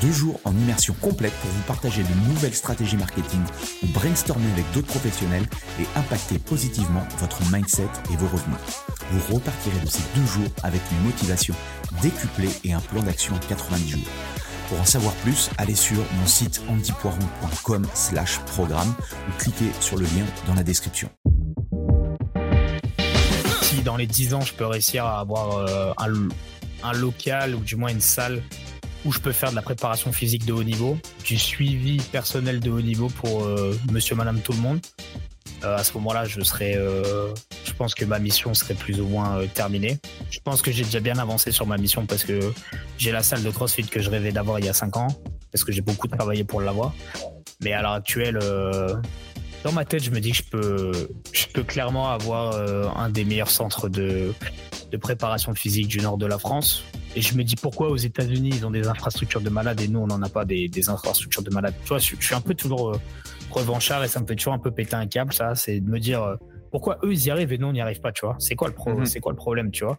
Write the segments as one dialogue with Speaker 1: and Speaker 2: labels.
Speaker 1: Deux jours en immersion complète pour vous partager de nouvelles stratégies marketing ou brainstormer avec d'autres professionnels et impacter positivement votre mindset et vos revenus. Vous repartirez de ces deux jours avec une motivation décuplée et un plan d'action en 90 jours. Pour en savoir plus, allez sur mon site antipoiron.com slash programme ou cliquez sur le lien dans la description.
Speaker 2: Si dans les 10 ans, je peux réussir à avoir euh, un, un local ou du moins une salle où je peux faire de la préparation physique de haut niveau, du suivi personnel de haut niveau pour euh, monsieur, madame, tout le monde. Euh, à ce moment-là, je serais, euh, je pense que ma mission serait plus ou moins terminée. Je pense que j'ai déjà bien avancé sur ma mission parce que j'ai la salle de CrossFit que je rêvais d'avoir il y a 5 ans, parce que j'ai beaucoup travaillé pour l'avoir. Mais à l'heure actuelle, dans ma tête, je me dis que je peux, je peux clairement avoir un des meilleurs centres de, de préparation physique du nord de la France. Et je me dis pourquoi aux États-Unis ils ont des infrastructures de malades et nous on n'en a pas des, infrastructures de malades? Tu vois, je, suis un peu toujours euh, revanchard et ça me fait toujours un peu péter un câble. Ça, c'est de me dire euh, pourquoi eux ils y arrivent et nous on n'y arrive pas. Tu vois, c'est quoi le pro, mhm. c'est quoi le problème, tu vois?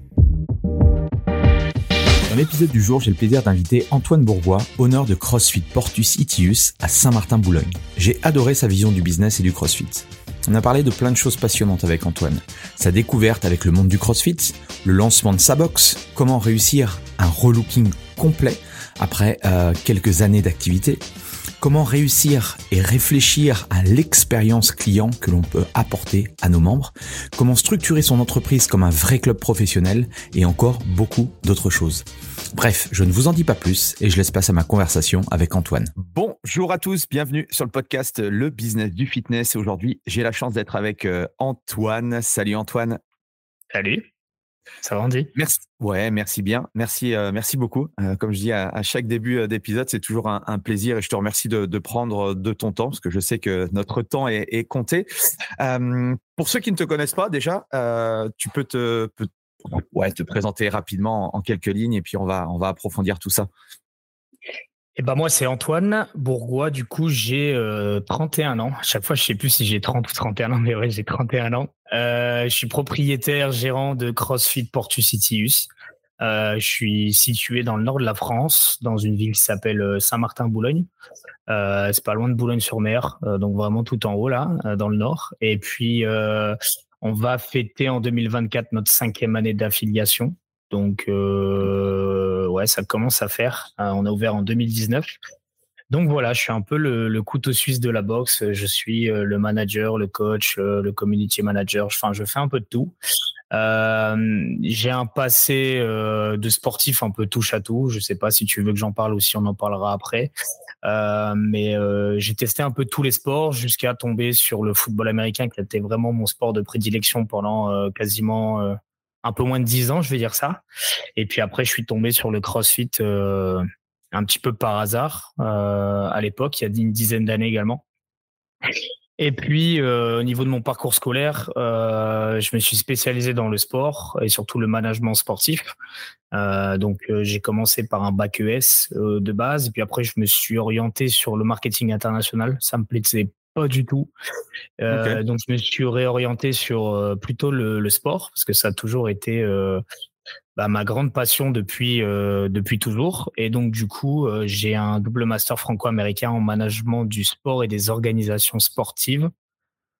Speaker 1: Dans l'épisode du jour, j'ai le plaisir d'inviter Antoine Bourgois, honneur de CrossFit Portus Itius à Saint-Martin-Boulogne. J'ai adoré sa vision du business et du CrossFit. On a parlé de plein de choses passionnantes avec Antoine. Sa découverte avec le monde du CrossFit, le lancement de sa box, comment réussir un relooking complet après euh, quelques années d'activité, comment réussir et réfléchir à l'expérience client que l'on peut apporter à nos membres, comment structurer son entreprise comme un vrai club professionnel? Et encore beaucoup d'autres choses. Bref, je ne vous en dis pas plus et je laisse passer à ma conversation avec Antoine. Bonjour à tous, bienvenue sur le podcast Le Business du Fitness. Aujourd'hui, j'ai la chance d'être avec euh, Antoine. Salut Antoine.
Speaker 2: Salut. Ça va, Andy
Speaker 1: Merci. Ouais, merci bien. Merci, euh, merci beaucoup. Euh, comme je dis à, chaque début euh, d'épisode, c'est toujours un, plaisir et je te remercie de, prendre de ton temps parce que je sais que notre temps est, compté. pour ceux qui ne te connaissent pas, déjà, tu peux te, ouais, te présenter rapidement en, quelques lignes et puis on va, on va approfondir tout ça.
Speaker 2: Eh ben moi, c'est Antoine Bourgois. Du coup, j'ai 31 ans. À chaque fois, je sais plus si j'ai 30 ou 31 ans, mais ouais, j'ai 31 ans. Euh, je suis propriétaire gérant de CrossFit Portus Itius. Euh, je suis situé dans le nord de la France, dans une ville qui s'appelle euh, Saint-Martin-Boulogne. C'est pas loin de Boulogne-sur-Mer, donc vraiment tout en haut là, dans le nord. Et puis, on va fêter en 2024 notre cinquième année d'affiliation. Donc, ouais, ça commence à faire. on a ouvert en 2019. Donc voilà, je suis un peu le, couteau suisse de la boxe. Je suis euh, le manager, le coach, euh, le, community manager. Enfin, je fais un peu de tout. Euh, j'ai un passé de sportif un peu touche à tout. Je sais pas si tu veux que j'en parle ou si on en parlera après. mais j'ai testé un peu tous les sports jusqu'à tomber sur le football américain qui était vraiment mon sport de prédilection pendant quasiment un peu moins de dix ans, je vais dire ça. Et puis après, je suis tombé sur le CrossFit un petit peu par hasard euh, à l'époque, il y a une dizaine d'années également. Et puis, euh, au niveau de mon parcours scolaire, euh, je me suis spécialisé dans le sport et surtout le management sportif. Euh, donc, j'ai commencé par un bac ES de base, et puis après, je me suis orienté sur le marketing international. Ça me plaisait pas du tout. Donc, je me suis réorienté sur plutôt le, le, sport parce que ça a toujours été bah, ma grande passion depuis euh, depuis toujours. Et donc du coup, euh, j'ai un double master franco-américain en management du sport et des organisations sportives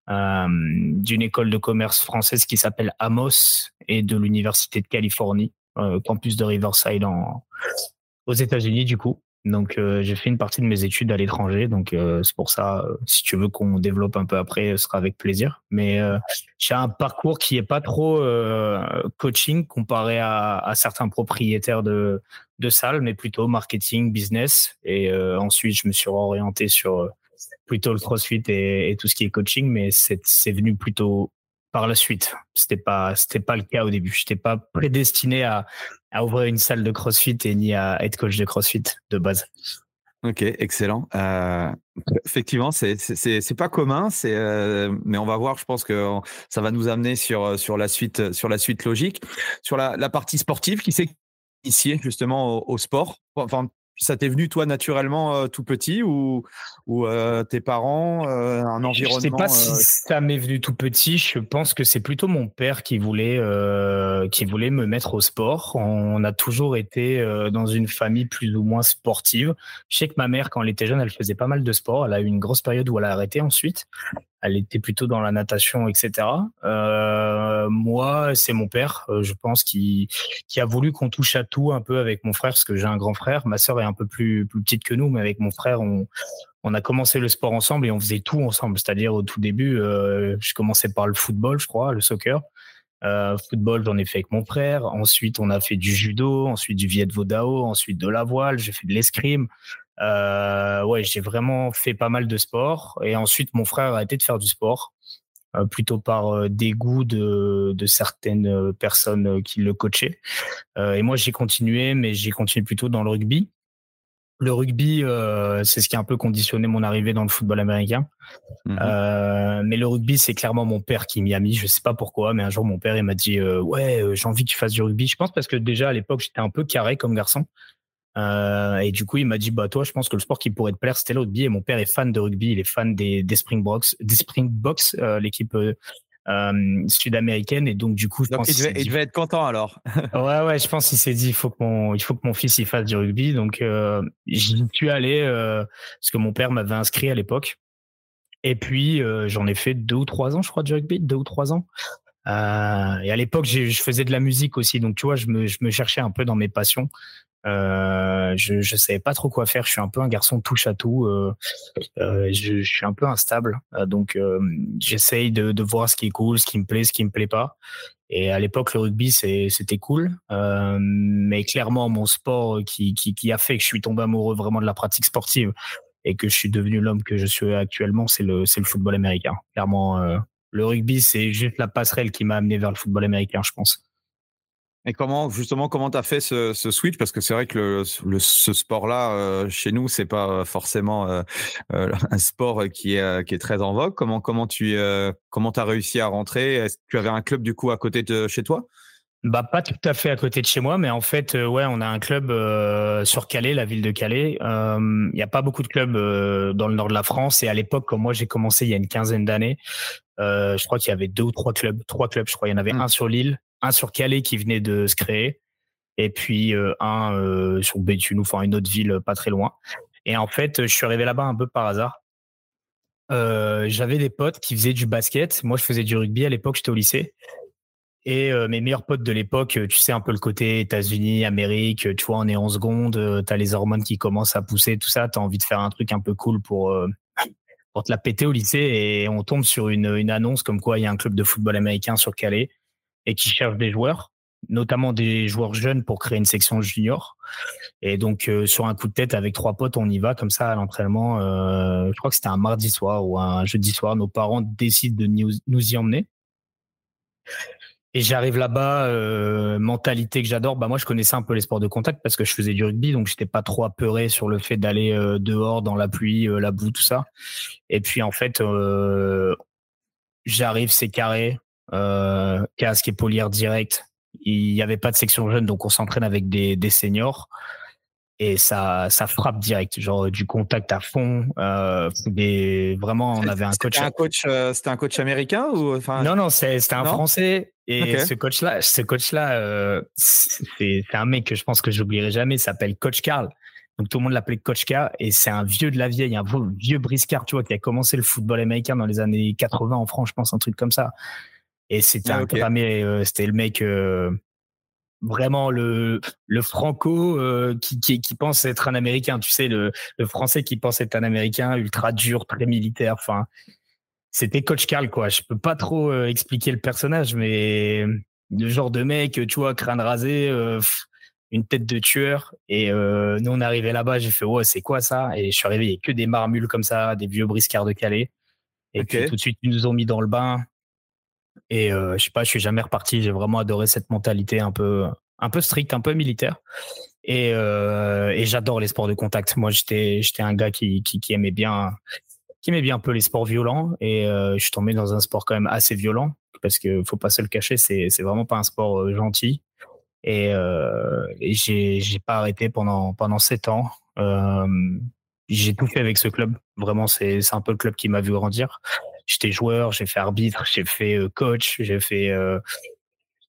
Speaker 2: euh, d'une école de commerce française qui s'appelle Amos et de l'université de Californie, campus de Riverside aux États-Unis du coup. Donc euh, j'ai fait une partie de mes études à l'étranger, donc euh, c'est pour ça. Euh, si tu veux qu'on développe un peu après, ce sera avec plaisir. Mais j'ai un parcours qui est pas trop coaching comparé à, à, certains propriétaires de de salles, mais plutôt marketing, business. Et ensuite, je me suis orienté sur plutôt le CrossFit et, et, tout ce qui est coaching, mais c'est venu plutôt par la suite. C'était pas, c'était pas le cas au début. J'étais pas prédestiné à, à ouvrir une salle de CrossFit et ni à être coach de CrossFit de base.
Speaker 3: Ok, excellent. Euh, effectivement, c'est c'est pas commun, c'est euh, mais on va voir. Je pense que ça va nous amener sur sur la suite sur la suite logique, sur la, partie sportive qui s'est initiée justement au, sport. Ça t'est venu toi naturellement euh, tout petit ou, ou euh, tes parents, euh, un environnement
Speaker 2: Je sais pas si ça m'est venu tout petit. Je pense que c'est plutôt mon père qui voulait qui voulait me mettre au sport. On a toujours été dans une famille plus ou moins sportive. Je sais que ma mère, quand elle était jeune, elle faisait pas mal de sport. Elle a eu une grosse période où elle a arrêté ensuite elle était plutôt dans la natation, etc. Euh, moi, c'est mon père, je pense, qui qui a voulu qu'on touche à tout un peu avec mon frère, parce que j'ai un grand frère. Ma sœur est un peu plus petite que nous, mais avec mon frère, on a commencé le sport ensemble et on faisait tout ensemble. C'est-à-dire au tout début, euh, je commençais par le football, je crois, le soccer. Euh, football, j'en ai fait avec mon frère. Ensuite, on a fait du judo, ensuite du viet vodao, ensuite de la voile. J'ai fait de l'escrime. Euh, ouais, j'ai vraiment fait pas mal de sport. Et ensuite, mon frère a arrêté de faire du sport, euh, plutôt par dégoût de, de certaines personnes qui le coachaient. et moi, j'ai continué, mais j'ai continué plutôt dans le rugby. Le rugby, c'est ce qui a un peu conditionné mon arrivée dans le football américain. Mmh mais le rugby, c'est clairement mon père qui m'y a mis. Je sais pas pourquoi, mais un jour, mon père, il m'a dit Ouais, j'ai envie que tu fasses du rugby. Je pense parce que déjà, à l'époque, j'étais un peu carré comme garçon. Euh, et du coup, il m'a dit, bah toi, je pense que le sport qui pourrait te plaire, c'était le rugby. Et mon père est fan de rugby, il est fan des, des Springboks, des Springboks, euh, l'équipe euh, euh, sud-américaine. Et donc, du coup, je
Speaker 3: donc pense il, devait, être content alors.
Speaker 2: ouais, ouais, je pense qu'il s'est dit, il faut que mon, il faut que mon fils il fasse du rugby. Donc, euh, j'y suis allé parce que mon père m'avait inscrit à l'époque. Et puis, j'en ai fait deux ou trois ans, je crois, du rugby, deux ou trois ans. Euh, et à l'époque, je faisais de la musique aussi, donc tu vois, je me, je me cherchais un peu dans mes passions. Euh, je je savais pas trop quoi faire. Je suis un peu un garçon touche à tout. Euh, euh, je, je, suis un peu instable, euh, donc euh, j'essaye de, de voir ce qui est cool, ce qui me plaît, ce qui me plaît pas. Et à l'époque, le rugby c'était cool, mais clairement mon sport qui, qui qui a fait que je suis tombé amoureux vraiment de la pratique sportive et que je suis devenu l'homme que je suis actuellement, c'est le c'est le football américain. Clairement, le rugby c'est juste la passerelle qui m'a amené vers le football américain, je pense.
Speaker 3: Et comment justement comment tu as fait ce, ce switch? Parce que c'est vrai que le, le ce sport-là euh, chez nous c'est pas forcément euh, euh, un sport qui est qui est très en vogue. Comment comment tu comment as réussi à rentrer? Est-ce que tu avais un club du coup à côté de chez toi?
Speaker 2: Bah pas tout à fait à côté de chez moi, mais en fait ouais on a un club sur Calais, la ville de Calais. Il n'y a pas beaucoup de clubs dans le nord de la France et à l'époque quand moi j'ai commencé il y a une quinzaine d'années, je crois qu'il y avait deux ou trois clubs, trois clubs je crois. Il y en avait mmh. un sur l'île, un sur Calais qui venait de se créer, et puis euh, un euh, sur Béthune, enfin une autre ville pas très loin. Et en fait, je suis arrivé là-bas un peu par hasard. Euh, j'avais des potes qui faisaient du basket. Moi, je faisais du rugby à l'époque, j'étais au lycée. Et mes meilleurs potes de l'époque, tu sais un peu le côté États-Unis, Amérique, tu vois, on est en seconde, tu les hormones qui commencent à pousser, tout ça, tu as envie de faire un truc un peu cool pour, pour te la péter au lycée. Et on tombe sur une annonce comme quoi il y a un club de football américain sur Calais et qui cherche des joueurs, notamment des joueurs jeunes pour créer une section junior. Et donc euh, sur un coup de tête avec trois potes, on y va comme ça à l'entraînement. Euh, je crois que c'était un mardi soir ou un jeudi soir. Nos parents décident de nous, y emmener. Et j'arrive là-bas, euh, mentalité que j'adore. Bah moi, je connaissais un peu les sports de contact parce que je faisais du rugby, donc j'étais pas trop apeuré sur le fait d'aller dehors dans la pluie, la boue, tout ça. Et puis en fait, j'arrive, c'est carré euh, casque et polière direct. Il n'y avait pas de section jeune, donc on s'entraîne avec des, des seniors. et ça, ça frappe direct, genre du contact à fond. Euh, des, vraiment, on avait un coach.
Speaker 3: Un coach euh, c'était un coach américain ou enfin?
Speaker 2: Non, non, c'était un Français. Et ce coach-là, ce coach-là, euh, c'est un mec que je pense que j'oublierai jamais. S'appelle Coach Carl. Donc tout le monde l'appelait Coach Carl et c'est un vieux de la vieille, un vieux briscard, tu vois, qui a commencé le football américain dans les années 80 en France, je pense, un truc comme ça. Et c'était ah, okay. c'était le mec vraiment le, le franco euh, qui, qui, qui, pense être un américain, tu sais, le, le français qui pense être un américain ultra dur, très militaire. Enfin, c'était Coach Carl, quoi. Je peux pas trop euh, expliquer le personnage, mais le genre de mec, tu vois, crâne rasé, euh, une tête de tueur. Et nous, on arrivé là-bas, j'ai fait, ouais, c'est quoi ça? Et je suis arrivé, il y a que des marmules comme ça, des vieux briscards de Calais. Et puis tout de suite, ils nous ont mis dans le bain. Et euh, je sais pas, je suis jamais reparti. J'ai vraiment adoré cette mentalité un peu, un peu stricte, un peu militaire. Et, euh, j'adore les sports de contact. Moi, j'étais, j'étais un gars qui, aimait bien, qui aimait bien un peu les sports violents. Et euh, je suis tombé dans un sport quand même assez violent parce que faut pas se le cacher, c'est, c'est vraiment pas un sport euh, gentil. Et, et j'ai, j'ai pas arrêté pendant pendant sept ans. J'ai tout fait avec ce club. Vraiment, c'est, c'est un peu le club qui m'a vu grandir j'étais joueur, j'ai fait arbitre, j'ai fait euh, coach, j'ai fait, euh,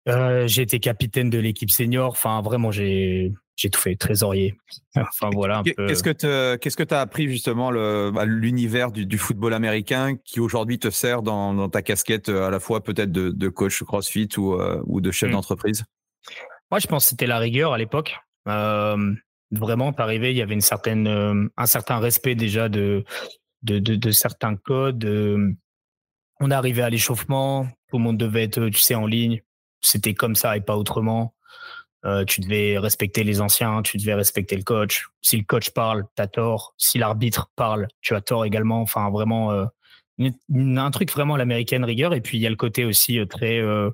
Speaker 2: euh, j'ai été capitaine de l'équipe senior. Enfin, vraiment, j'ai j'ai tout fait, trésorier. enfin voilà.
Speaker 3: Qu'est-ce que qu'est-ce que tu as appris justement bah, l'univers du, du, football américain qui aujourd'hui te sert dans, dans, ta casquette à la fois peut-être de, de, coach CrossFit ou, ou de chef mmh. d'entreprise?
Speaker 2: Moi, je pense que c'était la rigueur à l'époque. Euh, vraiment, arrivé, il y avait une certaine, un certain respect déjà de, de, de, de certains codes on arrivé à l'échauffement, tout le monde devait être, tu sais, en ligne. C'était comme ça et pas autrement. Euh, tu devais respecter les anciens, tu devais respecter le coach. Si le coach parle, t'as tort. Si l'arbitre parle, tu as tort également. Enfin, vraiment, euh, un truc vraiment l'américaine rigueur. Et puis il y a le côté aussi euh, très euh,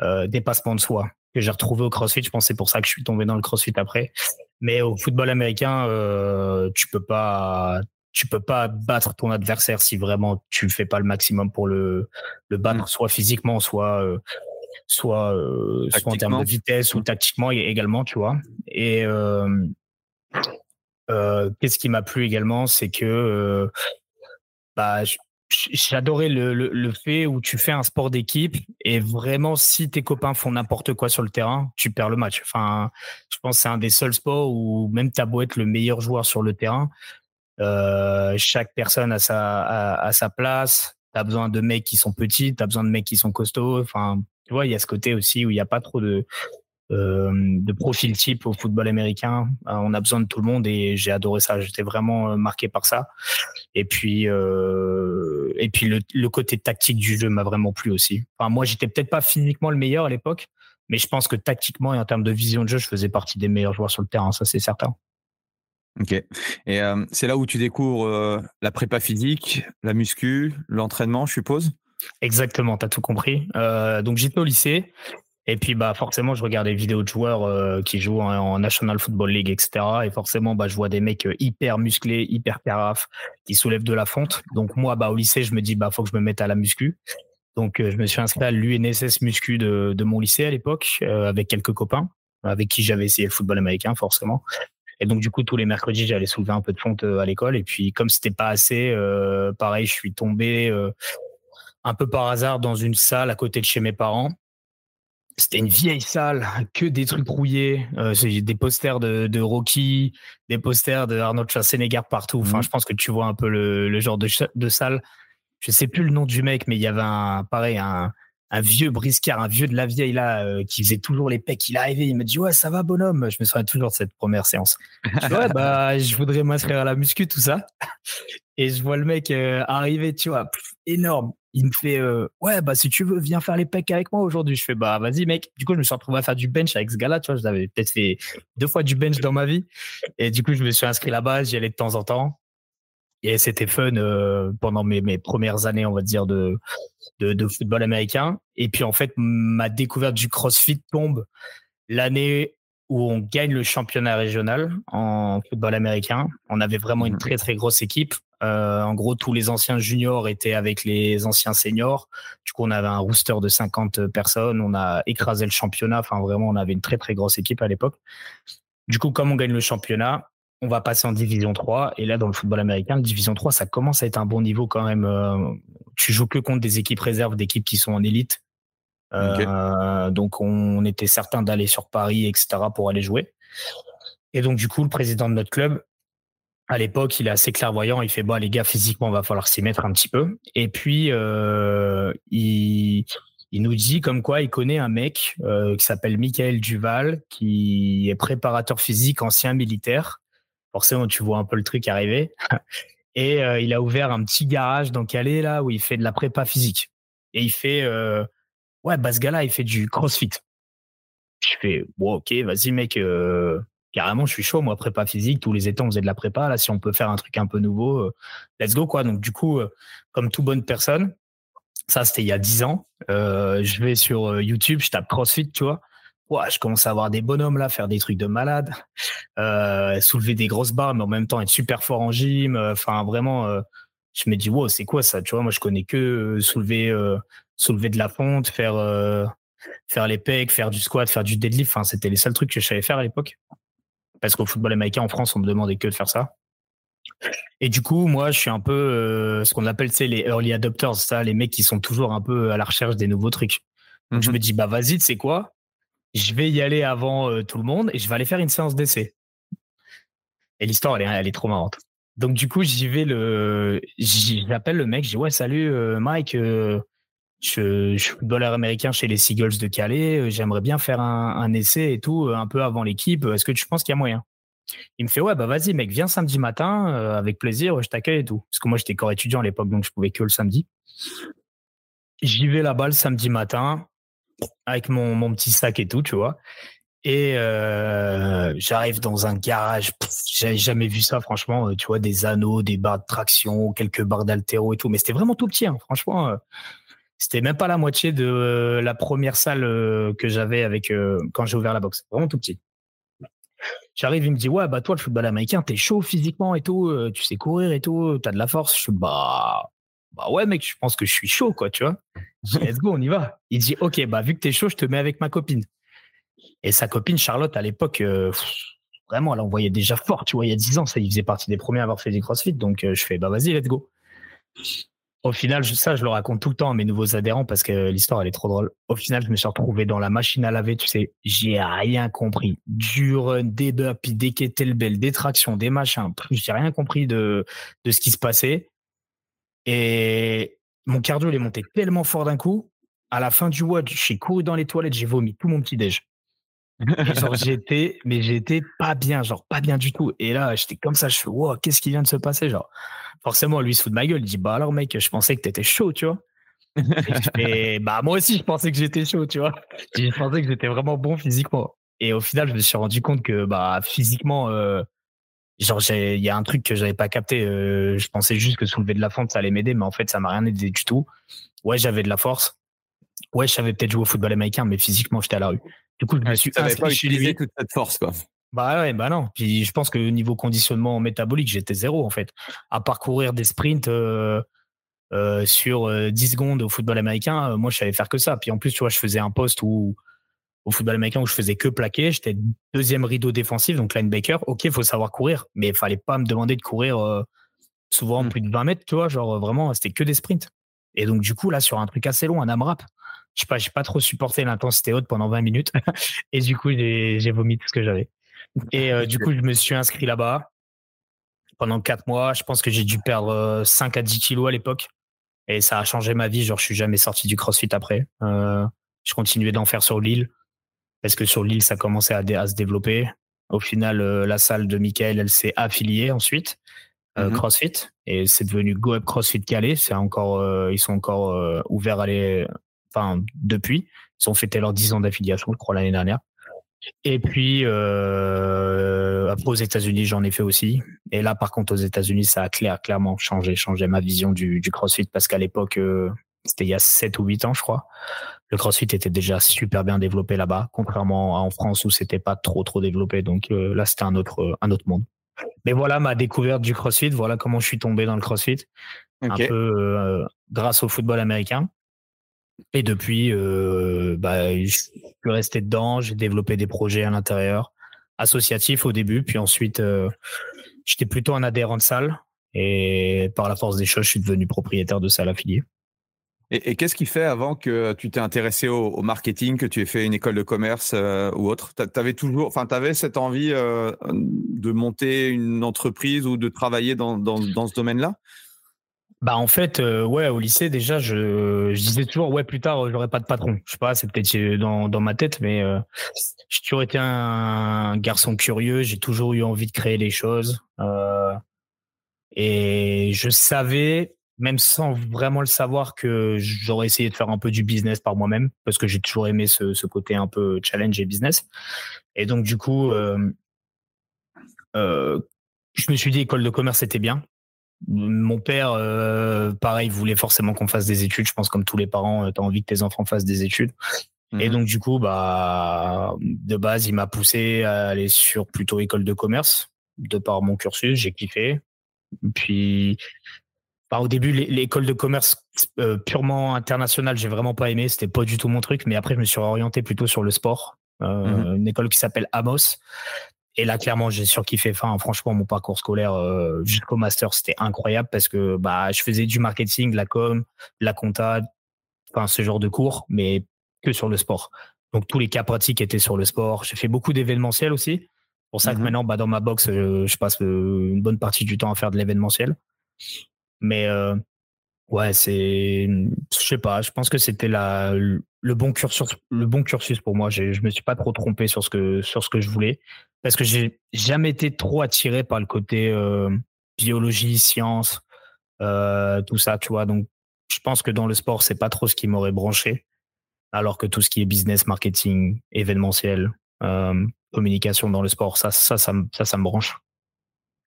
Speaker 2: euh, dépassement de soi que j'ai retrouvé au CrossFit. Je pense c'est pour ça que je suis tombé dans le CrossFit après. Mais au football américain, euh, tu peux pas, tu peux pas battre ton adversaire si vraiment tu fais pas le maximum pour le, le battre, mmh. soit physiquement, soit, euh, soit, euh, soit en termes de vitesse ou mmh. tactiquement également, tu vois. Et euh, qu'est-ce qui m'a plu également, c'est que bah, j'adorais le, le, le, fait où tu fais un sport d'équipe et vraiment si tes copains font n'importe quoi sur le terrain, tu perds le match. Enfin, je pense que c'est un des seuls sports où même t'as beau être le meilleur joueur sur le terrain, euh, chaque personne a sa, place. Tu as besoin de mecs qui sont petits, tu as besoin de mecs qui sont costauds. Enfin, tu vois, il y a ce côté aussi où il n'y a pas trop de, euh, de profil type au football américain. Euh, on a besoin de tout le monde et j'ai adoré ça. J'étais vraiment euh, marqué par ça. Et puis, et puis le, le, côté tactique du jeu m'a vraiment plu aussi. Enfin, moi, j'étais peut-être pas physiquement le meilleur à l'époque, mais je pense que tactiquement et en termes de vision de jeu, je faisais partie des meilleurs joueurs sur le terrain. Ça, c'est certain.
Speaker 3: Ok. Et c'est là où tu découvres la prépa physique, la muscu, l'entraînement, je suppose?
Speaker 2: Exactement, tu as tout compris. Donc j'étais au lycée. Et puis bah forcément je regarde des vidéos de joueurs qui jouent en, National Football League, etc. Et forcément bah je vois des mecs hyper musclés, hyper carafes, qui soulèvent de la fonte. Donc moi bah au lycée je me dis bah faut que je me mette à la muscu. Donc je me suis inscrit à l'UNSS muscu de, de mon lycée à l'époque avec quelques copains avec qui j'avais essayé le football américain forcément. Et donc, du coup, tous les mercredis, j'allais soulever un peu de fonte euh, à l'école. Et puis, comme c'était pas assez, euh, pareil, je suis tombé euh, un peu par hasard dans une salle à côté de chez mes parents. C'était une vieille salle, que des trucs rouillés, euh, des posters de, de, Rocky, des posters de Arnold Schwarzenegger partout. Enfin, mmh. je pense que tu vois un peu le, le genre de, de salle. Je sais plus le nom du mec, mais il y avait un, pareil, un, un vieux briscard, un vieux de la vieille là, euh, qui faisait toujours les pecs. Il arrivé, il me dit ouais ça va bonhomme. Je me souviens toujours de cette première séance. Je ouais bah je voudrais m'inscrire à la muscu tout ça. Et je vois le mec euh, arriver, tu vois, énorme. Il me fait euh, ouais bah si tu veux viens faire les pecs avec moi aujourd'hui. Je fais bah vas-y mec. Du coup je me suis retrouvé à faire du bench avec ce gars-là. Tu vois, j'avais peut-être fait deux fois du bench dans ma vie. Et du coup je me suis inscrit là-bas. J'y allais de temps en temps et c'était fun euh, pendant mes, mes, premières années, on va dire, de, de, de, football américain. Et puis, en fait, ma découverte du CrossFit tombe l'année où on gagne le championnat régional en football américain. On avait vraiment une mmh. très, très grosse équipe. Euh, en gros, tous les anciens juniors étaient avec les anciens seniors. Du coup, on avait un rooster de 50 personnes. On a écrasé le championnat. Enfin, vraiment, on avait une très, très grosse équipe à l'époque. Du coup, comme on gagne le championnat, on va passer en division 3. Et là, dans le football américain, division 3, ça commence à être un bon niveau quand même. Euh, tu joues que contre des équipes réserves, d'équipes qui sont en élite. Euh, donc, on était certain d'aller sur Paris, etc., pour aller jouer. Et donc, du coup, le président de notre club, à l'époque, il est assez clairvoyant. Il fait, bon, les gars, physiquement, on va falloir s'y mettre un petit peu. Et puis, euh, il, il nous dit comme quoi il connaît un mec euh, qui s'appelle Michael Duval, qui est préparateur physique, ancien militaire. Forcément, tu vois un peu le truc arriver. Et euh, il a ouvert un petit garage dans Calais, là, où il fait de la prépa physique. Et il fait, euh, ouais, bah, ce gars-là, il fait du crossfit. Je fais, bon, ok, vas-y, mec, euh, carrément, je suis chaud, moi, prépa physique. Tous les étés, on faisait de la prépa. Là, si on peut faire un truc un peu nouveau, let's go, quoi. Donc, du coup, comme toute bonne personne, ça, c'était il y a 10 ans. Euh, je vais sur euh, YouTube, je tape CrossFit, tu vois. Ouais, je commence à avoir des bonhommes là, faire des trucs de malade, euh, soulever des grosses barres, mais en même temps être super fort en gym. Enfin, vraiment, je me dis, wow, c'est quoi ça Tu vois, moi, je connais que soulever, soulever de la fonte, faire, faire les pecs, faire du squat, faire du deadlift. Enfin, c'était les seuls trucs que je savais faire à l'époque. Parce qu'au football américain, en France, on me demandait que de faire ça. Et du coup, moi, je suis un peu euh, ce qu'on appelle les early adopters, ça, les mecs qui sont toujours un peu à la recherche des nouveaux trucs. Donc, je mhm. me dis, bah vas-y, tu sais quoi? Je vais y aller avant euh, tout le monde et je vais aller faire une séance d'essai. Et l'histoire, elle est, elle est trop marrante. Donc, du coup, j'y vais le. J'appelle le mec, je dis, ouais, salut, euh, Mike. je, je suis footballeur américain chez les Seagulls de Calais. J'aimerais bien faire un, un, essai et tout, un peu avant l'équipe. Est-ce que tu penses qu'il y a moyen? Il me fait ouais bah vas-y mec viens samedi matin euh, avec plaisir je t'accueille et tout parce que moi j'étais corps étudiant à l'époque donc je pouvais que le samedi j'y vais là-bas le samedi matin avec mon, mon petit sac et tout tu vois. Et euh, j'arrive dans un garage j'avais jamais vu ça franchement euh, tu vois des anneaux des barres de traction quelques barres d'altéro et tout. Mais c'était vraiment tout petit hein, franchement c'était même pas la moitié de la première salle que j'avais avec quand j'ai ouvert la boxe vraiment tout petit. J'arrive, il me dit ouais bah toi le football américain t'es chaud physiquement et tout, euh, tu sais courir et tout, t'as de la force. Je suis bah bah ouais mec, je pense que je suis chaud quoi, tu vois. let's go, on y va. Il dit ok bah vu que t'es chaud, je te mets avec ma copine. Et sa copine Charlotte à l'époque, euh, vraiment elle envoyait déjà fort, tu vois, il y a 10 ans, ça il faisait partie des premiers à avoir fait du CrossFit, donc euh, je fais bah vas-y let's go. Au final, ça, je le raconte tout le temps à mes nouveaux adhérents parce que l'histoire, elle est trop drôle. Au final, je me suis retrouvé dans la machine à laver, tu sais, j'ai rien compris. Du run, des burpees, des kettlebells, des tractions, des machins. J'ai rien compris de, de ce qui se passait. Et mon cardio, il est monté tellement fort d'un coup. À la fin du WOD, j'ai couru dans les toilettes, j'ai vomi tout mon petit déj. genre, j'étais, mais j'étais pas bien, genre, pas bien du tout. Et là, j'étais comme ça, je fais, wow, qu'est-ce qui vient de se passer, genre forcément, lui, il se fout de ma gueule. Il dit, bah alors, mec, je pensais que t'étais chaud, tu vois. et bah, moi aussi, je pensais que j'étais chaud, tu vois. Je pensais que j'étais vraiment bon physiquement. Et au final, je me suis rendu compte que, bah, physiquement, euh, genre, il y a un truc que j'avais pas capté. Euh, je pensais juste que soulever de la fente, ça allait m'aider, mais en fait, ça m'a rien aidé du tout. Ouais, j'avais de la force. Ouais, je savais peut-être jouer au football américain, mais physiquement, j'étais à la rue. Du coup, je me suis
Speaker 3: pas utilisé toute cette force, quoi.
Speaker 2: Bah ouais, bah non. Puis je pense que niveau conditionnement métabolique, j'étais zéro en fait. À parcourir des sprints euh, euh, sur 10 euh, secondes au football américain, moi je savais faire que ça. Puis en plus, tu vois, je faisais un poste où au football américain où je faisais que plaquer. J'étais deuxième rideau défensif, donc linebacker. Ok, il faut savoir courir, mais il fallait pas me demander de courir souvent mmh. plus de 20 mètres, tu vois. Genre vraiment, c'était que des sprints. Et donc du coup, là, sur un truc assez long, un AMRAP, je sais pas, j'ai pas trop supporté l'intensité haute pendant 20 minutes. et du coup, j'ai vomi tout ce que j'avais. Et euh, du coup, je me suis inscrit là-bas pendant quatre mois. Je pense que j'ai dû perdre 5 euh, à 10 kilos à l'époque. Et ça a changé ma vie. Genre, je suis jamais sorti du CrossFit après. Euh, je continuais d'en faire sur l'île. Parce que sur l'île, ça commençait à, se développer. Au final, la salle de Michael, elle s'est affiliée ensuite. Mmh CrossFit et c'est devenu Go Up CrossFit Calais. C'est encore, ils sont encore ouverts à les, enfin depuis. Ils ont fêté leurs 10 ans d'affiliation, je crois l'année dernière. Et puis, euh, après aux États-Unis, j'en ai fait aussi. Et là, par contre, aux États-Unis, ça a clair, clairement changé, changé ma vision du, du CrossFit parce qu'à l'époque, euh, c'était il y a 7 ou 8 ans, je crois. Le CrossFit était déjà super bien développé là-bas, contrairement à en France où c'était pas trop, trop développé. Donc euh, là, c'était un autre, un autre monde. Mais voilà ma découverte du CrossFit. Voilà comment je suis tombé dans le CrossFit. Un peu euh, grâce au football américain. Et depuis, euh, bah, je suis resté dedans, j'ai développé des projets à l'intérieur. associatif au début, puis ensuite, j'étais plutôt un adhérent de salle. Et par la force des choses, je suis devenu propriétaire de salle affiliée.
Speaker 3: Et, qu'est-ce qui fait avant que tu t'es intéressé au, marketing, que tu aies fait une école de commerce ou autre? Tu avais toujours, enfin, tu avais cette envie de monter une entreprise ou de travailler dans, dans, dans ce domaine-là?
Speaker 2: Bah en fait, euh, ouais, au lycée déjà, je, disais toujours ouais plus tard j'aurai pas de patron. Je sais pas, c'est peut-être euh, dans, dans ma tête, mais euh, j'ai toujours été un, garçon curieux. J'ai toujours eu envie de créer les choses euh, et je savais, même sans vraiment le savoir, que j'aurais essayé de faire un peu du business par moi-même parce que j'ai toujours aimé ce, ce côté un peu challenge et business. Et donc du coup, euh, je me suis dit école de commerce c'était bien mon père, euh, pareil, voulait forcément qu'on fasse des études. Je pense comme tous les parents, euh, tu as envie que tes enfants fassent des études. Et mhm. donc du coup, bah, de base, il m'a poussé à aller sur plutôt école de commerce, de par mon cursus, j'ai kiffé. Puis, bah, au début, l'école de commerce euh, purement internationale, j'ai vraiment pas aimé. C'était pas du tout mon truc. Mais après, je me suis orienté plutôt sur le sport. Mhm. Une école qui s'appelle Amos, et là, clairement, j'ai surkiffé. Enfin, franchement, mon parcours scolaire euh, jusqu'au master, c'était incroyable parce que bah, je faisais du marketing, de la com, de la compta, enfin, ce genre de cours, mais que sur le sport. Donc, tous les cas pratiques étaient sur le sport. J'ai fait beaucoup d'événementiel aussi. C'est pour ça que mmh maintenant, bah, dans ma box, je, je passe euh, une bonne partie du temps à faire de l'événementiel. Mais euh, ouais, c'est, je sais pas, je pense que c'était la, le bon cursus, le bon cursus pour moi. Je me suis pas trop trompé sur ce que, sur ce que je voulais parce que j'ai jamais été trop attiré par le côté euh, biologie, science, euh, tout ça, tu vois. Donc, je pense que dans le sport, c'est pas trop ce qui m'aurait branché, alors que tout ce qui est business, marketing, événementiel, communication dans le sport, ça, ça, ça, ça me branche.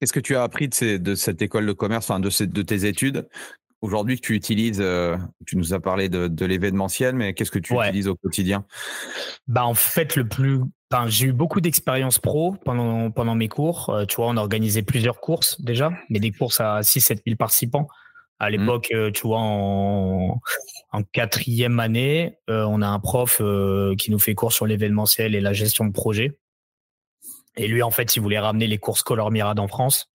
Speaker 3: Qu'est-ce que tu as appris de, de cette école de commerce, enfin de, de tes études? Aujourd'hui que tu utilises Tu nous as parlé de, l'événementiel, mais qu'est-ce que tu utilises au quotidien?
Speaker 2: Bah en fait, le plus j'ai eu beaucoup d'expérience pro pendant, pendant mes cours. Euh, tu vois, on organisait plusieurs courses déjà, mais des courses à 6-7 000 participants. À mmh. l'époque, euh, tu vois, en, en quatrième année, euh, on a un prof qui nous fait cours sur l'événementiel et la gestion de projet. Et lui, en fait, il voulait ramener les courses Color Mirade en France.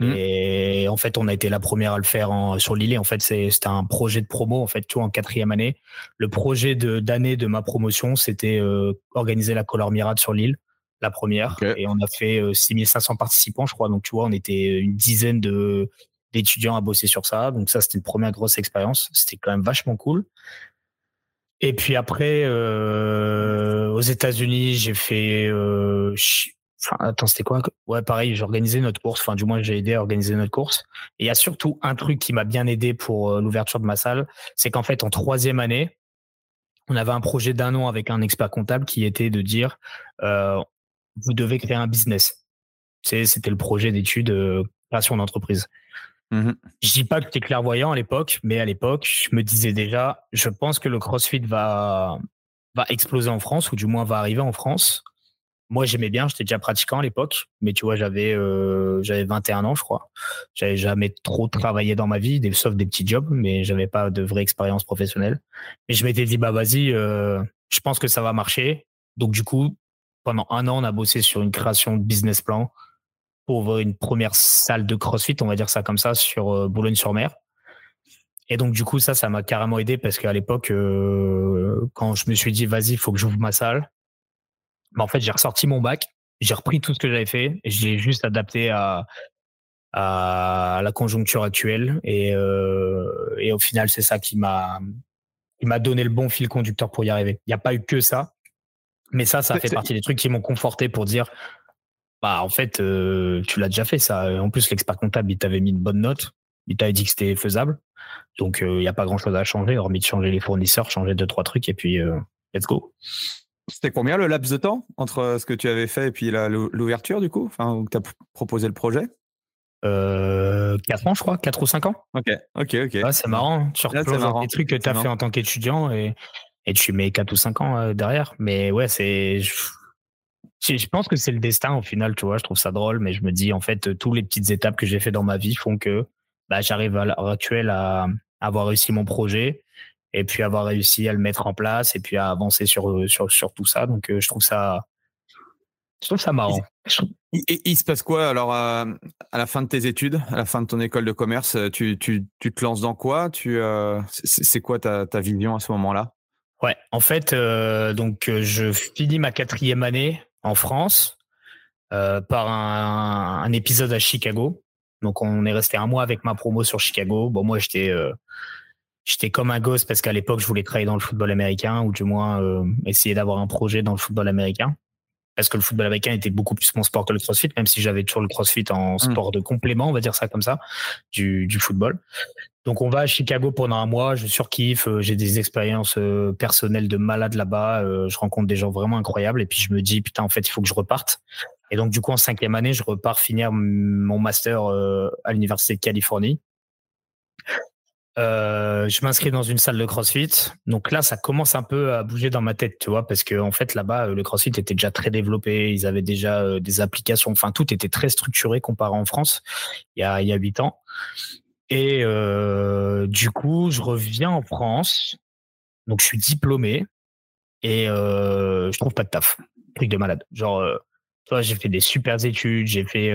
Speaker 2: Mmh. Et en fait, on a été la première à le faire en, sur l'île. En fait, c'était un projet de promo, en fait, tu vois, en quatrième année. Le projet d'année de, ma promotion, c'était euh, organiser la Color Mirade sur l'île, la première. Et on a fait 6500 euh, participants, je crois. Donc, tu vois, on était une dizaine de d'étudiants à bosser sur ça. Donc, ça, c'était une première grosse expérience. C'était quand même vachement cool. Et puis après, euh, aux États-Unis, j'ai fait euh, Enfin, attends, c'était quoi? Ouais, pareil, j'ai organisé notre course. Enfin, du moins, j'ai aidé à organiser notre course. Et il y a surtout un truc qui m'a bien aidé pour euh, l'ouverture de ma salle, c'est qu'en fait, en troisième année, on avait un projet d'un an avec un expert comptable qui était de dire, euh, vous devez créer un business. C'était le projet d'étude euh, création d'entreprise. Mmh je dis pas que j'étais clairvoyant à l'époque, mais à l'époque, je me disais déjà, je pense que le CrossFit va va exploser en France ou du moins va arriver en France moi j'aimais bien, j'étais déjà pratiquant à l'époque, mais tu vois, j'avais euh, j'avais 21 ans, je crois. J'avais jamais trop travaillé dans ma vie, sauf des petits jobs, mais j'avais pas de vraie expérience professionnelle. Et je m'étais dit bah vas-y, euh, je pense que ça va marcher. Donc du coup, pendant un an, on a bossé sur une création de business plan pour ouvrir une première salle de CrossFit, on va dire ça comme ça, sur euh, Boulogne-sur-Mer. Et donc du coup, ça, ça m'a carrément aidé parce qu'à l'époque, euh, quand je me suis dit vas-y, il faut que j'ouvre ma salle bah, en fait, j'ai ressorti mon bac, j'ai repris tout ce que j'avais fait et j'ai juste adapté à, à la conjoncture actuelle. Et, euh, et au final, c'est ça qui m'a qui m'a donné le bon fil conducteur pour y arriver. Il n'y a pas eu que ça, mais ça, ça fait partie des trucs qui m'ont conforté pour dire, bah en fait, euh, tu l'as déjà fait ça. En plus, l'expert comptable, il t'avait mis une bonne note, il t'avait dit que c'était faisable. Donc, euh, il n'y a pas grand-chose à changer, hormis de changer les fournisseurs, changer deux trois trucs et puis euh, let's go.
Speaker 3: C'était combien le laps de temps entre ce que tu avais fait et puis l'ouverture du coup? Enfin, où tu as proposé le projet?
Speaker 2: Euh, 4 ans, je crois, 4 ou 5 ans.
Speaker 3: Ok, ok, ok.
Speaker 2: c'est marrant. Hein. Tu replonges des trucs que tu as fait en tant qu'étudiant et, et tu mets 4 ou 5 ans euh, derrière. Mais ouais, c'est. Je, pense que c'est le destin au final, tu vois. Je trouve ça drôle, mais je me dis, en fait, toutes les petites étapes que j'ai fait dans ma vie font que bah, j'arrive à l'heure actuelle à avoir réussi mon projet et puis avoir réussi à le mettre en place et puis à avancer sur, sur, sur tout ça. Donc, euh, je trouve ça, Je trouve ça marrant.
Speaker 3: Et il se passe quoi alors à, la fin de tes études, à la fin de ton école de commerce Tu, tu, tu te lances dans quoi? Tu, C'est quoi ta, ta, vision à ce moment-là?
Speaker 2: Ouais, en fait, donc je finis ma quatrième année en France par un, un, épisode à Chicago. Donc on est resté un mois avec ma promo sur Chicago. Bon, moi j'étais j'étais comme un gosse parce qu'à l'époque je voulais travailler dans le football américain ou du moins essayer d'avoir un projet dans le football américain parce que le football américain était beaucoup plus mon sport que le crossfit, même si j'avais toujours le crossfit en mm. sport de complément, on va dire ça comme ça, du, du football. Donc on va à Chicago pendant un mois, je surkiffe, euh, j'ai des expériences euh, personnelles de malade là-bas, euh, je rencontre des gens vraiment incroyables et puis je me dis putain en fait il faut que je reparte. Et donc du coup en cinquième année je repars finir mon master à l'université de Californie euh, je m'inscris dans une salle de CrossFit. Donc là, ça commence un peu à bouger dans ma tête, tu vois, parce que en fait là-bas, euh, le CrossFit était déjà très développé. Ils avaient déjà euh, des applications. Enfin, tout était très structuré comparé en France il y a il y a huit ans. Et du coup, je reviens en France. Donc je suis diplômé et je trouve pas de taf. Truc de malade. Genre, toi, j'ai fait des super études. J'ai fait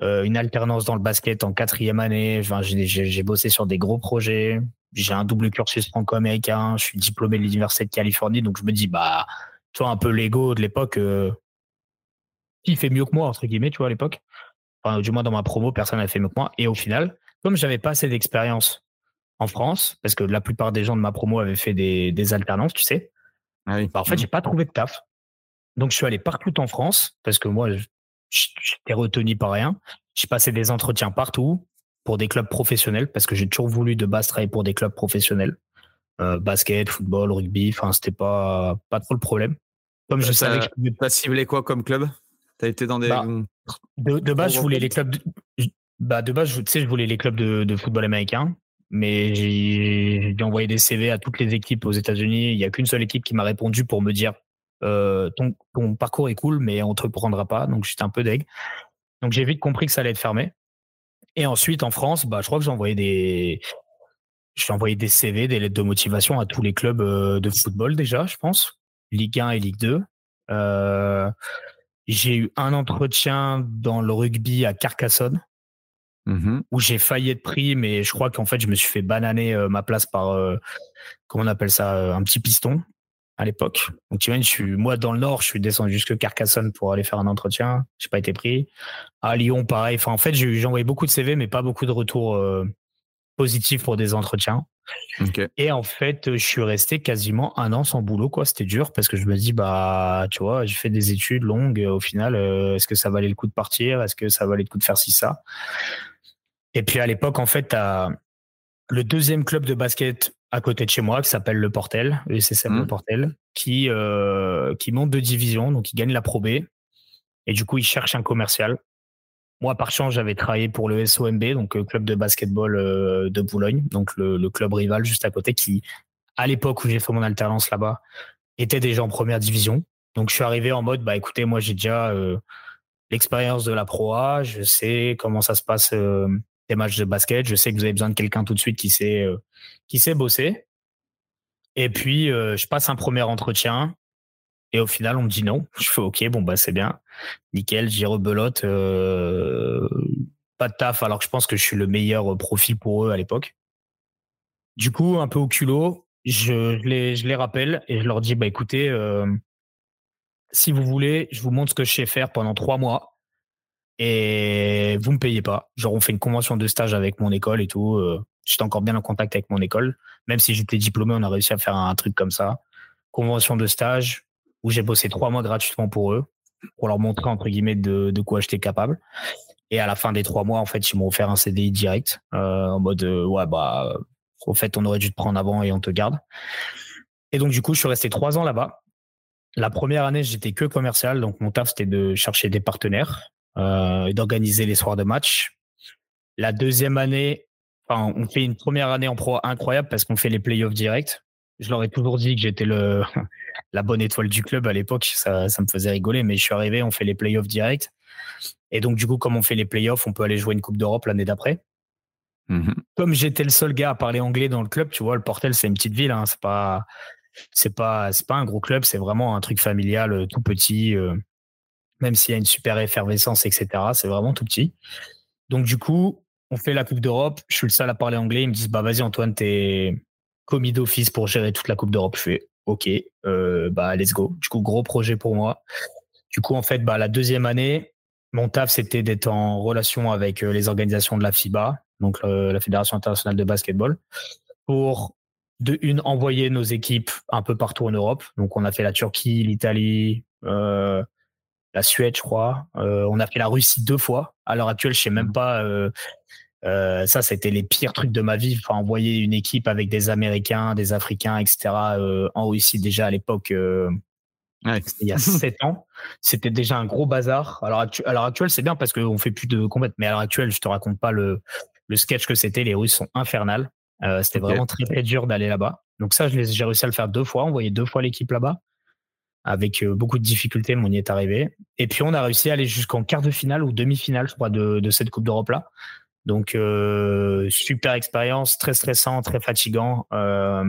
Speaker 2: euh, une alternance dans le basket en quatrième année. Enfin, j'ai bossé sur des gros projets. J'ai un double cursus franco-américain. Je suis diplômé de l'université de Californie, donc je me dis bah, toi un peu l'ego de l'époque. Euh, qui fait mieux que moi entre guillemets, tu vois à l'époque. Enfin, du moins dans ma promo, personne n'a fait mieux que moi. Et au final, comme j'avais pas assez d'expérience en France, parce que la plupart des gens de ma promo avaient fait des, des alternances, tu sais. Ah bah, en fait, mmh. j'ai pas trouvé de taf. Donc, je suis allé partout en France parce que moi, j'étais retenu par rien. J'ai passé des entretiens partout pour des clubs professionnels parce que j'ai toujours voulu de base travailler pour des clubs professionnels. Euh, basket, football, rugby, enfin c'était pas pas trop le problème.
Speaker 3: Comme je savais que je pas ciblé quoi comme club? T'as été dans des
Speaker 2: bah, de, base je voulais les clubs de, bah de base je, tu sais je voulais les clubs de, de football américain mais j'ai envoyé des CV à toutes les équipes aux États-Unis. Il y a qu'une seule équipe qui m'a répondu pour me dire euh, ton, ton, parcours est cool, mais on te prendra pas. Donc j'étais un peu deg. Donc j'ai vite compris que ça allait être fermé. Et ensuite en France, bah je crois que j'ai envoyé des j'ai envoyé des CV, des lettres de motivation à tous les clubs euh, de football déjà, je pense, Ligue 1 et Ligue 2. Euh, j'ai eu un entretien dans le rugby à Carcassonne. Mmh où j'ai failli être pris, mais je crois qu'en fait, je me suis fait bananer euh, ma place par, comment on appelle ça, un petit piston à l'époque. Donc tu vois, je suis moi dans le nord, je suis descendu jusque Carcassonne pour aller faire un entretien. J'ai pas été pris. À Lyon, pareil. Enfin, en fait, j'ai envoyé beaucoup de CV, mais pas beaucoup de retours euh, positifs pour des entretiens. Et en fait, je suis resté quasiment un an sans boulot, quoi. C'était dur parce que je me dis, bah, tu vois, j'ai fait des études longues. Au final, euh, est-ce que ça valait le coup de partir? Est-ce que ça valait le coup de faire ci ça? Et puis à l'époque, en fait, le deuxième club de basket à côté de chez moi qui s'appelle Le Portel, le SSM Le mmh. Portel, qui, euh, qui monte de division, donc il gagne la Pro B. Et du coup, il cherche un commercial. Moi, par chance, j'avais travaillé pour le SOMB, donc le euh, club de basketball euh, de Boulogne, donc le, le, club rival juste à côté, qui, à l'époque où j'ai fait mon alternance là-bas, était déjà en première division. Donc, je suis arrivé en mode, bah écoutez, moi, j'ai déjà euh, l'expérience de la Pro A, je sais comment ça se passe euh, des matchs de basket, je sais que vous avez besoin de quelqu'un tout de suite qui sait qui sait bosser. Et puis, euh, je passe un premier entretien. Et au final, on me dit non. Je fais OK, bon, bah, c'est bien. Nickel, j'y rebelote. Euh, pas de taf, alors que je pense que je suis le meilleur profil pour eux à l'époque. Du coup, un peu au culot, je, les, je les rappelle et je leur dis, bah, écoutez, euh, si vous voulez, je vous montre ce que je sais faire pendant trois mois et vous me payez pas. Genre, on fait une convention de stage avec mon école et tout j'étais encore bien en contact avec mon école. Même si j'étais diplômé, on a réussi à faire un truc comme ça. Convention de stage où j'ai bossé trois mois gratuitement pour eux, pour leur montrer entre guillemets de, de quoi j'étais capable. Et à la fin des trois mois, en fait, ils m'ont offert un CDI direct euh, en mode euh, ouais bah en fait on aurait dû te prendre avant et on te garde. Et donc du coup, je suis resté trois ans là-bas. La première année, j'étais que commercial, donc mon taf c'était de chercher des partenaires euh, et d'organiser les soirs de match. La deuxième année, on fait une première année en pro incroyable parce qu'on fait les playoffs directs. Je leur ai toujours dit que j'étais le la bonne étoile du club à l'époque. Ça, ça me faisait rigoler, mais je suis arrivé, on fait les playoffs directs. Et donc, du coup, comme on fait les playoffs, on peut aller jouer une Coupe d'Europe l'année d'après. Mm-hmm. Comme j'étais le seul gars à parler anglais dans le club, tu vois, le Portel, c'est une petite ville. Hein, c'est pas, c'est pas, c'est pas un gros club. C'est vraiment un truc familial, euh, tout petit. Euh. Même s'il y a une super effervescence, etc. C'est vraiment tout petit. Donc, du coup, on fait la Coupe d'Europe. Je suis le seul à parler anglais. Ils me disent, bah, vas-y, Antoine, t'es commis d'office pour gérer toute la Coupe d'Europe. Je fais, OK, euh, bah, let's go. Du coup, gros projet pour moi. Du coup, en fait, bah, la deuxième année, mon taf, c'était d'être en relation avec euh, les organisations de la FIBA, donc euh, la Fédération internationale de basketball, pour de une envoyer nos équipes un peu partout en Europe. Donc, on a fait la Turquie, l'Italie, euh, la Suède, je crois. Euh, on a fait la Russie deux fois. À l'heure actuelle, je sais même mmh. pas. Euh, euh, ça, c'était les pires trucs de ma vie. Enfin, envoyer une équipe avec des Américains, des Africains, etc. en Russie déjà à l'époque. Il y a sept ans, c'était déjà un gros bazar. Alors, à l'heure actuelle, c'est bien parce qu'on fait plus de combats, mais à l'heure actuelle, je te raconte pas le, le sketch que c'était. Les Russes sont infernales. c'était vraiment très très dur d'aller là-bas. Donc ça, j'ai réussi à le faire deux fois, envoyer deux fois l'équipe là-bas avec euh, beaucoup de difficultés, mais on y est arrivé. Et puis on a réussi à aller jusqu'en quart de finale ou demi-finale, je crois, de, cette Coupe d'Europe là. Donc euh, super expérience, très stressant, très fatigant. Euh,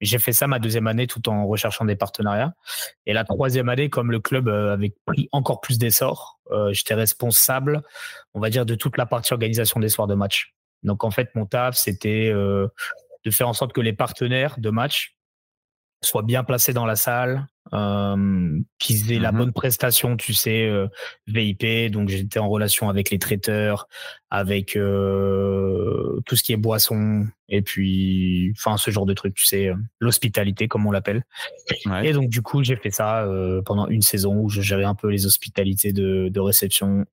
Speaker 2: j'ai fait ça ma deuxième année tout en recherchant des partenariats. Et la troisième année, comme le club avait pris encore plus d'essor, j'étais responsable, on va dire, de toute la partie organisation des soirs de match. Donc en fait, mon taf, c'était de faire en sorte que les partenaires de match soient bien placés dans la salle, euh, qu'ils aient la mmh bonne prestation, tu sais, euh, VIP. Donc j'étais en relation avec les traiteurs, avec euh, tout ce qui est boisson, et puis, enfin, ce genre de truc, tu sais, l'hospitalité, comme on l'appelle. Et donc du coup, j'ai fait ça pendant une saison où je gérais un peu les hospitalités de, de réception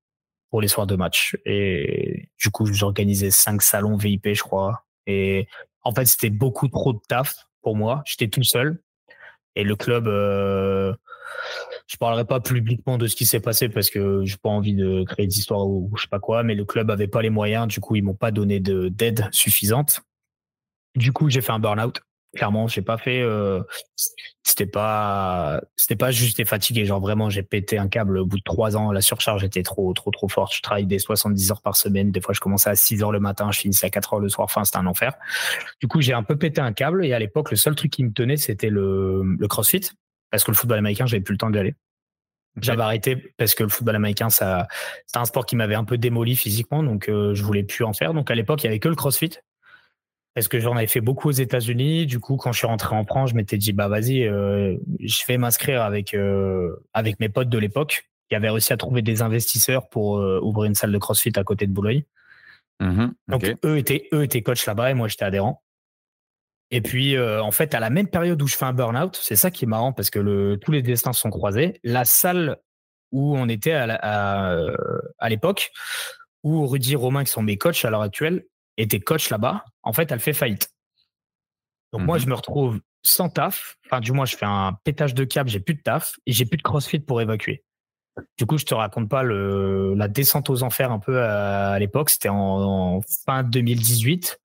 Speaker 2: pour les soirs de match. Et du coup, j'organisais cinq salons VIP, je crois. Et en fait, c'était beaucoup trop de taf pour moi. J'étais tout seul. Et le club, euh, je parlerai pas publiquement de ce qui s'est passé parce que j'ai pas envie de créer d'histoire ou, je sais pas quoi, mais le club avait pas les moyens. Du coup, ils m'ont pas donné d'aide suffisante. Du coup, j'ai fait un burn-out clairement j'ai pas fait euh, c'était pas c'était pas juste fatigué genre vraiment j'ai pété un câble au bout de trois ans la surcharge était trop trop trop forte je travaille des 70 heures par semaine des fois je commençais à 6 heures le matin je finissais à 4 heures le soir enfin c'était un enfer. Du coup j'ai un peu pété un câble et à l'époque le seul truc qui me tenait c'était le, le crossfit parce que le football américain j'avais plus le temps d'y aller. J'avais arrêté parce que le football américain, ça, c'était un sport qui m'avait un peu démoli physiquement, donc euh, je voulais plus en faire. Donc à l'époque, il y avait que le CrossFit parce que j'en avais fait beaucoup aux États-Unis. Du coup, quand je suis rentré en France, je m'étais dit bah vas-y, euh, je vais m'inscrire avec euh, avec mes potes de l'époque qui avaient réussi à trouver des investisseurs pour euh, ouvrir une salle de CrossFit à côté de Boulogne. Mmh Donc eux étaient eux étaient coachs là-bas et moi j'étais adhérent. Et puis en fait à la même période où je fais un burn-out, c'est ça qui est marrant parce que le, tous les destins sont croisés. La salle où on était à l'époque, où Rudy Romain qui sont mes coachs à l'heure actuelle était coach là-bas, en fait, elle fait faillite. Donc moi, mhm. je me retrouve sans taf. Enfin, du moins, je fais un pétage de câble, j'ai plus de taf et j'ai plus de crossfit pour évacuer. Du coup, je te raconte pas le, la descente aux enfers un peu à, l'époque. C'était en, fin 2018.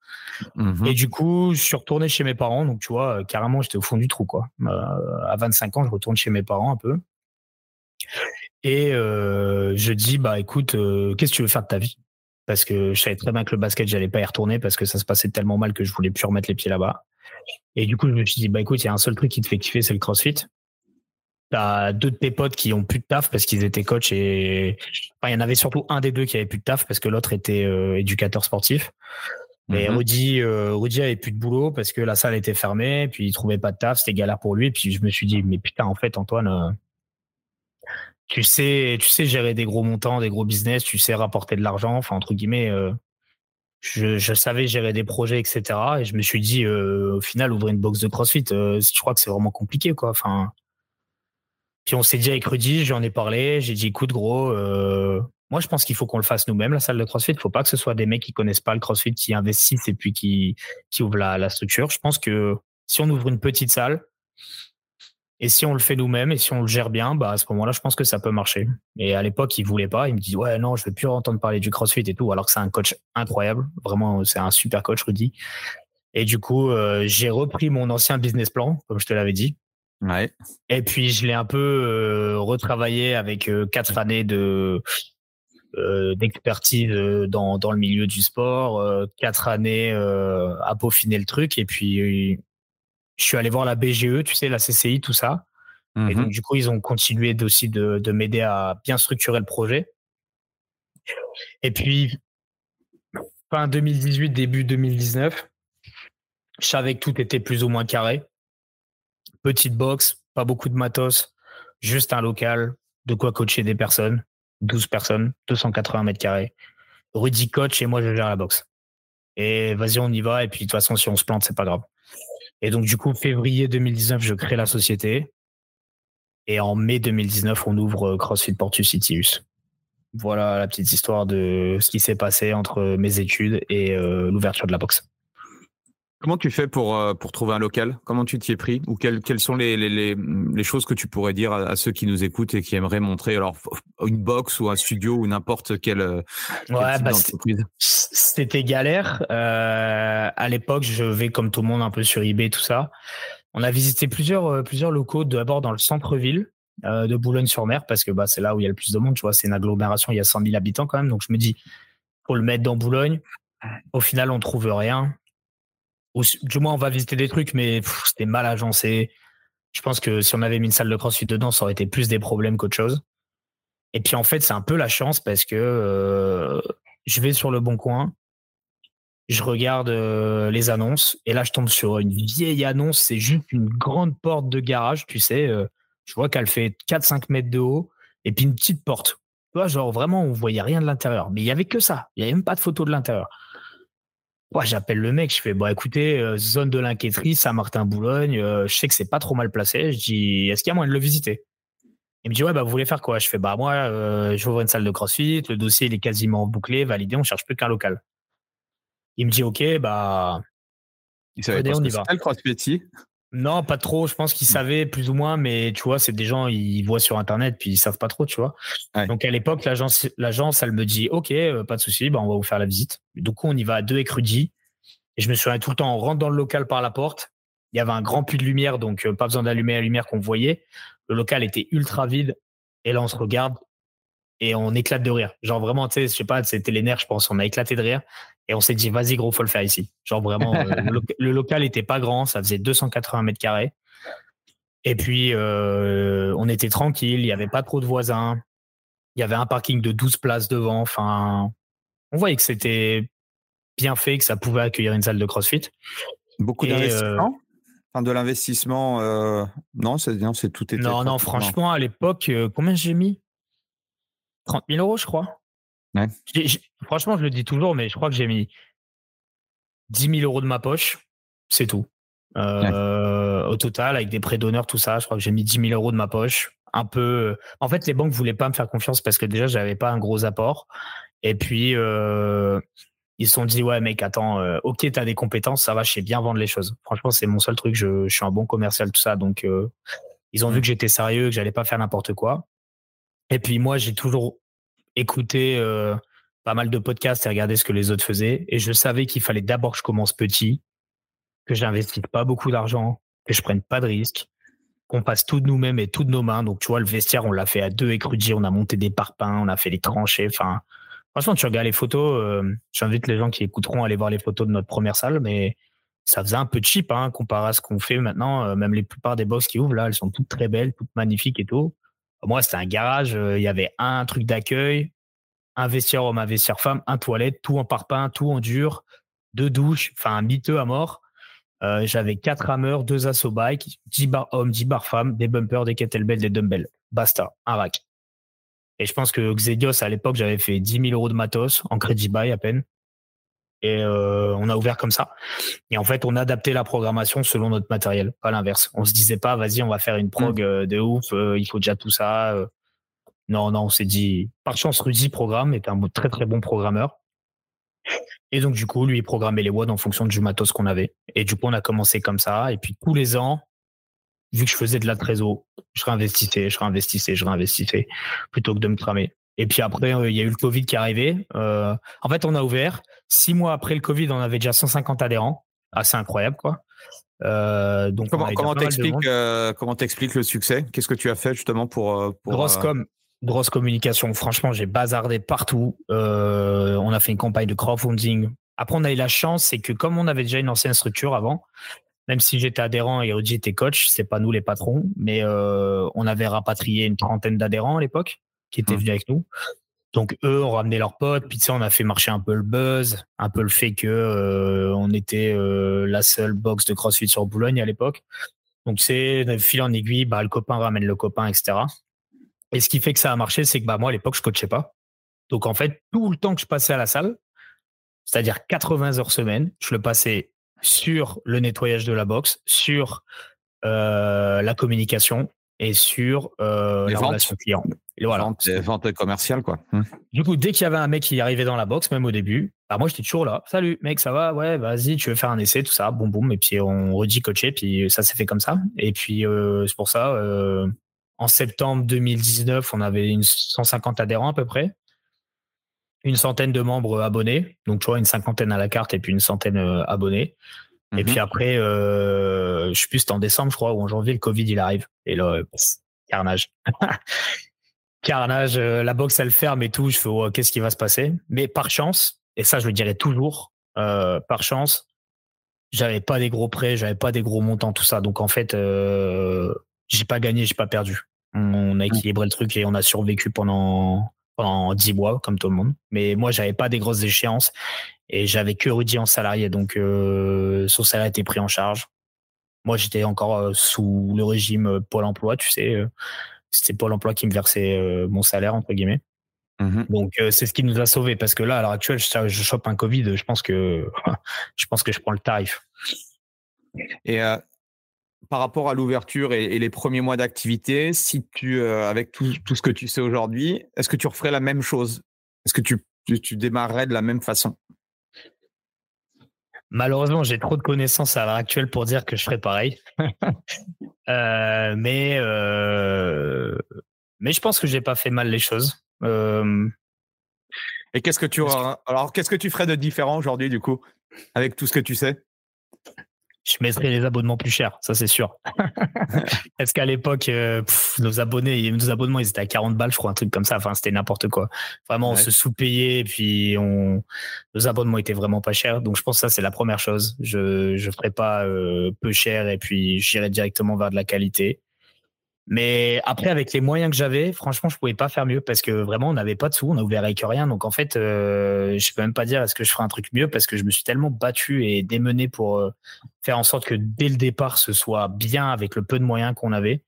Speaker 2: Mhm. Et du coup, je suis retourné chez mes parents. Donc, tu vois, carrément, j'étais au fond du trou, quoi. Euh, à 25 ans, je retourne chez mes parents un peu. Et euh, je dis, bah écoute, euh, qu'est-ce que tu veux faire de ta vie? Parce que je savais très bien que le basket, j'allais pas y retourner parce que ça se passait tellement mal que je voulais plus remettre les pieds là-bas. Et du coup, je me suis dit, bah écoute, il y a un seul truc qui te fait kiffer, c'est le CrossFit. T'as deux de tes potes qui ont plus de taf parce qu'ils étaient coachs et enfin, il y en avait surtout un des deux qui avait plus de taf parce que l'autre était euh, éducateur sportif. Mais mm Rudy, euh, Rudy avait plus de boulot parce que la salle était fermée, puis il trouvait pas de taf, c'était galère pour lui. Puis je me suis dit, mais putain, en fait, Antoine, euh, tu sais, tu sais gérer des gros montants, des gros business, tu sais rapporter de l'argent, enfin entre guillemets. Euh, je, je, savais gérer des projets, etc. Et je me suis dit, euh, au final, ouvrir une box de CrossFit, euh, je crois que c'est vraiment compliqué, quoi. Enfin. Puis on s'est dit avec Rudy, j'en ai parlé, j'ai dit, écoute, gros, moi je pense qu'il faut qu'on le fasse nous-mêmes, la salle de CrossFit. Il faut pas que ce soit des mecs qui connaissent pas le CrossFit, qui investissent et puis qui, qui ouvrent la, la structure. Je pense que si on ouvre une petite salle, et si on le fait nous-mêmes et si on le gère bien, bah à ce moment-là, je pense que ça peut marcher. Et à l'époque, il voulait pas. Il me dit ouais non, je veux plus entendre parler du CrossFit et tout, alors que c'est un coach incroyable. Vraiment, c'est un super coach, Rudy. Et du coup, euh, j'ai repris mon ancien business plan, comme je te l'avais dit.
Speaker 3: Ouais.
Speaker 2: Et puis je l'ai un peu euh, retravaillé avec euh, quatre années de d'expertise dans dans le milieu du sport, quatre années à peaufiner le truc. Et puis je suis allé voir la BGE, tu sais, la CCI, tout ça. Et donc, mmh du coup, ils ont continué aussi de, de m'aider à bien structurer le projet. Et puis, fin 2018, début 2019, je savais que tout était plus ou moins carré. Petite box, pas beaucoup de matos, juste un local, de quoi coacher des personnes, 12 personnes, 280 mètres carrés. Rudy coach et moi je gère la boxe. Et vas-y, on y va. Et puis de toute façon, si on se plante, c'est pas grave. Et donc du coup, février 2019, je crée la société. Et en mai 2019, on ouvre euh, CrossFit Portus Citius. Voilà la petite histoire de ce qui s'est passé entre mes études et euh, l'ouverture de la boxe.
Speaker 3: Comment tu fais pour, euh, pour trouver un local? Comment tu t'y es pris? Ou quelles, quelles sont les, les, les, choses que tu pourrais dire à, ceux qui nous écoutent et qui aimeraient montrer alors une box ou un studio ou n'importe quelle,
Speaker 2: ouais, bah C'était galère. Euh, à l'époque, je vais comme tout le monde un peu sur eBay, tout ça. On a visité plusieurs, euh, plusieurs locaux, d'abord dans le centre-ville de Boulogne-sur-Mer, parce que bah, c'est là où il y a le plus de monde. Tu vois, c'est une agglomération, il y a 100 000 habitants quand même. Donc je me dis, faut le mettre dans Boulogne. Au final, on trouve rien du moins on va visiter des trucs, mais c'était mal agencé. Je pense que si on avait mis une salle de crossfit dedans, ça aurait été plus des problèmes qu'autre chose. Et puis en fait, c'est un peu la chance parce que euh, je vais sur le bon coin, je regarde euh, les annonces, et là je tombe sur une vieille annonce, c'est juste une grande porte de garage, tu sais, euh, je vois qu'elle fait 4-5 mètres de haut, et puis une petite porte. Tu vois, genre vraiment, on voyait rien de l'intérieur. Mais il y avait que ça, il n'y avait même pas de photo de l'intérieur j'appelle le mec, je fais bon écoutez, euh, zone de l'inquiéterie, Saint-Martin-Boulogne, euh, je sais que c'est pas trop mal placé. Je dis est-ce qu'il y a moyen de le visiter? Il me dit ouais bah vous voulez faire quoi? Je fais bah moi euh, je vais ouvrir une salle de CrossFit, le dossier il est quasiment bouclé, validé, on cherche plus qu'un local. Il me dit ok bah
Speaker 3: il savait pas on y va. le CrossFit
Speaker 2: non, pas trop. Je pense qu'ils savaient plus ou moins, mais tu vois, c'est des gens, ils voient sur Internet, puis ils savent pas trop, tu vois. Donc à l'époque, l'agence, l'agence, elle me dit, OK, euh, pas de souci, bah, on va vous faire la visite. Du coup, on y va à deux avec Et je me souviens tout le temps, on rentre dans le local par la porte. Il y avait un grand puits de lumière, donc euh, pas besoin d'allumer la lumière qu'on voyait. Le local était ultra vide. Et là, on se regarde et on éclate de rire. Genre vraiment, tu sais, je sais pas, c'était les nerfs, je pense. On a éclaté de rire. Et on s'est dit, vas-y, gros, faut le faire ici. Genre vraiment, euh, le, local était pas grand, ça faisait 280 mètres carrés. Et puis, euh, on était tranquille, il n'y avait pas trop de voisins. Il y avait un parking de 12 places devant. Enfin, on voyait que c'était bien fait, que ça pouvait accueillir une salle de CrossFit.
Speaker 3: Beaucoup d'investissement enfin, De l'investissement, non, c'est tout était.
Speaker 2: Non, non, franchement, à l'époque, combien j'ai mis? 30 000 euros, je crois franchement, je le dis toujours, mais je crois que j'ai mis 10 000 euros de ma poche, c'est tout. Euh, au total, avec des prêts d'honneur, tout ça, je crois que j'ai mis 10 000 euros de ma poche. Un peu. En fait, les banques voulaient pas me faire confiance parce que déjà, j'avais pas un gros apport. Et puis, euh, ils se sont dit, ouais, mec, attends, euh, ok, tu as des compétences, ça va, je sais bien vendre les choses. Franchement, c'est mon seul truc. Je, suis un bon commercial, tout ça. Donc, ils ont vu que j'étais sérieux, que j'allais pas faire n'importe quoi. Et puis, moi, j'ai toujours écouter euh, pas mal de podcasts et regarder ce que les autres faisaient. Et je savais qu'il fallait d'abord que je commence petit, que j'investisse pas beaucoup d'argent, que je prenne pas de risques, qu'on passe tout de nous-mêmes et tout de nos mains. Donc, tu vois, le vestiaire, on l'a fait à deux écrudis, on a monté des parpaings, on a fait les tranchées. Enfin, franchement, tu regardes les photos, euh, j'invite les gens qui écouteront à aller voir les photos de notre première salle, mais ça faisait un peu cheap, hein, comparé à ce qu'on fait maintenant. Euh, même les plupart des box qui ouvrent là, elles sont toutes très belles, toutes magnifiques et tout. Moi, c'était un garage. Euh, il y avait un truc d'accueil, un vestiaire homme, un vestiaire femme, un toilette, tout en parpaing, tout en dur, deux douches, enfin un miteux à mort. Euh, j'avais quatre rameurs, deux assaut bike, 10 bars hommes, 10 bars femmes, des bumpers, des kettlebells, des dumbbells. Basta, un rack. Et je pense que Xedios, à l'époque, j'avais fait 10 000 euros de matos en crédit buy à peine. Et euh, on a ouvert comme ça. Et en fait, on a adapté la programmation selon notre matériel, pas l'inverse. On se disait pas, vas-y, on va faire une prog mm. euh, de ouf, euh, il faut déjà tout ça. Non, non, on s'est dit, par chance, Rudy programme, est un très très bon programmeur. Et donc, du coup, lui, il programmait les WOD en fonction du matos qu'on avait. Et du coup, on a commencé comme ça. Et puis, tous les ans, vu que je faisais de la trésor, je réinvestissais, je réinvestissais, je réinvestissais, plutôt que de me tramer. Et puis après, euh, il y a eu le Covid qui est arrivé. Euh, en fait, on a ouvert. Six mois après le Covid, on avait déjà 150 adhérents. Assez incroyable, quoi.
Speaker 3: Euh, donc comment comment t'expliques comment t'expliques le succès? Qu'est-ce que tu as fait justement pour, pour
Speaker 2: grosse com, grosse communication. Franchement, j'ai bazardé partout. on a fait une campagne de crowdfunding. Après, on a eu la chance, c'est que comme on avait déjà une ancienne structure avant, même si j'étais adhérent et Audi était coach, c'est pas nous les patrons, mais on avait rapatrié une trentaine d'adhérents à l'époque qui étaient mmh. venus avec nous. Donc eux ont ramené leurs potes, puis sais, on a fait marcher un peu le buzz, un peu le fait que euh, on était euh, la seule box de CrossFit sur Boulogne à l'époque. Donc c'est fil en aiguille, bah le copain ramène le copain, etc. Et ce qui fait que ça a marché, c'est que bah moi à l'époque je coachais pas. Donc en fait tout le temps que je passais à la salle, c'est-à-dire 80 heures semaine, je le passais sur le nettoyage de la box, sur euh, la communication et sur euh, la relation client.
Speaker 3: Et voilà. Vente, commerciale, quoi. Hmm.
Speaker 2: Du coup, dès qu'il y avait un mec qui arrivait dans la box, même au début, bah moi j'étais toujours là. Salut, mec, ça va? Ouais, vas-y, tu veux faire un essai, tout ça, boum boum. Et puis on redit coacher, puis ça s'est fait comme ça. Et puis euh, c'est pour ça, euh, en septembre 2019, on avait une 150 adhérents à peu près une centaine de membres abonnés, donc tu vois une cinquantaine à la carte et puis une centaine euh, abonnés. Et mhm. puis après, euh, je sais plus, c'était en décembre, je crois, ou en janvier, le Covid il arrive. Et là, carnage. carnage, euh, la boxe elle ferme et tout. Je fais, oh, qu'est-ce qui va se passer? Mais par chance, et ça je le dirais toujours, euh, par chance, j'avais pas des gros prêts, j'avais pas des gros montants, tout ça. Donc en fait, euh, j'ai pas gagné, j'ai pas perdu. On a équilibré le truc et on a survécu pendant pendant 10 mois, comme tout le monde. Mais moi, j'avais pas des grosses échéances et j'avais que Rudy en salarié, donc euh, son salaire était pris en charge. Moi, j'étais encore sous le régime Pôle Emploi, tu sais. Euh, c'était Pôle Emploi qui me versait mon salaire entre guillemets. Mmh donc c'est ce qui nous a sauvés parce que là, à l'heure actuelle, je, je chope un Covid, je pense que je pense que je prends le tarif.
Speaker 3: Et par rapport à l'ouverture et, les premiers mois d'activité, si tu, euh, avec tout, ce que tu sais aujourd'hui, est-ce que tu referais la même chose? Est-ce que tu, tu, démarrerais de la même façon?
Speaker 2: Malheureusement, j'ai trop de connaissances à l'heure actuelle pour dire que je ferais pareil. Euh, mais, euh, mais je pense que j'ai pas fait mal les choses.
Speaker 3: Et qu'est-ce que tu alors qu'est-ce que tu ferais de différent aujourd'hui du coup avec tout ce que tu sais?
Speaker 2: Je mettrais les abonnements plus chers, ça c'est sûr. Parce qu'à l'époque, euh, nos abonnés, nos abonnements, ils étaient à 40 balles, je crois, un truc comme ça. Enfin, c'était n'importe quoi. Vraiment, on se sous-payait, puis on, nos abonnements étaient vraiment pas chers. Donc, je pense que ça c'est la première chose. Je je ferais pas euh, peu cher et puis j'irais directement vers de la qualité. Mais après, avec les moyens que j'avais, franchement, je pouvais pas faire mieux parce que vraiment, on n'avait pas de sous, on a ouvert avec rien. Donc en fait, euh, je peux même pas dire est-ce que je ferai un truc mieux parce que je me suis tellement battu et démené pour euh, faire en sorte que dès le départ, ce soit bien avec le peu de moyens qu'on avait.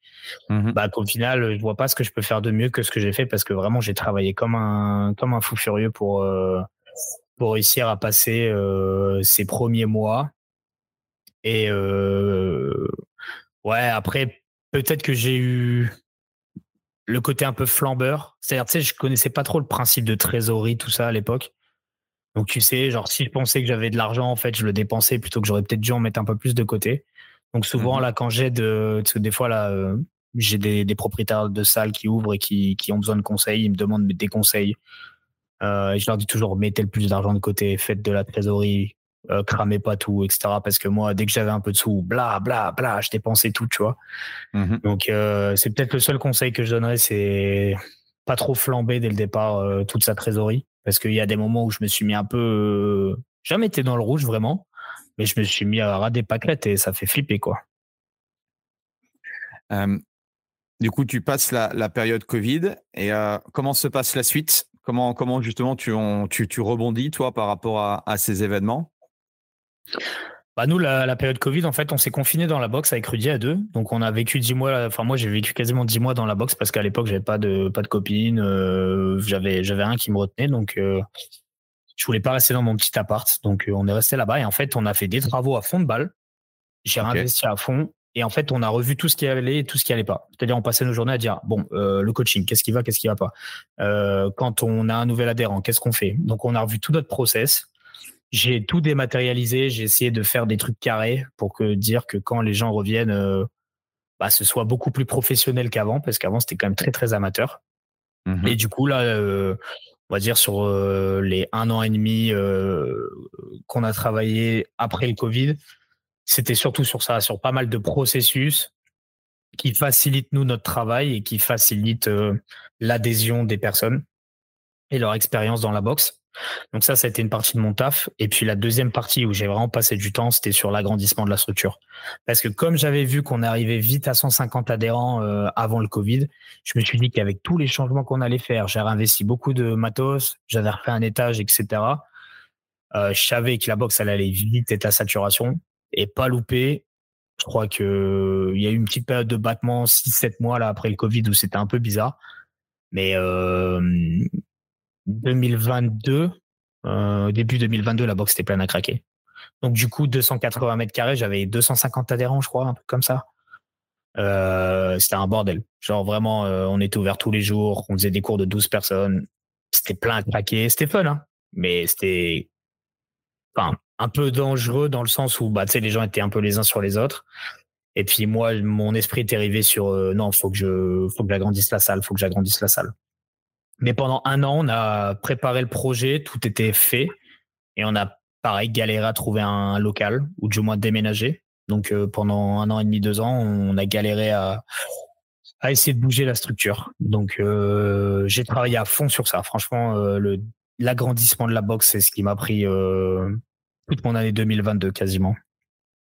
Speaker 2: Mmh bah qu'au final, je vois pas ce que je peux faire de mieux que ce que j'ai fait parce que vraiment, j'ai travaillé comme un comme un fou furieux pour euh, pour réussir à passer euh, ces premiers mois. Et euh, ouais, après peut-être que j'ai eu le côté un peu flambeur. C'est-à-dire, tu sais, je connaissais pas trop le principe de trésorerie, tout ça à l'époque. Donc, tu sais, genre, si je pensais que j'avais de l'argent, en fait, je le dépensais plutôt que j'aurais peut-être dû en mettre un peu plus de côté. Donc, souvent, mmh là, quand j'ai de, parce que des fois, là, euh, j'ai des, des, propriétaires de salles qui ouvrent et qui, qui ont besoin de conseils. Ils me demandent des conseils. Euh, et je leur dis toujours, mettez le plus d'argent de côté, faites de la trésorerie, euh, cramez pas tout, etc. Parce que moi, dès que j'avais un peu de sous, bla, bla, bla, je dépensais tout, tu vois. Mmh Donc, euh, c'est peut-être le seul conseil que je donnerais, c'est pas trop flamber dès le départ euh, toute sa trésorerie. Parce qu'il y a des moments où je me suis mis un peu. jamais été dans le rouge, vraiment. Mais je me suis mis à ras des pâquerettes et ça fait flipper, quoi.
Speaker 3: du coup, tu passes la, période Covid et comment se passe la suite? Comment, comment justement tu, tu, tu, rebondis, toi, par rapport à, à ces événements?
Speaker 2: Bah nous, la, période Covid, en fait, on s'est confiné dans la boxe avec Rudy à deux. Donc, on a vécu dix mois. Enfin, moi, j'ai vécu quasiment dix mois dans la boxe parce qu'à l'époque, j'avais pas de pas de copine. Euh, j'avais j'avais un qui me retenait, donc euh, je voulais pas rester dans mon petit appart. Donc, euh, on est resté là-bas et en fait, on a fait des travaux à fond de balle. J'ai réinvesti à fond et en fait, on a revu tout ce qui allait et tout ce qui allait pas. C'est-à-dire, on passait nos journées à dire bon, le coaching, qu'est-ce qui va, qu'est-ce qui va pas? quand on a un nouvel adhérent, qu'est-ce qu'on fait? Donc, on a revu tout notre process j'ai tout dématérialisé, j'ai essayé de faire des trucs carrés pour que dire que quand les gens reviennent, euh, bah, ce soit beaucoup plus professionnel qu'avant, parce qu'avant c'était quand même très très amateur. Mmh et du coup là, euh, on va dire sur euh, les un an et demi qu'on a travaillé après le Covid, c'était surtout sur ça, sur pas mal de processus qui facilitent nous notre travail et qui facilitent l'adhésion des personnes et leur expérience dans la boxe. Donc ça, ça a été une partie de mon taf. Et puis la deuxième partie où j'ai vraiment passé du temps, c'était sur l'agrandissement de la structure. Parce que comme j'avais vu qu'on arrivait vite à 150 adhérents euh, avant le Covid, je me suis dit qu'avec tous les changements qu'on allait faire, j'ai investi beaucoup de matos, j'avais refait un étage, etc. Euh, je savais que la box, allait vite être à saturation et pas louper. Je crois que il y a eu une petite période de battement 6-7 mois après le Covid où c'était un peu bizarre. Mais euh, 2022, euh, début 2022, la box était pleine à craquer. Donc du coup, 280 mètres carrés, j'avais 250 adhérents, je crois, un peu comme ça. Euh, c'était un bordel. Genre vraiment, euh, on était ouvert tous les jours, on faisait des cours de 12 personnes. C'était plein à craquer. C'était fun, hein. Mais c'était enfin, un peu dangereux dans le sens où bah, les gens étaient un peu les uns sur les autres. Et puis moi, mon esprit était arrivé sur euh, non, faut que je, faut que j'agrandisse la salle, faut que j'agrandisse la salle. Mais pendant un an, on a préparé le projet, tout était fait, et on a pareil galéré à trouver un local ou du moins déménager. Donc euh, pendant un an et demi, deux ans, on a galéré à, à essayer de bouger la structure. Donc euh, j'ai travaillé à fond sur ça. Franchement, euh, l'agrandissement de la box, c'est ce qui m'a pris toute mon année 2022 quasiment.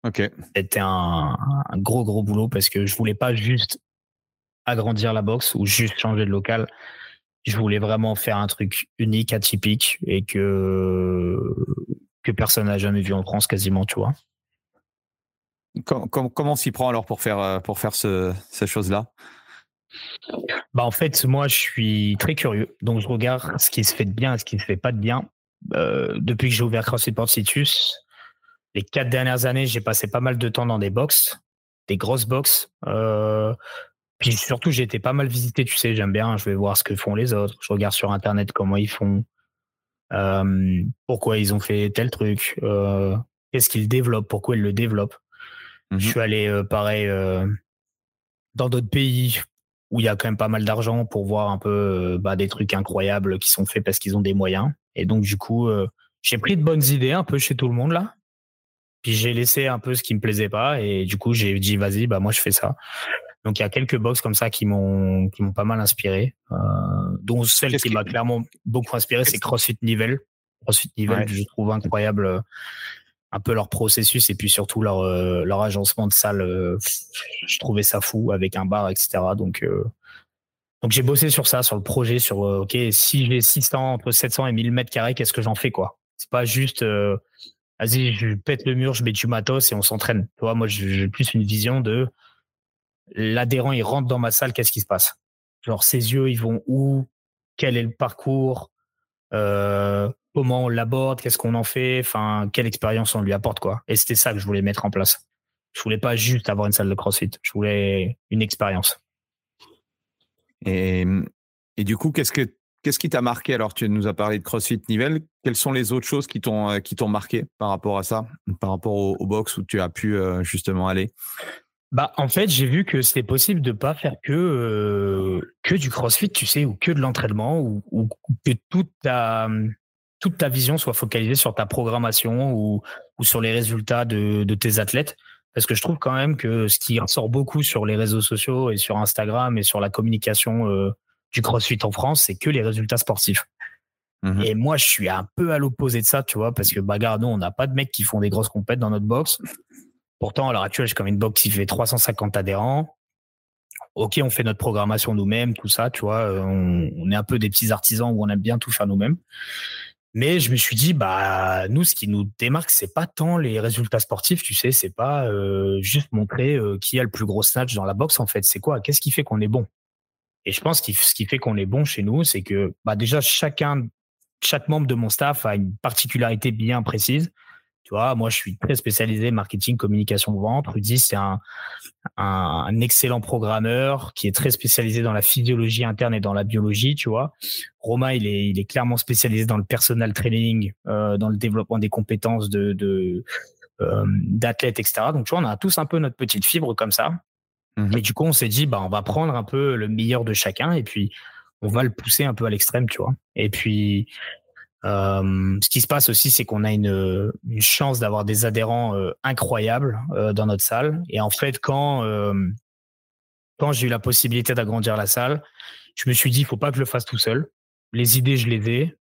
Speaker 3: Ok.
Speaker 2: C'était un, un, gros gros boulot parce que je voulais pas juste agrandir la box ou juste changer de local je voulais vraiment faire un truc unique, atypique et que que personne n'a jamais vu en France quasiment, tu vois.
Speaker 3: Comment, comment, s'y prend alors pour faire euh, pour faire ce, ces choses-là
Speaker 2: Bah en fait, moi je suis très curieux, donc je regarde ce qui se fait de bien et ce qui se fait pas de bien. Euh, depuis que j'ai ouvert CrossFit Situs, les quatre dernières années, j'ai passé pas mal de temps dans des box, des grosses box. Euh, puis surtout, j'ai été pas mal visité, tu sais, j'aime bien, je vais voir ce que font les autres, je regarde sur Internet comment ils font, euh, pourquoi ils ont fait tel truc, euh, qu'est-ce qu'ils développent, pourquoi ils le développent. Je mmh suis allé, euh, pareil, euh, dans d'autres pays où il y a quand même pas mal d'argent pour voir un peu euh, bah, des trucs incroyables qui sont faits parce qu'ils ont des moyens. Et donc, du coup, euh, j'ai pris de bonnes idées un peu chez tout le monde là. Puis j'ai laissé un peu ce qui me plaisait pas et du coup j'ai dit vas-y bah moi je fais ça. Donc il y a quelques box comme ça qui m'ont qui m'ont pas mal inspiré, euh, dont celle qui m'a clairement beaucoup inspiré, c'est CrossFit Nivel. CrossFit Nivel, je trouve incroyable euh, un peu leur processus et puis surtout leur euh, leur agencement de salle. Euh, je trouvais ça fou avec un bar, etc. Donc donc j'ai bossé sur ça, sur le projet, sur ok si j'ai 600 entre 700 et 1000 mètres carrés, qu'est-ce que j'en fais quoi? C'est pas juste vas-y je pète le mur, je mets du matos et on s'entraîne. Tu vois, moi j'ai plus une vision de l'adhérent il rentre dans ma salle, qu'est-ce qui se passe? Genre ses yeux, ils vont où? Quel est le parcours? Euh, Comment on l'aborde? Qu'est-ce qu'on en fait? Quelle expérience on lui apporte quoi. Et c'était ça que je voulais mettre en place. Je voulais pas juste avoir une salle de CrossFit. Je voulais une expérience.
Speaker 3: Et, du coup, qu'est-ce que Qu'est-ce qui t'a marqué? Alors Tu nous as parlé de CrossFit Nivelle. Quelles sont les autres choses qui t'ont euh, qui t'ont marqué par rapport à ça, par rapport au, au, box où tu as pu euh, justement aller?
Speaker 2: Bah, en fait, j'ai vu que c'était possible de pas faire que euh, que du CrossFit, tu sais, ou que de l'entraînement, ou, ou, que toute ta toute ta vision soit focalisée sur ta programmation ou, ou sur les résultats de, de tes athlètes. Parce que je trouve quand même que ce qui ressort beaucoup sur les réseaux sociaux et sur Instagram et sur la communication euh, du CrossFit en France, c'est que les résultats sportifs. Mmh et moi, je suis un peu à l'opposé de ça, tu vois, parce que bagarre, nous, on n'a pas de mecs qui font des grosses compètes dans notre box. Pourtant, à l'heure actuelle, j'ai comme une box qui fait 350 adhérents. Ok, on fait notre programmation nous-mêmes, tout ça, tu vois. Euh, on, est un peu des petits artisans où on aime bien tout faire nous-mêmes. Mais je me suis dit, bah, nous, ce qui nous démarque, c'est pas tant les résultats sportifs, tu sais, c'est pas euh, juste montrer euh, qui a le plus gros snatch dans la boxe, en fait. C'est quoi? Qu'est-ce qui fait qu'on est bon? Et je pense que ce qui fait qu'on est bon chez nous, c'est que, bah, déjà, chacun, chaque membre de mon staff a une particularité bien précise. Tu vois, moi, je suis très spécialisé marketing, communication, vente. Rudy, c'est un, un, un, excellent programmeur qui est très spécialisé dans la physiologie interne et dans la biologie, tu vois. Romain, il est, il est clairement spécialisé dans le personal training, euh, dans le développement des compétences de, de euh, d'athlètes, etc. Donc, tu vois, on a tous un peu notre petite fibre comme ça. Mmh. Et du coup, on s'est dit, bah, on va prendre un peu le meilleur de chacun et puis on va le pousser un peu à l'extrême, tu vois. Et puis, euh, ce qui se passe aussi, c'est qu'on a une, chance d'avoir des adhérents euh, incroyables euh, dans notre salle. Et en fait, quand quand j'ai eu la possibilité d'agrandir la salle, je me suis dit, il faut pas que je le fasse tout seul. Les idées, je les ai.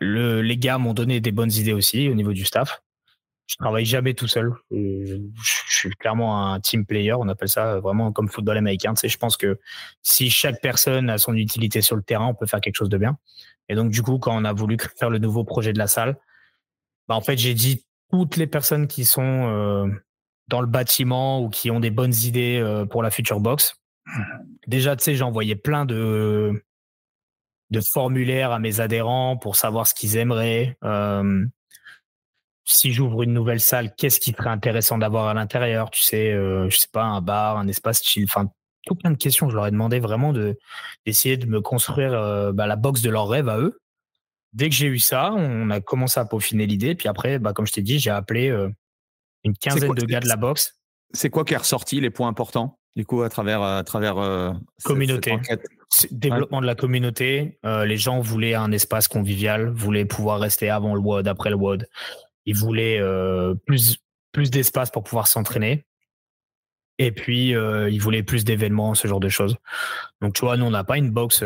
Speaker 2: Le, les gars m'ont donné des bonnes idées aussi au niveau du staff. Je travaille jamais tout seul. Je, suis clairement un team player, on appelle ça vraiment comme football américain. Tu sais, je pense que si chaque personne a son utilité sur le terrain, on peut faire quelque chose de bien. Et donc, du coup, quand on a voulu faire le nouveau projet de la salle, bah, en fait, j'ai dit toutes les personnes qui sont euh, dans le bâtiment ou qui ont des bonnes idées euh, pour la future box. Déjà, tu sais, j'ai envoyé plein de, de formulaires à mes adhérents pour savoir ce qu'ils aimeraient. Euh, si j'ouvre une nouvelle salle, qu'est-ce qui serait intéressant d'avoir à l'intérieur? Tu sais, je sais pas, un bar, un espace chill, enfin tout plein de questions. Je leur ai demandé vraiment de d'essayer de me construire bah, la box de leur rêve à eux. Dès que j'ai eu ça, on a commencé à peaufiner l'idée. Puis après, bah, comme je t'ai dit, j'ai appelé une quinzaine de gars de la boxe.
Speaker 3: C'est quoi qui est ressorti, les points importants, du coup, à travers, à travers euh,
Speaker 2: communauté. Développement de la communauté. Euh, les gens voulaient un espace convivial, voulaient pouvoir rester avant le WOD, après le WOD. Ils voulaient euh, plus, plus d'espace pour pouvoir s'entraîner. Et puis, ils voulaient plus d'événements, ce genre de choses. Donc, tu vois, nous, on n'a pas une box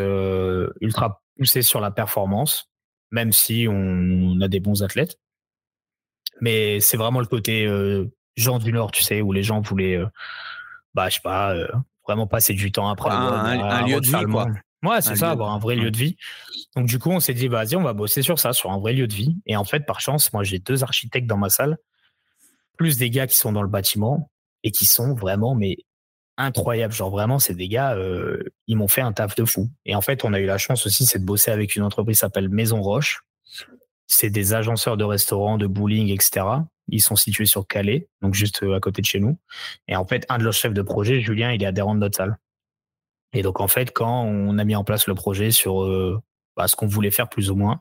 Speaker 2: ultra poussée sur la performance, même si on a des bons athlètes. Mais c'est vraiment le côté euh, gens du Nord, tu sais, où les gens voulaient, euh, bah, je sais pas, euh, vraiment passer du temps après.
Speaker 3: un, lieu de vie, quoi.
Speaker 2: Ouais, c'est ça, avoir un vrai lieu de vie. Donc, du coup, on s'est dit, vas-y, on va bosser sur ça, sur un vrai lieu de vie. Et en fait, par chance, moi, j'ai deux architectes dans ma salle, plus des gars qui sont dans le bâtiment et qui sont vraiment, mais incroyables. Genre, vraiment, c'est des gars, ils m'ont fait un taf de fou. Et en fait, on a eu la chance aussi, c'est de bosser avec une entreprise qui s'appelle Maison Roche, c'est des agenceurs de restaurants, de bowling, etc. Ils sont situés sur Calais, donc juste euh, à côté de chez nous. Et en fait, un de leurs chefs de projet, Julien, il est adhérent de notre salle. Et donc, en fait, quand on a mis en place le projet sur euh, bah, ce qu'on voulait faire plus ou moins,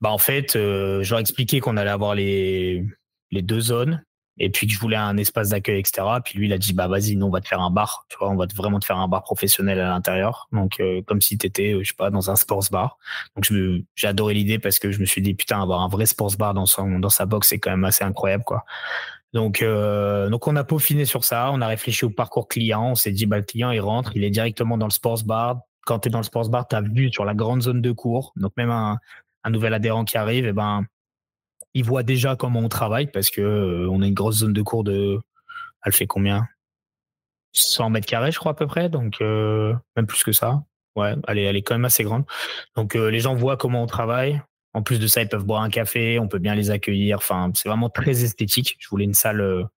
Speaker 2: bah, en fait, euh, je leur ai expliqué qu'on allait avoir les, les deux zones et puis que je voulais un espace d'accueil, etc. Puis lui, il a dit, bah vas-y, nous, on va te faire un bar, tu vois, on va vraiment te faire un bar professionnel à l'intérieur. Donc, euh, comme si tu étais, je sais pas, dans un sports bar. Donc, j'ai adoré l'idée parce que je me suis dit, putain, avoir un vrai sports bar dans, son, dans sa box, c'est quand même assez incroyable, quoi. Donc, euh, donc, on a peaufiné sur ça, on a réfléchi au parcours client, on s'est dit, bah, le client, il rentre, il est directement dans le sports bar. Quand tu es dans le sports bar, tu as vu sur la grande zone de cours. Donc, même un, nouvel adhérent qui arrive, et eh ben, il voit déjà comment on travaille parce que euh, on a une grosse zone de cours de. Elle fait combien? 100 mètres carrés, je crois à peu près, donc euh, même plus que ça. Ouais, elle est, elle est quand même assez grande. Donc euh, les gens voient comment on travaille. En plus de ça, ils peuvent boire un café, on peut bien les accueillir. Enfin, c'est vraiment très esthétique. Je voulais une salle.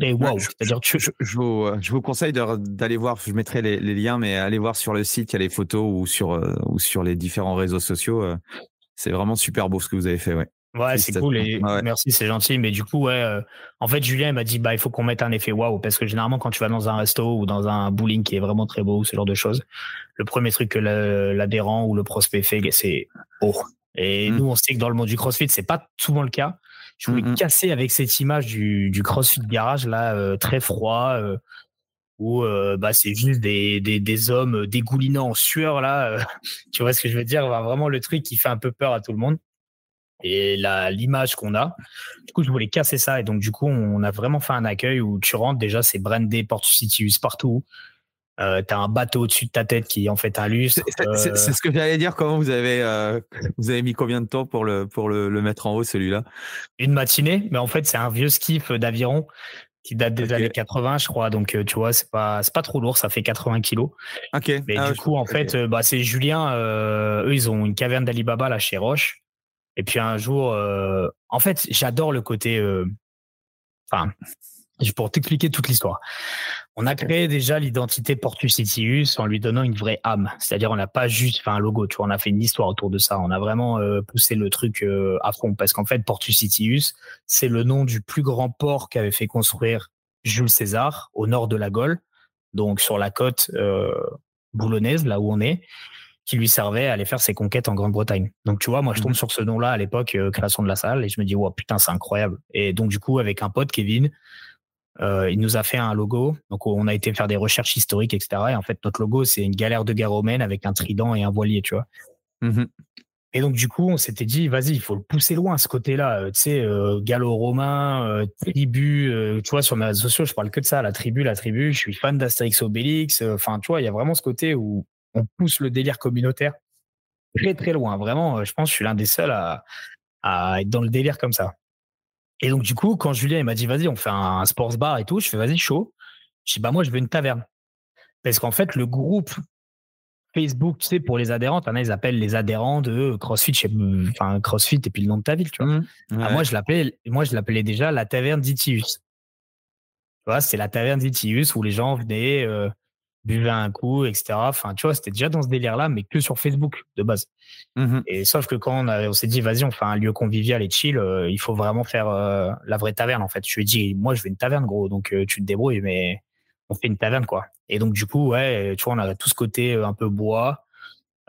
Speaker 2: Et wow,
Speaker 3: c'est-à-dire je, je, vous, je vous conseille d'aller voir, je mettrai les, les, liens, mais allez voir sur le site, il y a les photos ou sur, ou sur les différents réseaux sociaux. C'est vraiment super beau ce que vous avez fait, ouais.
Speaker 2: Ouais, c'est cool et merci, c'est gentil. Mais du coup, ouais, euh, en fait, Julien m'a dit, bah, il faut qu'on mette un effet waouh parce que généralement, quand tu vas dans un resto ou dans un bowling qui est vraiment très beau, ce genre de choses, le premier truc que l'adhérent ou le prospect fait, c'est oh. Et mmh. nous, on sait que dans le monde du CrossFit, c'est pas souvent le cas. Je voulais mmh casser avec cette image du, du CrossFit garage là, euh, très froid. Euh, où bah c'est juste des, des, des, hommes dégoulinants en sueur là, tu vois ce que je veux dire, vraiment le truc qui fait un peu peur à tout le monde et l'image qu'on a. Du coup, je voulais casser ça. Et donc, du coup, on a vraiment fait un accueil où tu rentres. Déjà, c'est brandé Portucitius partout. Euh, tu as un bateau au-dessus de ta tête qui en fait un lustre.
Speaker 3: C'est ce que j'allais dire. Comment vous avez, euh, vous avez mis combien de temps pour le, pour le, le mettre en haut, celui-là?
Speaker 2: Une matinée. Mais en fait, c'est un vieux skiff d'aviron qui date des années 80, je crois. Donc, euh, tu vois, c'est pas, pas trop lourd. Ça fait 80 kilos.
Speaker 3: Ok.
Speaker 2: Mais ah, du coup, en fait, bah, c'est Julien. eux, ils ont une caverne d'Alibaba là chez Roche. Et puis un jour, euh, en fait, j'adore le côté. Euh, enfin, pour t'expliquer toute l'histoire. On a créé déjà l'identité Portus Citius en lui donnant une vraie âme. C'est-à-dire, on n'a pas juste fait un logo, tu vois, on a fait une histoire autour de ça. On a vraiment euh, poussé le truc à fond parce qu'en fait, Portus Citius, c'est le nom du plus grand port qu'avait fait construire Jules César au nord de la Gaule, donc sur la côte boulonnaise, là où on est qui lui servait à aller faire ses conquêtes en Grande-Bretagne. Donc tu vois, moi je tombe mmh. sur ce nom-là à l'époque, euh, création de la salle, et je me dis, wow, putain, c'est incroyable. Et donc du coup, avec un pote, Kevin, euh, il nous a fait un logo. Donc on a été faire des recherches historiques, etc. Et en fait, notre logo, c'est une galère de guerre romaine avec un trident et un voilier, tu vois. Mmh et donc du coup, on s'était dit, vas-y, il faut le pousser loin, ce côté-là. Euh, tu sais, gallo-romain, tribu. tu vois, sur mes réseaux sociaux, je parle que de ça, la tribu, la tribu. Je suis fan d'Astérix Obélix. Enfin, tu vois, il y a vraiment ce côté où on pousse le délire communautaire. très très loin. Vraiment, je pense que je suis l'un des seuls à, à être dans le délire comme ça. Et donc, du coup, quand Julien m'a dit, vas-y, on fait un, sports bar et tout, je fais, vas-y, chaud. Je dis, bah, moi, je veux une taverne. Parce qu'en fait, le groupe Facebook, tu sais, pour les adhérents, ils appellent les adhérents de CrossFit, enfin, CrossFit et puis le nom de ta ville, tu vois. Mmh. Ah, moi, je l'appelais, moi, je l'appelais déjà la taverne d'Itius. Tu vois, c'est la taverne d'Itius où les gens venaient, euh, buvaient un coup, etc. Enfin, tu vois, c'était déjà dans ce délire-là, mais que sur Facebook de base. Mmh et sauf que quand on, s'est dit, vas-y, on fait un lieu convivial et chill, euh, il faut vraiment faire euh, la vraie taverne, en fait. Je lui ai dit, moi, je veux une taverne, gros, donc tu te débrouilles, mais on fait une taverne, quoi. Et donc, du coup, ouais, tu vois, on a tout ce côté un peu bois. on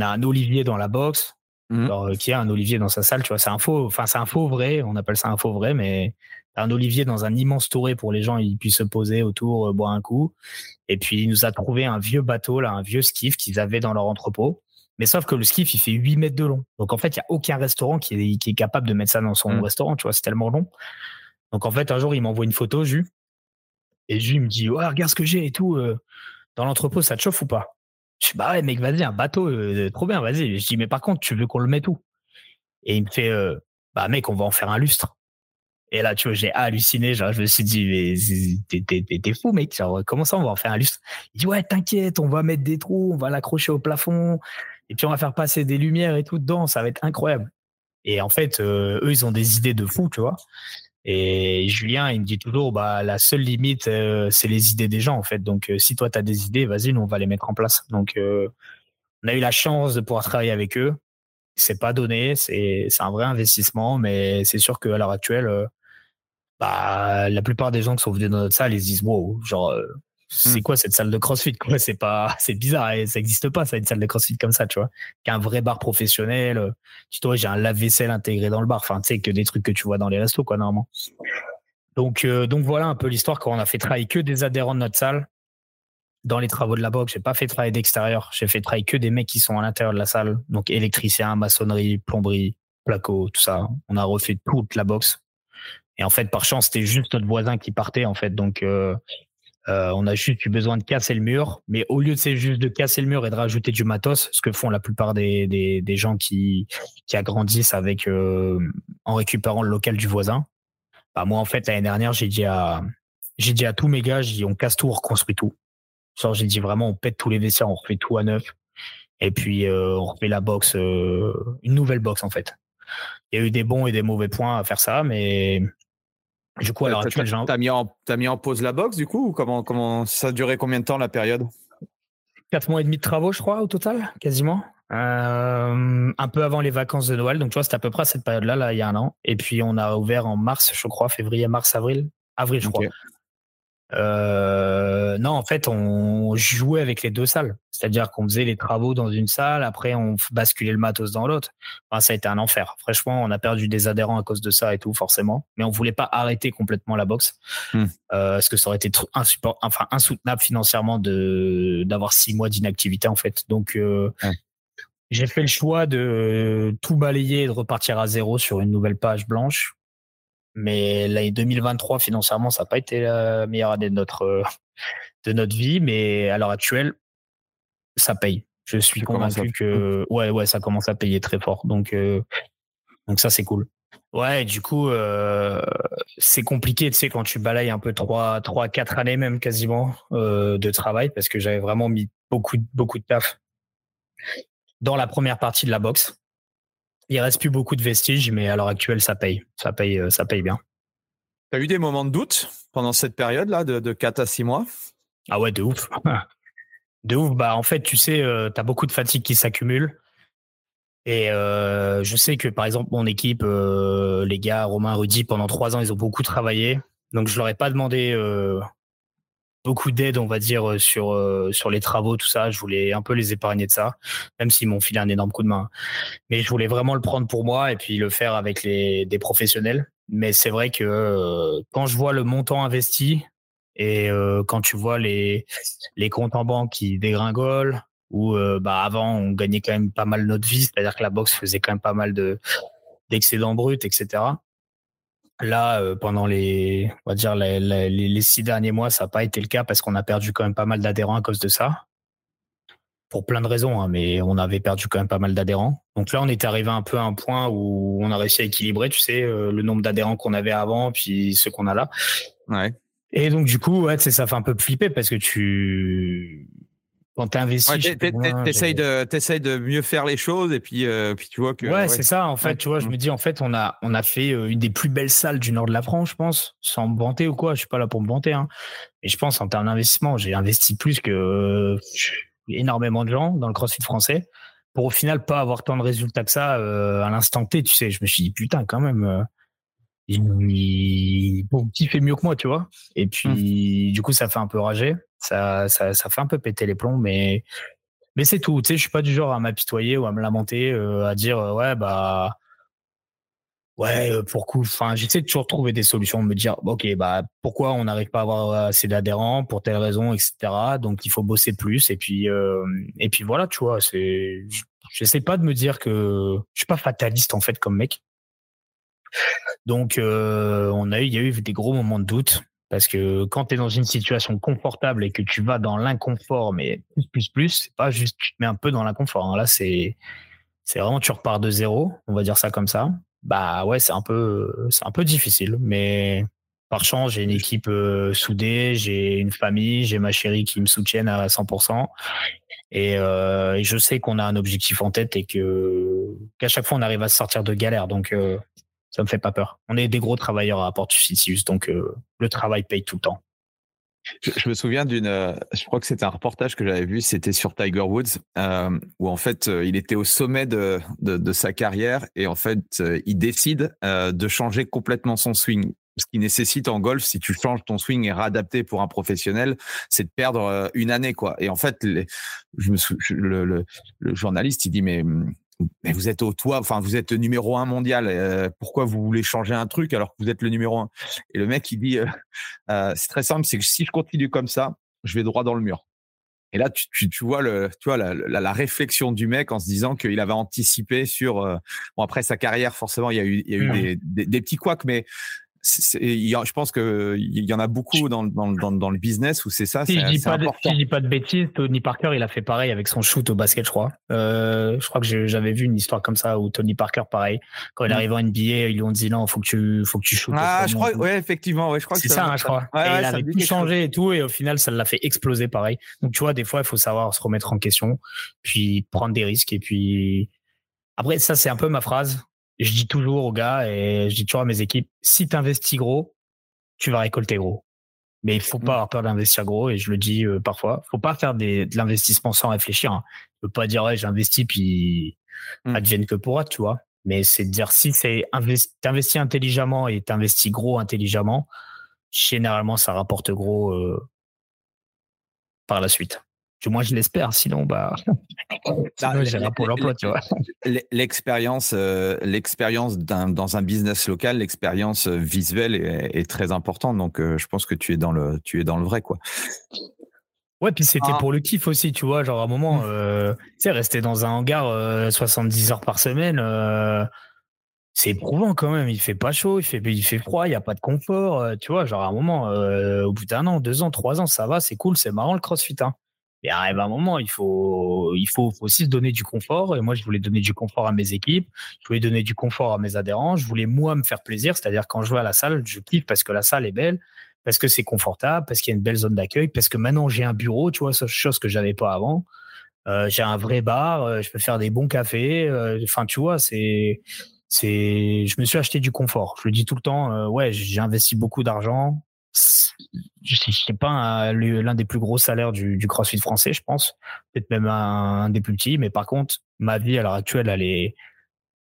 Speaker 2: a un olivier dans la box, mmh. qui a un olivier dans sa salle, tu vois. C'est un faux, enfin, c'est un faux vrai, on appelle ça un faux vrai, mais un olivier dans un immense touré pour les gens, ils puissent se poser autour, boire un coup. Et puis, il nous a trouvé un vieux bateau, là, un vieux skiff qu'ils avaient dans leur entrepôt. Mais sauf que le skiff, il fait 8 mètres de long. Donc, en fait, il n'y a aucun restaurant qui est, qui est, capable de mettre ça dans son mmh. restaurant, tu vois, c'est tellement long. Donc, en fait, un jour, il m'envoie une photo, Jus, et Jules me dit, ouais, regarde ce que j'ai et tout. Euh, dans l'entrepôt, ça te chauffe ou pas? Je dis, bah ouais, mec, vas-y, un bateau, euh, trop bien, vas-y. Je dis, mais par contre, tu veux qu'on le mette où? Et il me fait, euh, bah mec, on va en faire un lustre. Et là, tu vois, j'ai halluciné. Genre, je me suis dit, mais t'es fou, mec. Genre, comment ça, on va en faire un lustre? Il dit, ouais, t'inquiète, on va mettre des trous, on va l'accrocher au plafond, et puis on va faire passer des lumières et tout dedans. Ça va être incroyable. Et en fait, eux, ils ont des idées de fou, tu vois. Et Julien, il me dit toujours, bah, la seule limite, euh, c'est les idées des gens, en fait. Donc, euh, si toi, tu as des idées, vas-y, nous, on va les mettre en place. Donc, euh, on a eu la chance de pouvoir travailler avec eux. C'est pas donné, c'est un vrai investissement, mais c'est sûr qu'à l'heure actuelle, bah, la plupart des gens qui sont venus dans notre salle, ils se disent, wow, genre, c'est hmm. quoi cette salle de CrossFit quoi? C'est pas, c'est bizarre, et ça n'existe pas ça une salle de CrossFit comme ça, tu vois? Qu'un vrai bar professionnel, euh, tu vois, j'ai un lave-vaisselle intégré dans le bar, enfin tu sais que des trucs que tu vois dans les restos quoi normalement. Donc euh, donc voilà un peu l'histoire quand on a fait travailler que des adhérents de notre salle dans les travaux de la boxe. J'ai pas fait travailler d'extérieur, j'ai fait travailler que des mecs qui sont à l'intérieur de la salle, donc électricien, maçonnerie, plomberie, placo, tout ça. On a refait toute la boxe. Et en fait, par chance, c'était juste notre voisin qui partait en fait, donc euh, euh, on a juste eu besoin de casser le mur, mais au lieu de c'est juste de casser le mur et de rajouter du matos, ce que font la plupart des, des, gens qui, qui agrandissent avec euh, en récupérant le local du voisin. Bah moi en fait l'année dernière j'ai dit à j'ai dit à tous mes gars, j'ai dit on casse tout, on reconstruit tout. Genre j'ai dit vraiment on pète tous les vestiaires, on refait tout à neuf et puis euh, on refait la box, une nouvelle box en fait. Il y a eu des bons et des mauvais points à faire ça, mais
Speaker 3: du coup, alors tu as, mis en, as mis en pause la boxe du coup ou comment, comment ça a duré combien de temps la période?
Speaker 2: Quatre mois et demi de travaux, je crois, au total, quasiment. Euh, un peu avant les vacances de Noël. Donc, tu vois, c'était à peu près à cette période-là, là, il y a un an. Et puis, on a ouvert en mars, je crois, février, mars, avril. Avril, je crois. Euh, non, en fait, on jouait avec les deux salles. C'est-à-dire qu'on faisait les travaux dans une salle, après on basculait le matos dans l'autre. Enfin, ça a été un enfer. Franchement, on a perdu des adhérents à cause de ça et tout, forcément. Mais on voulait pas arrêter complètement la boxe, hmm. euh, parce que ça aurait été enfin insoutenable financièrement de d'avoir six mois d'inactivité en fait. Donc euh, j'ai fait le choix de tout balayer et de repartir à zéro sur une nouvelle page blanche mais l'année 2023, financièrement, ça n'a pas été la meilleure année de notre, euh, de notre vie. Mais à l'heure actuelle, ça paye. Je suis convaincu que ouais, ouais, ça commence à payer très fort. Donc, euh, donc ça, c'est cool. Ouais, du coup, euh, c'est compliqué, tu sais, quand tu balayes un peu trois, trois, quatre années même quasiment de travail, parce que j'avais vraiment mis beaucoup, beaucoup de taf dans la première partie de la boxe. Il reste plus beaucoup de vestiges, mais à l'heure actuelle, ça paye. Ça paye, euh, ça paye bien.
Speaker 3: Tu as eu des moments de doute pendant cette période-là, de, de 4 à 6 mois?
Speaker 2: Ah ouais, de ouf. de ouf. Bah, en fait, tu sais, euh, tu as beaucoup de fatigue qui s'accumule. Et euh, je sais que, par exemple, mon équipe, les gars, Romain, Rudy, pendant trois ans, ils ont beaucoup travaillé. Donc, je leur ai pas demandé beaucoup d'aide, on va dire, sur, sur les travaux, tout ça. Je voulais un peu les épargner de ça, même s'ils m'ont filé un énorme coup de main. Mais je voulais vraiment le prendre pour moi et puis le faire avec les, des professionnels. Mais c'est vrai que quand je vois le montant investi et quand tu vois les, les comptes en banque qui dégringolent, ou bah avant on gagnait quand même pas mal notre vie, c'est-à-dire que la boxe faisait quand même pas mal de d'excédents bruts, etc. Là, euh, pendant les, on va dire les, six derniers mois, ça n'a pas été le cas parce qu'on a perdu quand même pas mal d'adhérents à cause de ça. pour plein de raisons, hein, mais on avait perdu quand même pas mal d'adhérents. Donc là, on est arrivé un peu à un point où on a réussi à équilibrer, tu sais, le nombre d'adhérents qu'on avait avant, puis ceux qu'on a là.
Speaker 3: Ouais.
Speaker 2: Et donc, du coup, ouais, ça fait un peu flipper parce que tu, quand tu investis.
Speaker 3: Ouais, t'essayes de, de mieux faire les choses et puis, euh, puis tu vois que.
Speaker 2: Ouais, c'est ça. En fait, tu vois, je me dis, en fait, on a, on a fait euh, une des plus belles salles du nord de la France, je pense, sans me vanter ou quoi. Je suis pas là pour me vanter. Hein. Mais je pense, en termes d'investissement, j'ai investi plus que euh, énormément de gens dans le CrossFit français pour au final pas avoir tant de résultats que ça à l'instant T. Tu sais, je me suis dit, putain, quand même il, bon, qui fait mieux que moi, tu vois. Et puis, mmh. du coup, ça fait un peu rager. Ça, ça, ça fait un peu péter les plombs, mais, mais c'est tout. Tu sais, je suis pas du genre à m'apitoyer ou à me lamenter, euh, à dire, euh, ouais, bah, ouais, euh, pour coup, enfin, j'essaie de toujours trouver des solutions, me dire, ok, bah, pourquoi on n'arrive pas à avoir assez d'adhérents, pour telle raison, etc. Donc, il faut bosser plus. Et puis, et puis voilà, tu vois, c'est, j'essaie pas de me dire que je suis pas fataliste, en fait, comme mec. Donc, euh, on a eu, il y a eu des gros moments de doute parce que quand tu es dans une situation confortable et que tu vas dans l'inconfort, mais plus, plus, plus, c'est pas juste tu te mets un peu dans l'inconfort. Hein. Là, c'est, vraiment tu repars de zéro, on va dire ça comme ça. Bah ouais, c'est un peu, difficile, mais par chance, j'ai une équipe euh, soudée, j'ai une famille, j'ai ma chérie qui me soutiennent à 100%. Et, euh, et je sais qu'on a un objectif en tête et qu'à chaque fois on arrive à se sortir de galère. Donc ça me fait pas peur. On est des gros travailleurs à Portuficius, donc euh, le travail paye tout le temps.
Speaker 3: Je, me souviens d'une, euh, je crois que c'était un reportage que j'avais vu, c'était sur Tiger Woods, euh, où en fait il était au sommet de, sa carrière et en fait il décide de changer complètement son swing. Ce qui nécessite en golf, si tu changes ton swing et réadapter pour un professionnel, c'est de perdre une année quoi. Et en fait, je me le, le, le, journaliste il dit mais mais vous êtes au toit, enfin vous êtes le numéro un mondial. Euh, pourquoi vous voulez changer un truc alors que vous êtes le numéro un? Et le mec il dit, euh, euh, c'est très simple, c'est que si je continue comme ça, je vais droit dans le mur. Et là, tu, tu, vois le, tu vois la, la, réflexion du mec en se disant qu'il avait anticipé sur. bon après sa carrière, forcément, il y a eu, il y a eu mmh. des, des, des, petits couacs, mais je pense que il y en a beaucoup dans, dans, dans, le business où c'est ça.
Speaker 2: Si je dis pas, de, si dis pas de bêtises, Tony Parker, il a fait pareil avec son shoot au basket, je crois. Euh, je crois que j'avais vu une histoire comme ça où Tony Parker, pareil, quand il mm. arrive en NBA, ils lui ont dit non, faut que tu, faut que tu shootes.
Speaker 3: Ah, je crois, ouais, effectivement, ouais, je crois
Speaker 2: c'est ça, hein, je crois. et il avait tout changé et tout, et au final, ça l'a fait exploser, pareil. Donc, tu vois, des fois, il faut savoir se remettre en question, puis prendre des risques, et puis après, ça, c'est un peu ma phrase je dis toujours aux gars et je dis toujours à mes équipes, si tu investis gros, tu vas récolter gros. Mais il faut pas avoir peur d'investir gros et je le dis euh, parfois, faut pas faire des, de l'investissement sans réfléchir. Hein. Je peux pas dire ouais j'investis puis mmh. advienne que pourra, tu vois. Mais c'est de dire si c'est t'investis intelligemment et t'investis gros intelligemment, généralement ça rapporte gros euh, par la suite. Du moins, je l'espère. Sinon, bah, sinon, pour l'emploi, tu vois.
Speaker 3: L'expérience, euh, l'expérience dans un business local, l'expérience euh, visuelle est, très importante. Donc, euh, je pense que tu es dans le, tu es dans le vrai, quoi.
Speaker 2: Ouais, puis c'était ah. pour le kiff aussi, tu vois. Genre, à un moment, mmh. tu sais, rester dans un hangar 70 heures par semaine, c'est éprouvant quand même. Il fait pas chaud, il fait, il fait froid, il n'y a pas de confort. tu vois, genre, à un moment, au bout d'un an, deux ans, trois ans, ça va, c'est cool, c'est marrant le crossfit. Hein. Et arrive un moment, il faut, il faut, aussi se donner du confort. Et moi, je voulais donner du confort à mes équipes. Je voulais donner du confort à mes adhérents. Je voulais, moi, me faire plaisir. C'est-à-dire, quand je vais à la salle, je kiffe parce que la salle est belle, parce que c'est confortable, parce qu'il y a une belle zone d'accueil, parce que maintenant, j'ai un bureau, tu vois, chose que j'avais pas avant. Euh, j'ai un vrai bar, euh, je peux faire des bons cafés. Euh, enfin, tu vois, c'est, c'est, je me suis acheté du confort. Je le dis tout le temps. ouais, j'ai investi beaucoup d'argent je sais pas l'un des plus gros salaires du, CrossFit français, je pense, peut-être même un, des plus petits. Mais par contre, ma vie à l'heure actuelle, elle est,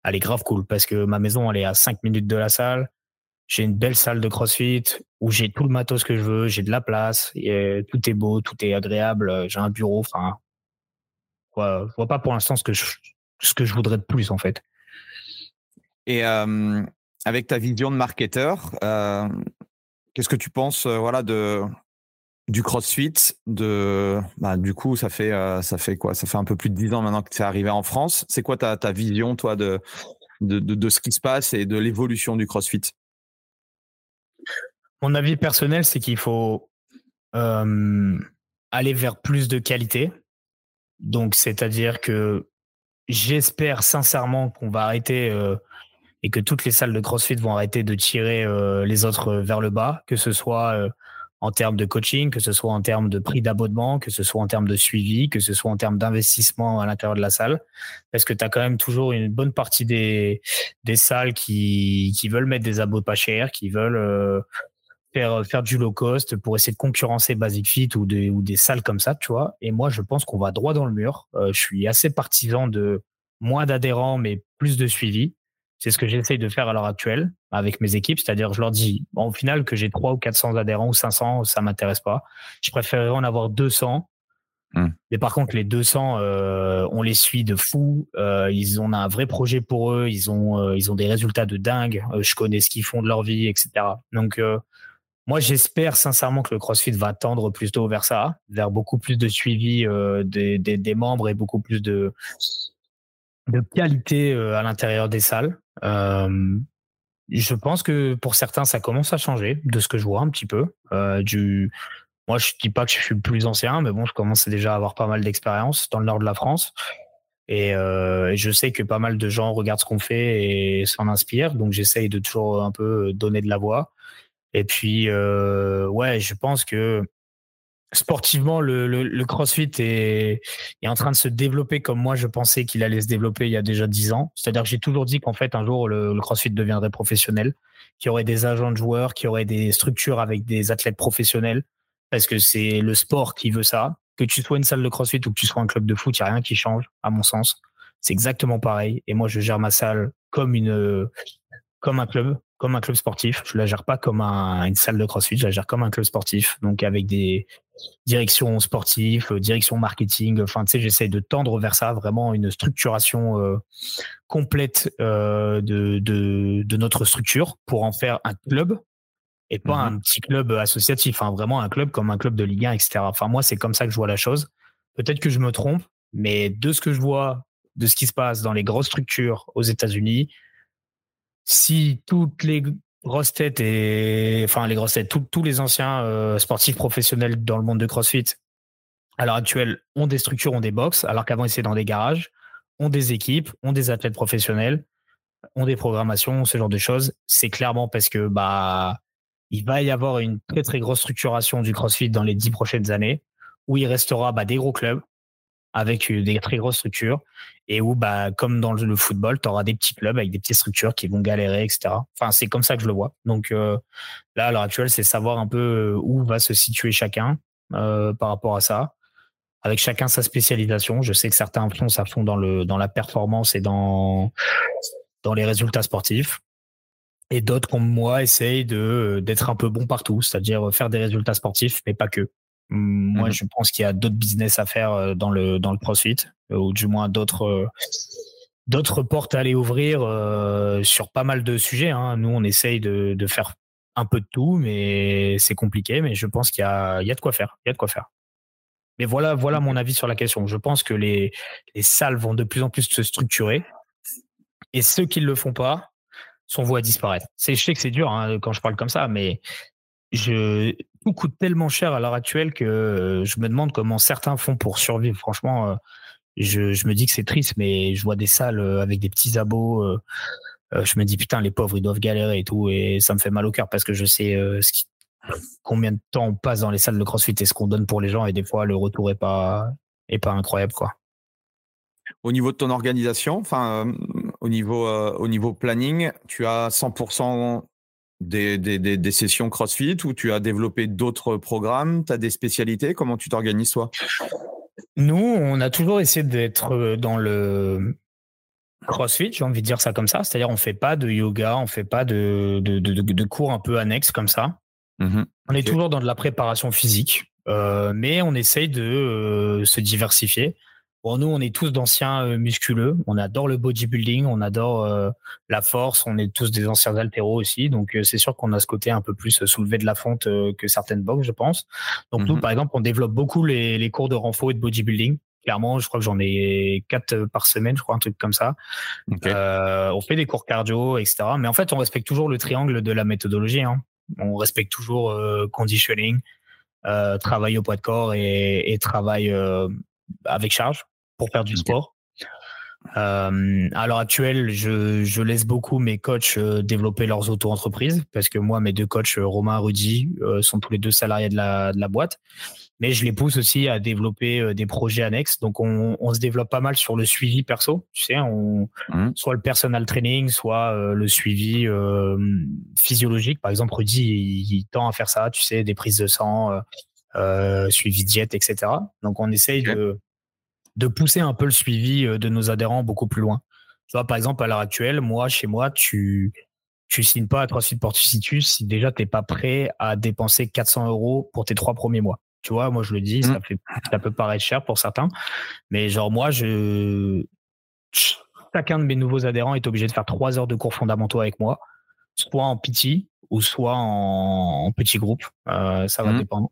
Speaker 2: elle est grave cool parce que ma maison, elle est à 5 minutes de la salle. J'ai une belle salle de CrossFit où j'ai tout le matos que je veux, j'ai de la place, et tout est beau, tout est agréable, j'ai un bureau. Enfin, ouais, je vois pas pour l'instant ce que je, ce que je voudrais de plus en fait.
Speaker 3: Et euh, avec ta vision de marketeur, euh, Qu'est-ce que tu penses voilà, de, du CrossFit bah, Du coup, ça fait, ça fait quoi? Ça fait un peu plus de dix ans maintenant que c'est arrivé en France. C'est quoi ta, vision, toi, de, de, ce qui se passe et de l'évolution du CrossFit?
Speaker 2: Mon avis personnel, c'est qu'il faut aller vers plus de qualité. Donc, c'est-à-dire que j'espère sincèrement qu'on va arrêter et que toutes les salles de CrossFit vont arrêter de tirer euh, les autres vers le bas, que ce soit euh, en termes de coaching, que ce soit en termes de prix d'abonnement, que ce soit en termes de suivi, que ce soit en termes d'investissement à l'intérieur de la salle. Parce que tu as quand même toujours une bonne partie des, des salles qui, qui veulent mettre des abos pas chers, qui veulent faire, faire du low cost pour essayer de concurrencer Basic Fit ou des, ou des salles comme ça, tu vois. Et moi, je pense qu'on va droit dans le mur. Euh, je suis assez partisan de moins d'adhérents, mais plus de suivi. C'est ce que j'essaye de faire à l'heure actuelle avec mes équipes. C'est-à-dire, je leur dis, bon, au final, que j'ai 300 ou 400 adhérents ou 500, ça m'intéresse pas. Je préférerais en avoir 200. Hmm. Mais par contre, les 200, euh, on les suit de fou. Euh, ils ont un vrai projet pour eux. Ils ont, euh, ils ont des résultats de dingue. Euh, je connais ce qu'ils font de leur vie, etc. Donc, moi, j'espère sincèrement que le CrossFit va tendre plutôt vers ça, vers beaucoup plus de suivi euh, des, des, des, membres et beaucoup plus de, de qualité euh, à l'intérieur des salles. Euh, je pense que pour certains, ça commence à changer, de ce que je vois un petit peu. Euh, moi, je dis pas que je suis le plus ancien, mais bon, je commence déjà à avoir pas mal d'expérience dans le nord de la France. Et euh, je sais que pas mal de gens regardent ce qu'on fait et s'en inspirent. Donc, j'essaye de toujours un peu donner de la voix. Et puis, euh, ouais, je pense que sportivement, le, le, CrossFit est, en train de se développer comme moi je pensais qu'il allait se développer il y a déjà dix ans. C'est-à-dire que j'ai toujours dit qu'en fait, un jour, le, le CrossFit deviendrait professionnel, qu'il y aurait des agents de joueurs, qu'il y aurait des structures avec des athlètes professionnels, parce que c'est le sport qui veut ça. Que tu sois une salle de CrossFit ou que tu sois un club de foot, il n'y a rien qui change, à mon sens. C'est exactement pareil. Et moi, je gère ma salle comme une, comme un club comme un club sportif. Je la gère pas comme un, une salle de CrossFit, je la gère comme un club sportif, donc avec des directions sportives, euh, direction marketing. Enfin, tu sais, j'essaie de tendre vers ça, vraiment une structuration euh, complète euh, de, de, de, notre structure pour en faire un club et pas mm-hmm. un petit club associatif, hein, vraiment un club comme un club de Ligue 1, etc. Enfin, moi, c'est comme ça que je vois la chose. Peut-être que je me trompe, mais de ce que je vois, de ce qui se passe dans les grosses structures aux États-Unis, si toutes les grosses têtes et enfin les grosses têtes, tous les anciens euh, sportifs professionnels dans le monde de CrossFit à l'heure actuelle ont des structures, ont des box, alors qu'avant ils étaient dans des garages, ont des équipes, ont des athlètes professionnels, ont des programmations, ce genre de choses. C'est clairement parce que bah il va y avoir une très très grosse structuration du CrossFit dans les dix prochaines années, où il restera bah, des gros clubs, avec des très grosses structures et où, bah, comme dans le football, tu auras des petits clubs avec des petites structures qui vont galérer, etc. Enfin, c'est comme ça que je le vois. Donc euh, là, à l'heure actuelle, c'est savoir un peu où va se situer chacun euh, par rapport à ça, avec chacun sa spécialisation. Je sais que certains font ça font dans le dans la performance et dans dans les résultats sportifs. Et d'autres, comme moi, essayent d'être un peu bon partout, c'est-à-dire faire des résultats sportifs, mais pas que. Moi, mmh je pense qu'il y a d'autres business à faire euh, dans le dans le CrossFit, euh, ou du moins d'autres euh, d'autres portes à aller ouvrir sur pas mal de sujets. Hein. Nous, on essaye de, de faire un peu de tout, mais c'est compliqué. Mais je pense qu'il y a il y a de quoi faire. Il y a de quoi faire. Mais voilà voilà mon avis sur la question. Je pense que les les salles vont de plus en plus se structurer, et ceux qui ne le font pas sont voués à disparaître. C'est je sais que c'est dur hein, quand je parle comme ça, mais je, tout coûte tellement cher à l'heure actuelle que euh, je me demande comment certains font pour survivre. Franchement, euh, je, me dis que c'est triste, mais je vois des salles euh, avec des petits abos. je me dis putain, les pauvres, ils doivent galérer et tout, et ça me fait mal au cœur parce que je sais ce qui, combien de temps on passe dans les salles de CrossFit et ce qu'on donne pour les gens, et des fois le retour est pas est pas incroyable quoi.
Speaker 3: Au niveau de ton organisation, enfin au niveau au niveau planning, tu as 100% des, des, des, sessions CrossFit ou tu as développé d'autres programmes? Tu as des spécialités? Comment tu t'organises toi?
Speaker 2: Nous, on a toujours essayé d'être euh, dans le CrossFit, j'ai envie de dire ça comme ça. C'est-à-dire, on fait pas de yoga, on fait pas de, de, de, de cours un peu annexes comme ça. Mmh on est toujours dans de la préparation physique, euh, mais on essaye de euh, se diversifier. Bon, nous, on est tous d'anciens euh, musculeux. On adore le bodybuilding, on adore euh, la force. On est tous des anciens altéros aussi. Donc, euh, c'est sûr qu'on a ce côté un peu plus soulevé de la fonte que certaines box, je pense. Donc, nous, mhm. par exemple, on développe beaucoup les, les cours de renfort et de bodybuilding. Clairement, je crois que j'en ai quatre par semaine, je crois, un truc comme ça. on fait des cours cardio, etc. Mais en fait, on respecte toujours le triangle de la méthodologie. Hein. On respecte toujours conditioning, travail au poids de corps et, et travail avec charge. Pour faire du sport. Euh, à l'heure actuelle, je, je, laisse beaucoup mes coachs euh, développer leurs auto-entreprises parce que moi, mes deux coachs, euh, Romain et Rudy, sont tous les deux salariés de la, de la boîte. Mais je les pousse aussi à développer des projets annexes. Donc, on, on, se développe pas mal sur le suivi perso. Tu sais, on, mmh. soit le personal training, soit le suivi physiologique. Par exemple, Rudy, il, il, tend à faire ça. Tu sais, des prises de sang, suivi diète, etc. Donc, on essaye de de pousser un peu le suivi euh, de nos adhérents beaucoup plus loin. Tu vois, par exemple, à l'heure actuelle, moi, chez moi, tu tu signes pas à CrossFit Porticitus si déjà tu n'es pas prêt à dépenser 400 euros pour tes trois premiers mois. Tu vois, moi je le dis, ça, mmh. fait, ça peut paraître cher pour certains, mais genre moi, je chacun de mes nouveaux adhérents est obligé de faire trois heures de cours fondamentaux avec moi, soit en PT ou soit en, petit groupe. Euh, ça va mmh. dépendre.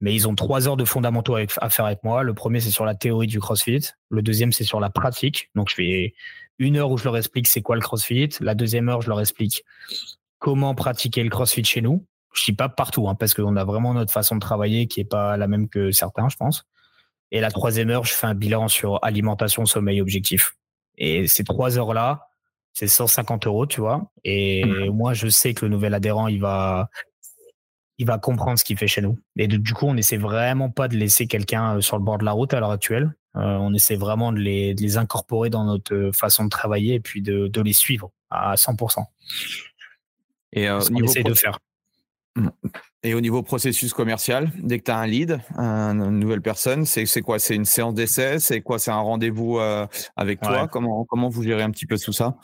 Speaker 2: Mais ils ont trois heures de fondamentaux à faire avec moi. Le premier, c'est sur la théorie du CrossFit. Le deuxième, c'est sur la pratique. Donc, je fais une heure où je leur explique c'est quoi le CrossFit. La deuxième heure, je leur explique comment pratiquer le CrossFit chez nous. Je dis pas partout, hein, parce qu'on a vraiment notre façon de travailler qui est pas la même que certains, je pense. Et la troisième heure, je fais un bilan sur alimentation, sommeil, objectif. Et ces trois heures-là, c'est 150 euros, tu vois. Et mmh. moi, je sais que le nouvel adhérent, il va, il va comprendre ce qu'il fait chez nous. Et du coup, on essaie vraiment pas de laisser quelqu'un euh, sur le bord de la route à l'heure actuelle. Euh, on essaie vraiment de les, de les, incorporer dans notre euh, façon de travailler et puis de, de les suivre à 100%. Et euh, on essaie de faire.
Speaker 3: Mmh. Et au niveau processus commercial, dès que tu as un lead, une nouvelle personne, c'est quoi? C'est une séance d'essai? C'est quoi? C'est un rendez-vous avec toi? Comment, comment vous gérez un petit peu tout ça?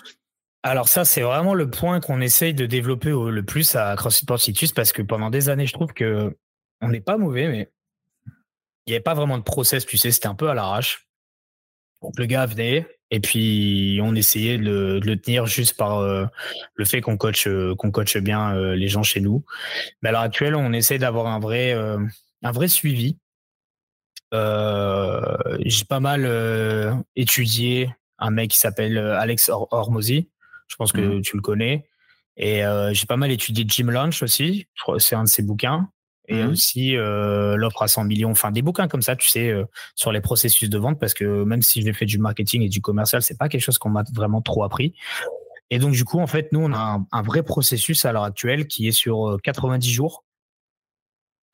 Speaker 2: Alors ça, c'est vraiment le point qu'on essaye de développer le plus à CrossFit Portitus parce que pendant des années, je trouve que on n'est pas mauvais, mais il n'y avait pas vraiment de process, tu sais, c'était un peu à l'arrache. Donc le gars venait et puis on essayait de le, tenir juste par euh, le fait qu'on coach, euh, bien euh, les gens chez nous. Mais à l'heure actuelle, on essaie d'avoir un vrai, un vrai suivi. J'ai pas mal étudié un mec qui s'appelle Alex Hormozy je pense que mmh. tu le connais. Et euh, j'ai pas mal étudié Jim Lunch aussi. C'est un de ses bouquins. Et mmh. aussi euh, l'offre à 100 millions. Enfin, des bouquins comme ça, tu sais, euh, sur les processus de vente. Parce que même si j'ai fait du marketing et du commercial, c'est pas quelque chose qu'on m'a vraiment trop appris. Et donc, du coup, en fait, nous, on a un, un vrai processus à l'heure actuelle qui est sur 90 jours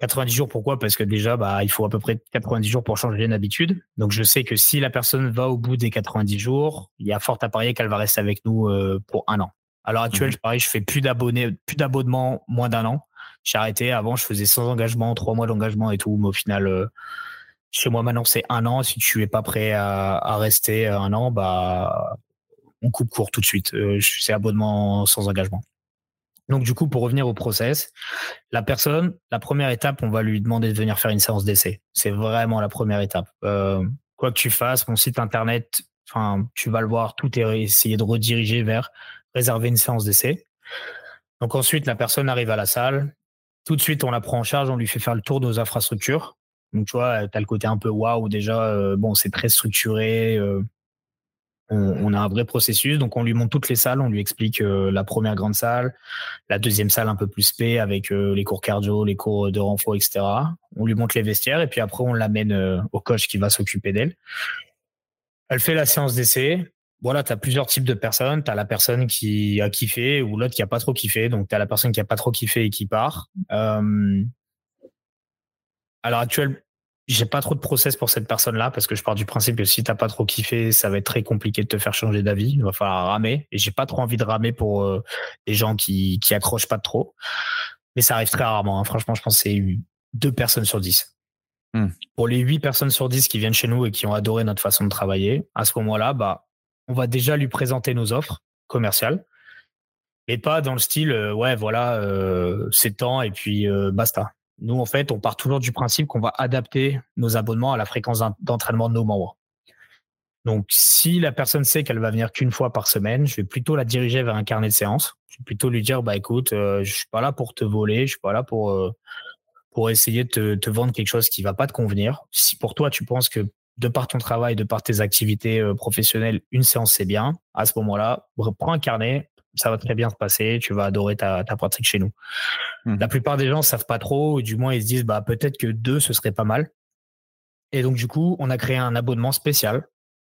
Speaker 2: 90 jours, pourquoi? Parce que déjà, bah, il faut à peu près 90 jours pour changer une habitude. Donc, je sais que si la personne va au bout des 90 jours, il y a fort à parier qu'elle va rester avec nous euh, pour un an. À l'heure actuelle, mmh. pareil, je fais plus d'abonnés, plus d'abonnements moins d'un an. J'ai arrêté. Avant, je faisais sans engagement, trois mois d'engagement et tout. Mais au final, euh, chez moi maintenant, c'est un an. Si tu es pas prêt à, à rester un an, bah, on coupe court tout de suite. Euh, c'est abonnement sans engagement. Donc du coup, pour revenir au process, la personne, la première étape, on va lui demander de venir faire une séance d'essai. C'est vraiment la première étape. Euh, quoi que tu fasses, mon site internet, tu vas le voir, tout est essayé de rediriger vers réserver une séance d'essai. Donc ensuite, la personne arrive à la salle. Tout de suite, on la prend en charge, on lui fait faire le tour de nos infrastructures. Donc tu vois, tu as le côté un peu waouh déjà, euh, bon, c'est très structuré. Euh, on, a un vrai processus, donc on lui montre toutes les salles, on lui explique euh, la première grande salle, la deuxième salle un peu plus spé avec euh, les cours cardio, les cours de renfort, etc. On lui montre les vestiaires et puis après on l'amène euh, au coach qui va s'occuper d'elle. Elle fait la séance d'essai. Voilà, tu as plusieurs types de personnes. Tu as la personne qui a kiffé ou l'autre qui a pas trop kiffé. Donc tu as la personne qui a pas trop kiffé et qui part. à l'heure j'ai pas trop de process pour cette personne-là parce que je pars du principe que si t'as pas trop kiffé, ça va être très compliqué de te faire changer d'avis. Il va falloir ramer et j'ai pas trop envie de ramer pour euh, des gens qui qui accrochent pas trop. Mais ça arrive très rarement. Hein. Franchement, je pense que c'est deux personnes sur dix. Hmm. Pour les huit personnes sur dix qui viennent chez nous et qui ont adoré notre façon de travailler, à ce moment-là, bah, on va déjà lui présenter nos offres commerciales, mais pas dans le style euh, ouais voilà euh, c'est temps et puis euh, basta. Nous, en fait, on part toujours du principe qu'on va adapter nos abonnements à la fréquence d'entraînement de nos membres. Donc, si la personne sait qu'elle va venir qu'une fois par semaine, je vais plutôt la diriger vers un carnet de séance. Je vais plutôt lui dire, bah écoute, euh, je suis pas là pour te voler, je suis pas là pour euh, essayer de te, vendre quelque chose qui va pas te convenir. Si pour toi tu penses que de par ton travail, de par tes activités euh, professionnelles, une séance c'est bien, à ce moment-là, prends un carnet, ça va très bien se passer, tu vas adorer ta, ta pratique chez nous. Mmh. La plupart des gens savent pas trop, ou du moins ils se disent bah peut-être que deux ce serait pas mal. Et donc du coup, on a créé un abonnement spécial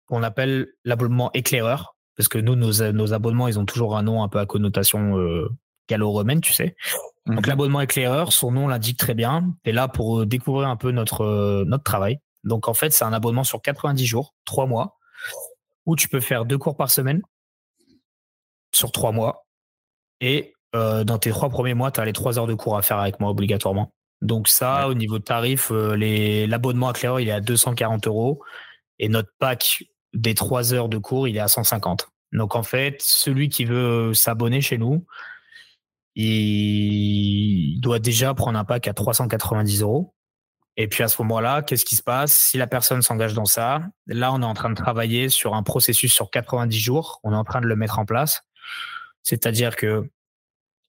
Speaker 2: qu'on appelle l'abonnement éclaireur, parce que nous, nos, abonnements, ils ont toujours un nom un peu à connotation euh, gallo-romaine, tu sais. Donc mhm. l'abonnement éclaireur, son nom l'indique très bien. Tu es là pour euh, découvrir un peu notre, euh, notre travail. Donc en fait, c'est un abonnement sur 90 jours, 3 mois, où tu peux faire deux cours par semaine sur 3 mois. Et dans tes trois premiers mois, tu as les 3 heures de cours à faire avec moi obligatoirement. Donc ça, au niveau de tarif, l'abonnement éclaireur, il est à 240 euros. Et notre pack des 3 heures de cours, il est à 150. Donc en fait, celui qui veut s'abonner chez nous, il doit déjà prendre un pack à 390 euros. Et puis à ce moment-là, qu'est-ce qui se passe? Si la personne s'engage dans ça, là, on est en train de travailler sur un processus sur 90 jours. On est en train de le mettre en place. C'est-à-dire que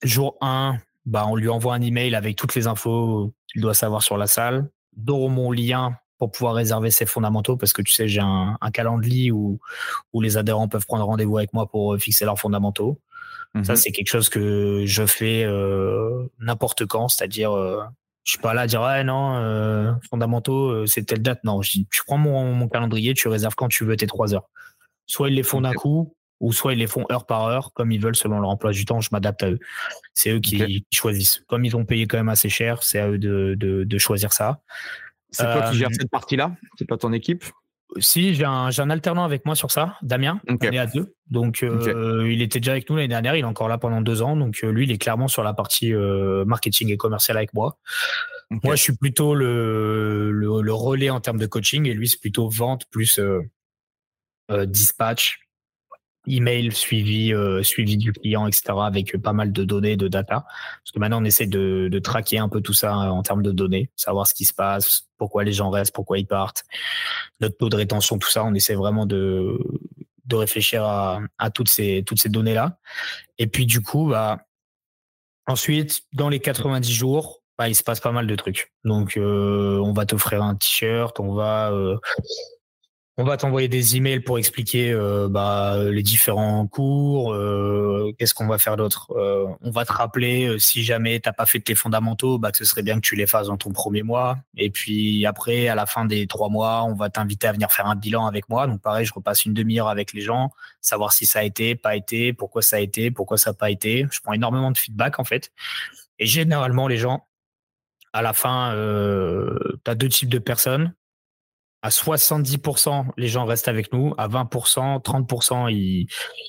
Speaker 2: jour 1, bah, on lui envoie un email avec toutes les infos qu'il doit savoir sur la salle, dont mon lien pour pouvoir réserver ses fondamentaux parce que tu sais, j'ai un, calendrier où, où les adhérents peuvent prendre rendez-vous avec moi pour fixer leurs fondamentaux. Ça, mhm. c'est quelque chose que je fais euh, n'importe quand, c'est-à-dire, euh, je suis pas là à dire, ah non, euh, fondamentaux, euh, c'est telle date. Non, je, tu prends mon, mon, calendrier, tu réserves quand tu veux tes trois heures. Soit ils les font d'un coup, ou soit ils les font heure par heure, comme ils veulent selon leur emploi du temps. Je m'adapte à eux. C'est eux qui, choisissent. Comme ils ont payé quand même assez cher, c'est à eux de, de, de choisir ça.
Speaker 3: C'est toi qui gères cette partie-là? C'est pas ton équipe?
Speaker 2: Si, j'ai un, un, alternant avec moi sur ça, Damien. On est à deux. Donc, euh, il était déjà avec nous l'année dernière. Il est encore là pendant deux ans. Donc, euh, lui, il est clairement sur la partie euh, marketing et commercial avec moi. Moi, je suis plutôt le, le, relais en termes de coaching et lui, c'est plutôt vente plus dispatch, email suivi, suivi du client, etc. avec pas mal de données, de data. Parce que maintenant, on essaie de, de traquer un peu tout ça en termes de données, savoir ce qui se passe, pourquoi les gens restent, pourquoi ils partent, notre taux de rétention, tout ça. On essaie vraiment de, de réfléchir à, à toutes ces, toutes ces données-là. Et puis, du coup, bah, ensuite, dans les 90 jours, bah, il se passe pas mal de trucs. Donc, euh, on va t'offrir un t-shirt, on va euh, on va t'envoyer des emails pour expliquer euh, bah, les différents cours. Euh, qu'est-ce qu'on va faire d'autre euh, On va te rappeler si jamais t'as pas fait tes fondamentaux, bah, que ce serait bien que tu les fasses dans ton premier mois. Et puis après, à la fin des trois mois, on va t'inviter à venir faire un bilan avec moi. Donc pareil, je repasse une demi-heure avec les gens, savoir si ça a été, pas été, pourquoi ça a été, pourquoi ça n'a pas été. Je prends énormément de feedback en fait. Et généralement, les gens, à la fin, tu deux types de personnes à 70%, les gens restent avec nous. À 20%, 30%, ils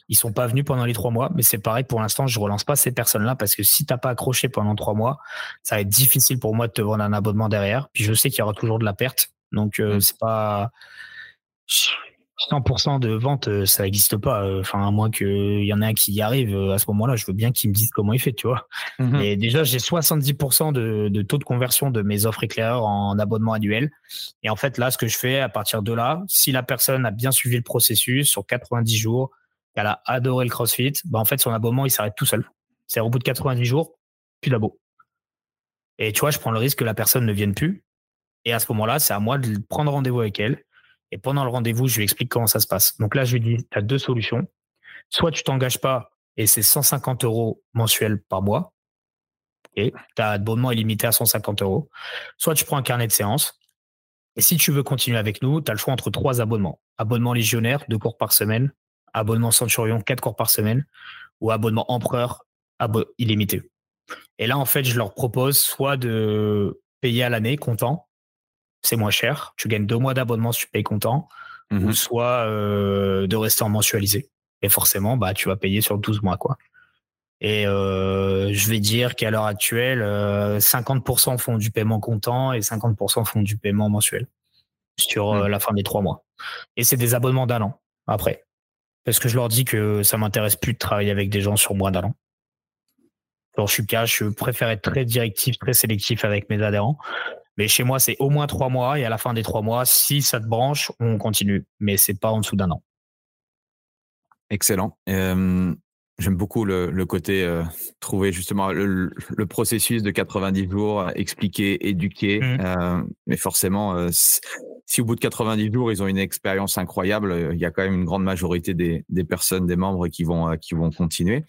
Speaker 2: ils sont pas venus pendant les trois mois. Mais c'est pareil, pour l'instant, je relance pas ces personnes-là parce que si t'as pas accroché pendant trois mois, ça va être difficile pour moi de te vendre un abonnement derrière. Puis je sais qu'il y aura toujours de la perte. Donc, euh, mmh. c'est pas, 100% de vente, euh, ça n'existe pas. Euh, enfin, à moins qu'il y en ait un qui y arrive euh, à ce moment-là, je veux bien qu'il me dise comment il fait, tu vois. Mhm. Et déjà, j'ai 70% de, de, taux de conversion de mes offres éclaireurs en abonnement annuel. Et en fait, là, ce que je fais à partir de là, si la personne a bien suivi le processus sur 90 jours, qu'elle a adoré le CrossFit, bah, en fait, son abonnement, il s'arrête tout seul. C'est au bout de 90 jours, plus d'abo. Et tu vois, je prends le risque que la personne ne vienne plus. Et à ce moment-là, c'est à moi de prendre rendez-vous avec elle et pendant le rendez-vous, je lui explique comment ça se passe. Donc là, je lui dis, tu as deux solutions. Soit tu t'engages pas et c'est 150 euros mensuels par mois. Et tu as abonnement illimité à 150 euros. Soit tu prends un carnet de séance. Et si tu veux continuer avec nous, tu as le choix entre trois abonnements. Abonnement légionnaire, deux cours par semaine. Abonnement centurion, quatre cours par semaine. Ou abonnement empereur, illimité. Et là, en fait, je leur propose soit de payer à l'année, comptant, c'est moins cher. Tu gagnes deux mois d'abonnement si tu payes comptant, ou mmh soit euh, de rester en mensualisé. Et forcément, bah, tu vas payer sur 12 mois, quoi. Et euh, je vais dire qu'à l'heure actuelle, 50% euh, font du paiement comptant et 50% font du paiement mensuel sur mmh. la fin des trois mois. Et c'est des abonnements d'un an après. Parce que je leur dis que ça m'intéresse plus de travailler avec des gens sur moins d'un an. Alors, je suis cash, je préfère être très directif, très sélectif avec mes adhérents. Mais chez moi, c'est au moins trois mois et à la fin des trois mois, si ça te branche, on continue. Mais c'est pas en dessous d'un an.
Speaker 3: Excellent. J'aime beaucoup le, côté euh, trouver justement le, processus de 90 jours, expliquer, éduquer. Mmh. Euh, mais forcément, euh, si au bout de 90 jours, ils ont une expérience incroyable, il y a quand même une grande majorité des, des personnes, des membres qui vont, qui vont continuer.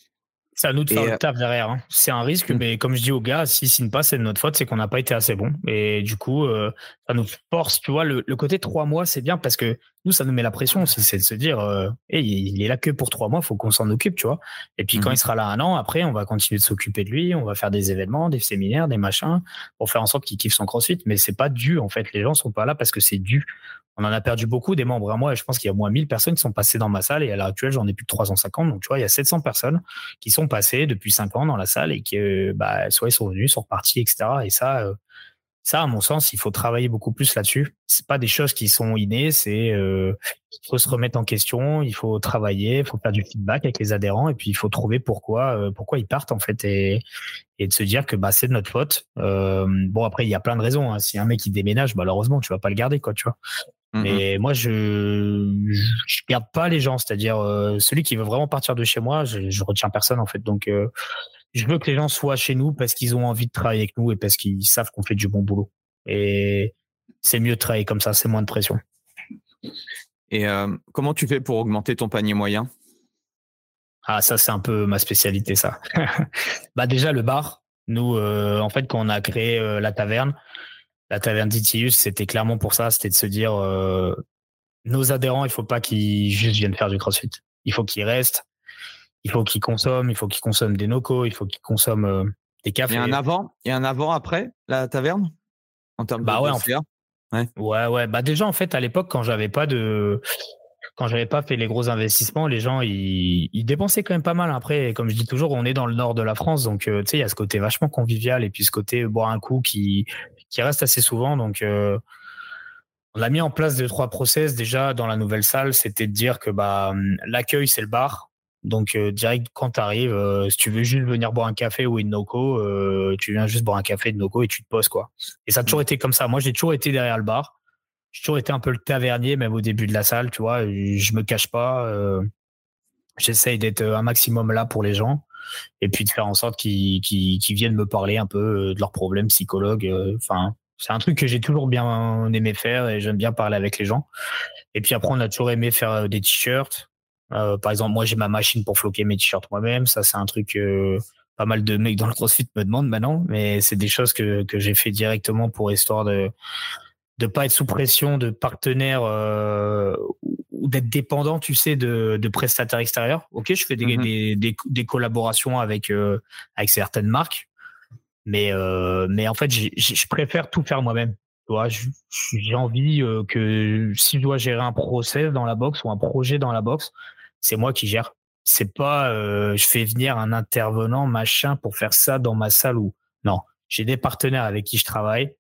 Speaker 2: C'est à nous de faire le euh, taf derrière. Hein. C'est un risque, mm. mais comme je dis aux gars, s'ils signent pas, c'est de notre faute, c'est qu'on n'a pas été assez bon. Et du coup, euh, ça nous force, tu vois, le, côté trois mois, c'est bien parce que nous, ça nous met la pression aussi, c'est de se dire, euh, il est là que pour trois mois, faut qu'on s'en occupe, tu vois. Et puis quand mmh il sera là un an, après, on va continuer de s'occuper de lui, on va faire des événements, des séminaires, des machins, pour faire en sorte qu'il kiffe son CrossFit. Mais c'est pas dû, en fait. Les gens sont pas là parce que c'est dû. On en a perdu beaucoup des membres à moi. Je pense qu'il y a au moins 1000 personnes qui sont passées dans ma salle. Et à l'heure actuelle, j'en ai plus de 350. Donc, tu vois, il y a 700 personnes qui sont passées depuis 5 ans dans la salle et qui, euh, bah, soit ils sont venus, sont repartis, etc. Et ça, euh, ça, à mon sens, il faut travailler beaucoup plus là-dessus. C'est pas des choses qui sont innées, c'est euh, il faut se remettre en question, il faut travailler, il faut faire du feedback avec les adhérents et puis il faut trouver pourquoi euh, pourquoi ils partent en fait et, et de se dire que bah c'est de notre faute. Euh, bon après il y a plein de raisons. Hein. Si un mec qui déménage, malheureusement tu vas pas le garder quoi, tu vois. Mais moi je, je garde pas les gens, c'est-à-dire euh, celui qui veut vraiment partir de chez moi, je, je retiens personne en fait. Donc je veux que les gens soient chez nous parce qu'ils ont envie de travailler avec nous et parce qu'ils savent qu'on fait du bon boulot. Et c'est mieux de travailler comme ça, c'est moins de pression.
Speaker 3: Et euh, comment tu fais pour augmenter ton panier moyen?
Speaker 2: Ah, ça, c'est un peu ma spécialité, ça. bah, déjà, le bar. Nous, euh, en fait, quand on a créé euh, la taverne, la taverne d'Itius, c'était clairement pour ça. C'était de se dire, nos adhérents, il faut pas qu'ils juste viennent faire du crossfit. Il faut qu'ils restent il faut qu'ils consomment, il faut qu'ils consomment des nocos, il faut qu'ils consomment euh, des cafés.
Speaker 3: Il y a un avant, il y a un avant après la taverne en termes
Speaker 2: bah
Speaker 3: de
Speaker 2: ouais, ouais. ouais, ouais. Bah déjà en fait à l'époque quand j'avais pas de quand j'avais pas fait les gros investissements, les gens ils, ils, dépensaient quand même pas mal. Après, comme je dis toujours, on est dans le nord de la France, donc euh, tu sais il y a ce côté vachement convivial et puis ce côté boire un coup qui qui reste assez souvent. Donc euh, on a mis en place deux trois process déjà dans la nouvelle salle, c'était de dire que bah l'accueil c'est le bar, donc euh, direct quand tu arrives, euh, si tu veux juste venir boire un café ou une noco, euh, tu viens juste boire un café de noco et tu te poses quoi. Et ça a toujours mmh. été comme ça. Moi j'ai toujours été derrière le bar. J'ai toujours été un peu le tavernier même au début de la salle, tu vois. Je me cache pas. J'essaye d'être un maximum là pour les gens et puis de faire en sorte qu'ils viennent me parler un peu de leurs problèmes psychologues. Enfin, c'est un truc que j'ai toujours bien aimé faire et j'aime bien parler avec les gens. Et puis après, on a toujours aimé faire des t-shirts. Euh, par exemple, moi, j'ai ma machine pour floquer mes t-shirts moi-même. Ça, c'est un truc euh, pas mal de mecs dans le CrossFit me demandent maintenant, mais c'est des choses que, que j'ai fait directement pour histoire de de pas être sous pression de partenaires euh, ou d'être dépendant, tu sais, de, de prestataires extérieurs. Ok, je fais des, mmh des, des, des, collaborations avec euh, avec certaines marques, mais mais en fait, je préfère tout faire moi-même. J'ai envie que si je dois gérer un process dans la box ou un projet dans la box, c'est moi qui gère. C'est pas euh, je fais venir un intervenant machin pour faire ça dans ma salle ou non. J'ai des partenaires avec qui je travaille.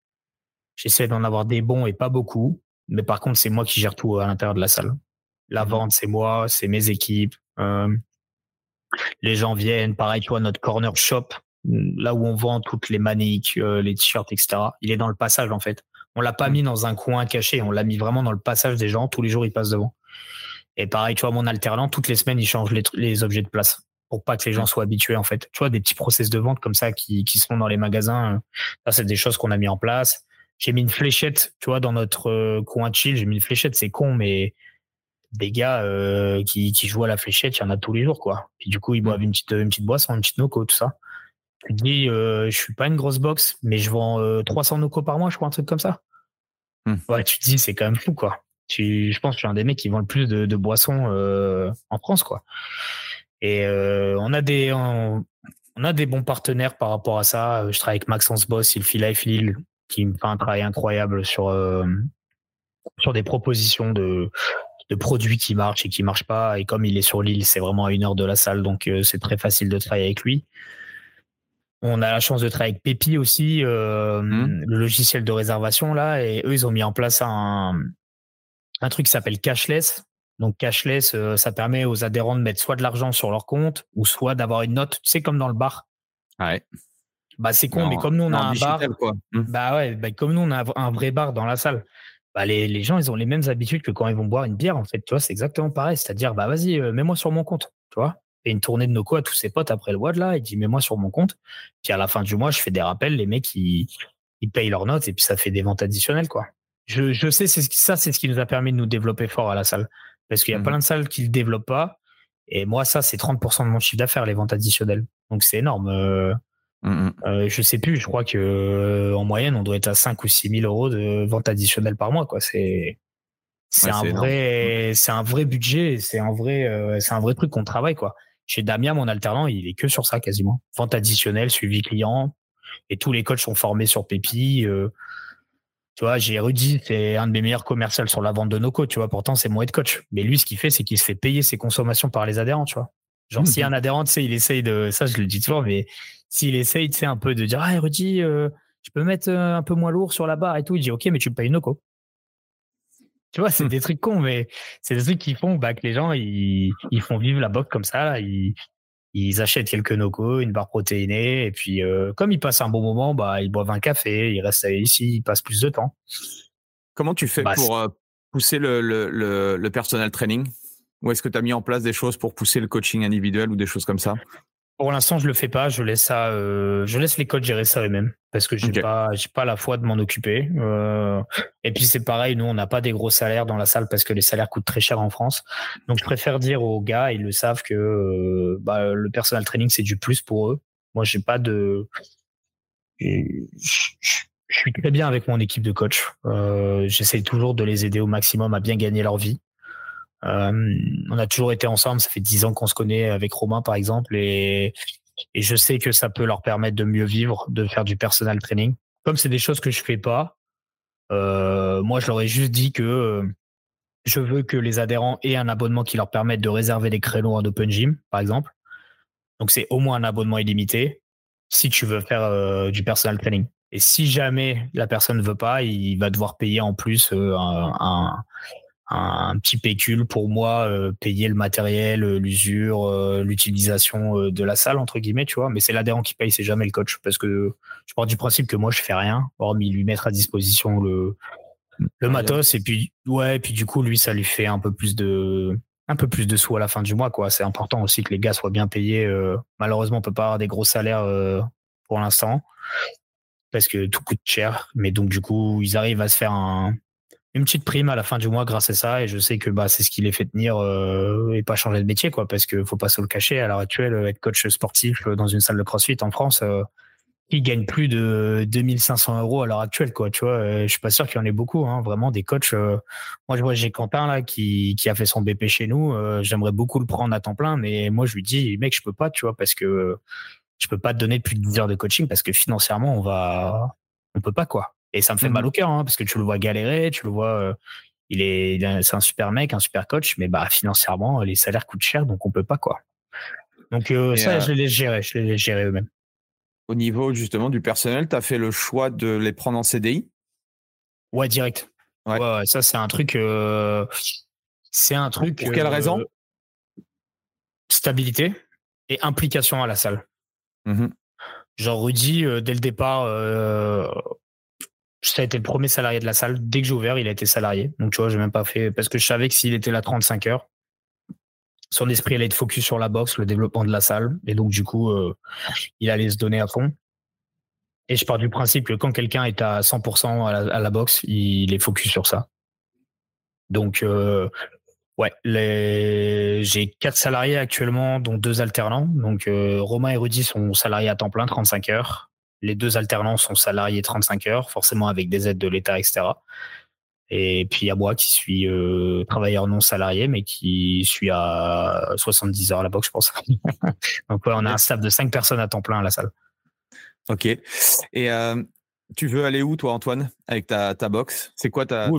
Speaker 2: J'essaie d'en avoir des bons et pas beaucoup, mais par contre c'est moi qui gère tout à l'intérieur de la salle. La mmh vente c'est moi, c'est mes équipes. Euh, les gens viennent, pareil, tu vois notre corner shop, là où on vend toutes les maniques, euh, les t-shirts, etc. Il est dans le passage en fait. On l'a pas mmh. mis dans un coin caché, on l'a mis vraiment dans le passage des gens. Tous les jours, ils passent devant. Et pareil, tu vois, mon alternant, toutes les semaines, il change les, objets de place pour pas que les gens soient habitués, en fait. Tu vois, des petits process de vente comme ça qui, qui sont dans les magasins. Euh, ça, c'est des choses qu'on a mis en place. J'ai mis une fléchette, tu vois, dans notre euh, coin chill. J'ai mis une fléchette, c'est con, mais des gars euh, qui, qui jouent à la fléchette, il y en a tous les jours, quoi. Puis du coup, ils boivent une petite, une petite boisson, une petite noco, tout ça. Tu te dis, je suis pas une grosse box, mais je vends 300 noco par mois, je crois, un truc comme ça. Hmm. Ouais, tu te dis, c'est quand même fou, quoi je pense que je suis un des mecs qui vend le plus de, boissons euh, en France, quoi. Et euh, on a des on, a des bons partenaires par rapport à ça. Je travaille avec Maxence Boss, il fait Life Lille, qui me fait un travail incroyable sur euh, sur des propositions de de produits qui marchent et qui marchent pas. Et comme il est sur l'île, c'est vraiment à une heure de la salle, donc c'est très facile de travailler avec lui. On a la chance de travailler avec Pépi aussi, mmh. le logiciel de réservation là, et eux ils ont mis en place un, un truc qui s'appelle cashless. Donc cashless, euh, ça permet aux adhérents de mettre soit de l'argent sur leur compte ou soit d'avoir une note, tu sais, comme dans le bar.
Speaker 3: Ouais.
Speaker 2: Bah c'est con, mais comme nous on a un bar, mmh. bah ouais, bah, comme nous on a un vrai bar dans la salle, bah les, les, gens ils ont les mêmes habitudes que quand ils vont boire une bière en fait, tu vois, c'est exactement pareil, c'est-à-dire bah vas-y, euh, mets-moi sur mon compte, tu vois. Et une tournée de nos à tous ses potes après le WAD là, il dit mets-moi sur mon compte. Puis à la fin du mois, je fais des rappels, les mecs ils, ils payent leurs notes et puis ça fait des ventes additionnelles quoi je, je sais, c'est ça, c'est ce qui nous a permis de nous développer fort à la salle. Parce qu'il y a mmh plein de salles qui le développent pas. Et moi, ça, c'est 30% de mon chiffre d'affaires, les ventes additionnelles. Donc, c'est énorme. Euh, mmh euh, je sais plus, je crois que euh, en moyenne, on doit être à 5 ou 6 000 euros de ventes additionnelles par mois, quoi. C'est, c'est un vrai, c'est un vrai budget, c'est un vrai, c'est un vrai truc qu'on travaille quoi. Chez Damien, mon alternant, il est que sur ça quasiment. Vente additionnelle, suivi client, et tous les coachs sont formés sur Pépi. Tu vois, j'ai Rudy, c'est un de mes meilleurs commerciaux sur la vente de coachs, tu vois. Pourtant, c'est moi de coach. Mais lui, ce qu'il fait, c'est qu'il se fait payer ses consommations par les adhérents, tu vois. Genre, si un adhérent, tu sais, il essaye de, ça, je le dis toujours, mais s'il essaye, tu sais, un peu de dire, ah, Rudy, euh, je peux mettre euh, un peu moins lourd sur la barre et tout, il dit, OK, mais tu me payes une co. Tu vois, c'est hmm. des trucs cons, mais c'est des trucs qui font bah, que les gens, ils, ils font vivre la boxe comme ça. Ils, ils achètent quelques nocos, une barre protéinée, et puis euh, comme ils passent un bon moment, bah ils boivent un café, ils restent ici, ils passent plus de temps.
Speaker 3: Comment tu fais bah, pour euh, pousser le, le, le, le, personal training? Ou est-ce que tu as mis en place des choses pour pousser le coaching individuel ou des choses comme ça?
Speaker 2: Pour l'instant, je le fais pas. Je laisse ça. Euh, je laisse les coachs gérer ça eux-mêmes parce que j'ai pas, j'ai pas la foi de m'en occuper. Euh, et puis c'est pareil, nous on n'a pas des gros salaires dans la salle parce que les salaires coûtent très cher en France. Donc je préfère dire aux gars, ils le savent que euh, bah, le personal training c'est du plus pour eux. Moi j'ai pas de. Je suis très bien avec mon équipe de coach. Euh, J'essaie toujours de les aider au maximum à bien gagner leur vie. Euh, on a toujours été ensemble, ça fait dix ans qu'on se connaît avec Romain par exemple, et, je sais que ça peut leur permettre de mieux vivre, de faire du personal training. Comme c'est des choses que je fais pas, euh, moi je leur ai juste dit que euh, je veux que les adhérents aient un abonnement qui leur permette de réserver des créneaux en open gym, par exemple. Donc c'est au moins un abonnement illimité si tu veux faire du personal training. Et si jamais la personne ne veut pas, il va devoir payer en plus un, un petit pécule pour moi euh, payer le matériel, euh, l'usure, euh, l'utilisation de la salle entre guillemets, tu vois. Mais c'est l'adhérent qui paye, c'est jamais le coach parce que je pars du principe que moi je fais rien, hormis lui mettre à disposition le le matos et puis ouais, et puis du coup lui ça lui fait un peu plus de un peu plus de sous à la fin du mois quoi. C'est important aussi que les gars soient bien payés. malheureusement on peut pas avoir des gros salaires pour l'instant parce que tout coûte cher. Mais donc du coup ils arrivent à se faire un une petite prime à la fin du mois grâce à ça et je sais que bah c'est ce qui les fait tenir euh, et pas changer de métier quoi parce que faut pas se le cacher à l'heure actuelle être coach sportif dans une salle de CrossFit en France euh, ils gagnent plus de 2500 euros à l'heure actuelle quoi tu vois euh, je suis pas sûr qu'il y en ait beaucoup hein, vraiment des coachs euh, moi je vois j'ai Quentin là qui qui a fait son BP chez nous euh, j'aimerais beaucoup le prendre à temps plein mais moi je lui dis mec je peux pas tu vois parce que je peux pas te donner plus de 10 heures de coaching parce que financièrement on va on peut pas quoi et ça me fait mal mmh au cœur, hein, parce que tu le vois galérer, tu le vois, euh, il est, c'est un super mec, un super coach, mais bah financièrement, les salaires coûtent cher, donc on peut pas quoi. Donc euh, ça, euh je les laisse gérer, je les laisse gérer eux-mêmes.
Speaker 3: Au niveau justement du personnel, tu as fait le choix de les prendre en CDI
Speaker 2: Ouais, direct. Ouais. ouais ça c'est un truc. c'est un truc.
Speaker 3: Pour quelle raison?
Speaker 2: Stabilité et implication à la salle. Mmh Genre Rudy, dès le départ, ça a été le premier salarié de la salle. Dès que j'ai ouvert, il a été salarié. Donc, tu vois, j'ai même pas fait, parce que je savais que s'il était là 35 heures, son esprit allait être focus sur la boxe, le développement de la salle. Et donc, du coup, euh, il allait se donner à fond. Et je pars du principe que quand quelqu'un est à 100% à la, boxe, il est focus sur ça. Donc, euh, ouais, j'ai quatre salariés actuellement, dont deux alternants. Donc, euh, Romain et Rudy sont salariés à temps plein, 35 heures. Les deux alternants sont salariés 35 heures, forcément avec des aides de l'État, etc. Et puis il y a moi qui suis euh, travailleur non salarié, mais qui suis à 70 heures à la boxe, je pense. Donc ouais, on a un staff de 5 personnes à temps plein à la salle.
Speaker 3: Ok. Et euh, tu veux aller où, toi, Antoine, avec ta, ta boxe? C'est quoi ta,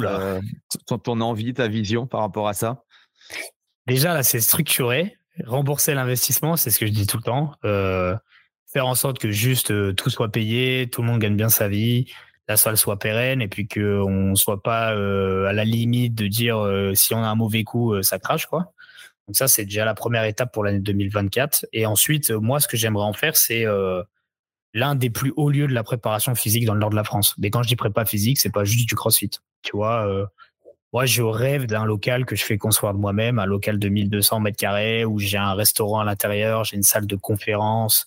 Speaker 3: ton, ton, envie, ta vision par rapport à ça?
Speaker 2: Déjà, là, c'est structuré. Rembourser l'investissement, c'est ce que je dis tout le temps. Euh, faire en sorte que juste euh, tout soit payé, tout le monde gagne bien sa vie, la salle soit pérenne et puis qu'on soit pas euh, à la limite de dire euh, si on a un mauvais coup, ça crache quoi. Donc ça c'est déjà la première étape pour l'année 2024. Et ensuite, moi ce que j'aimerais en faire, c'est l'un des plus hauts lieux de la préparation physique dans le nord de la France. Mais quand je dis prépa physique, c'est pas juste du CrossFit. Tu vois, moi, je rêve d'un local que je fais construire de moi-même, un local de 1200 mètres carrés où j'ai un restaurant à l'intérieur, j'ai une salle de conférence,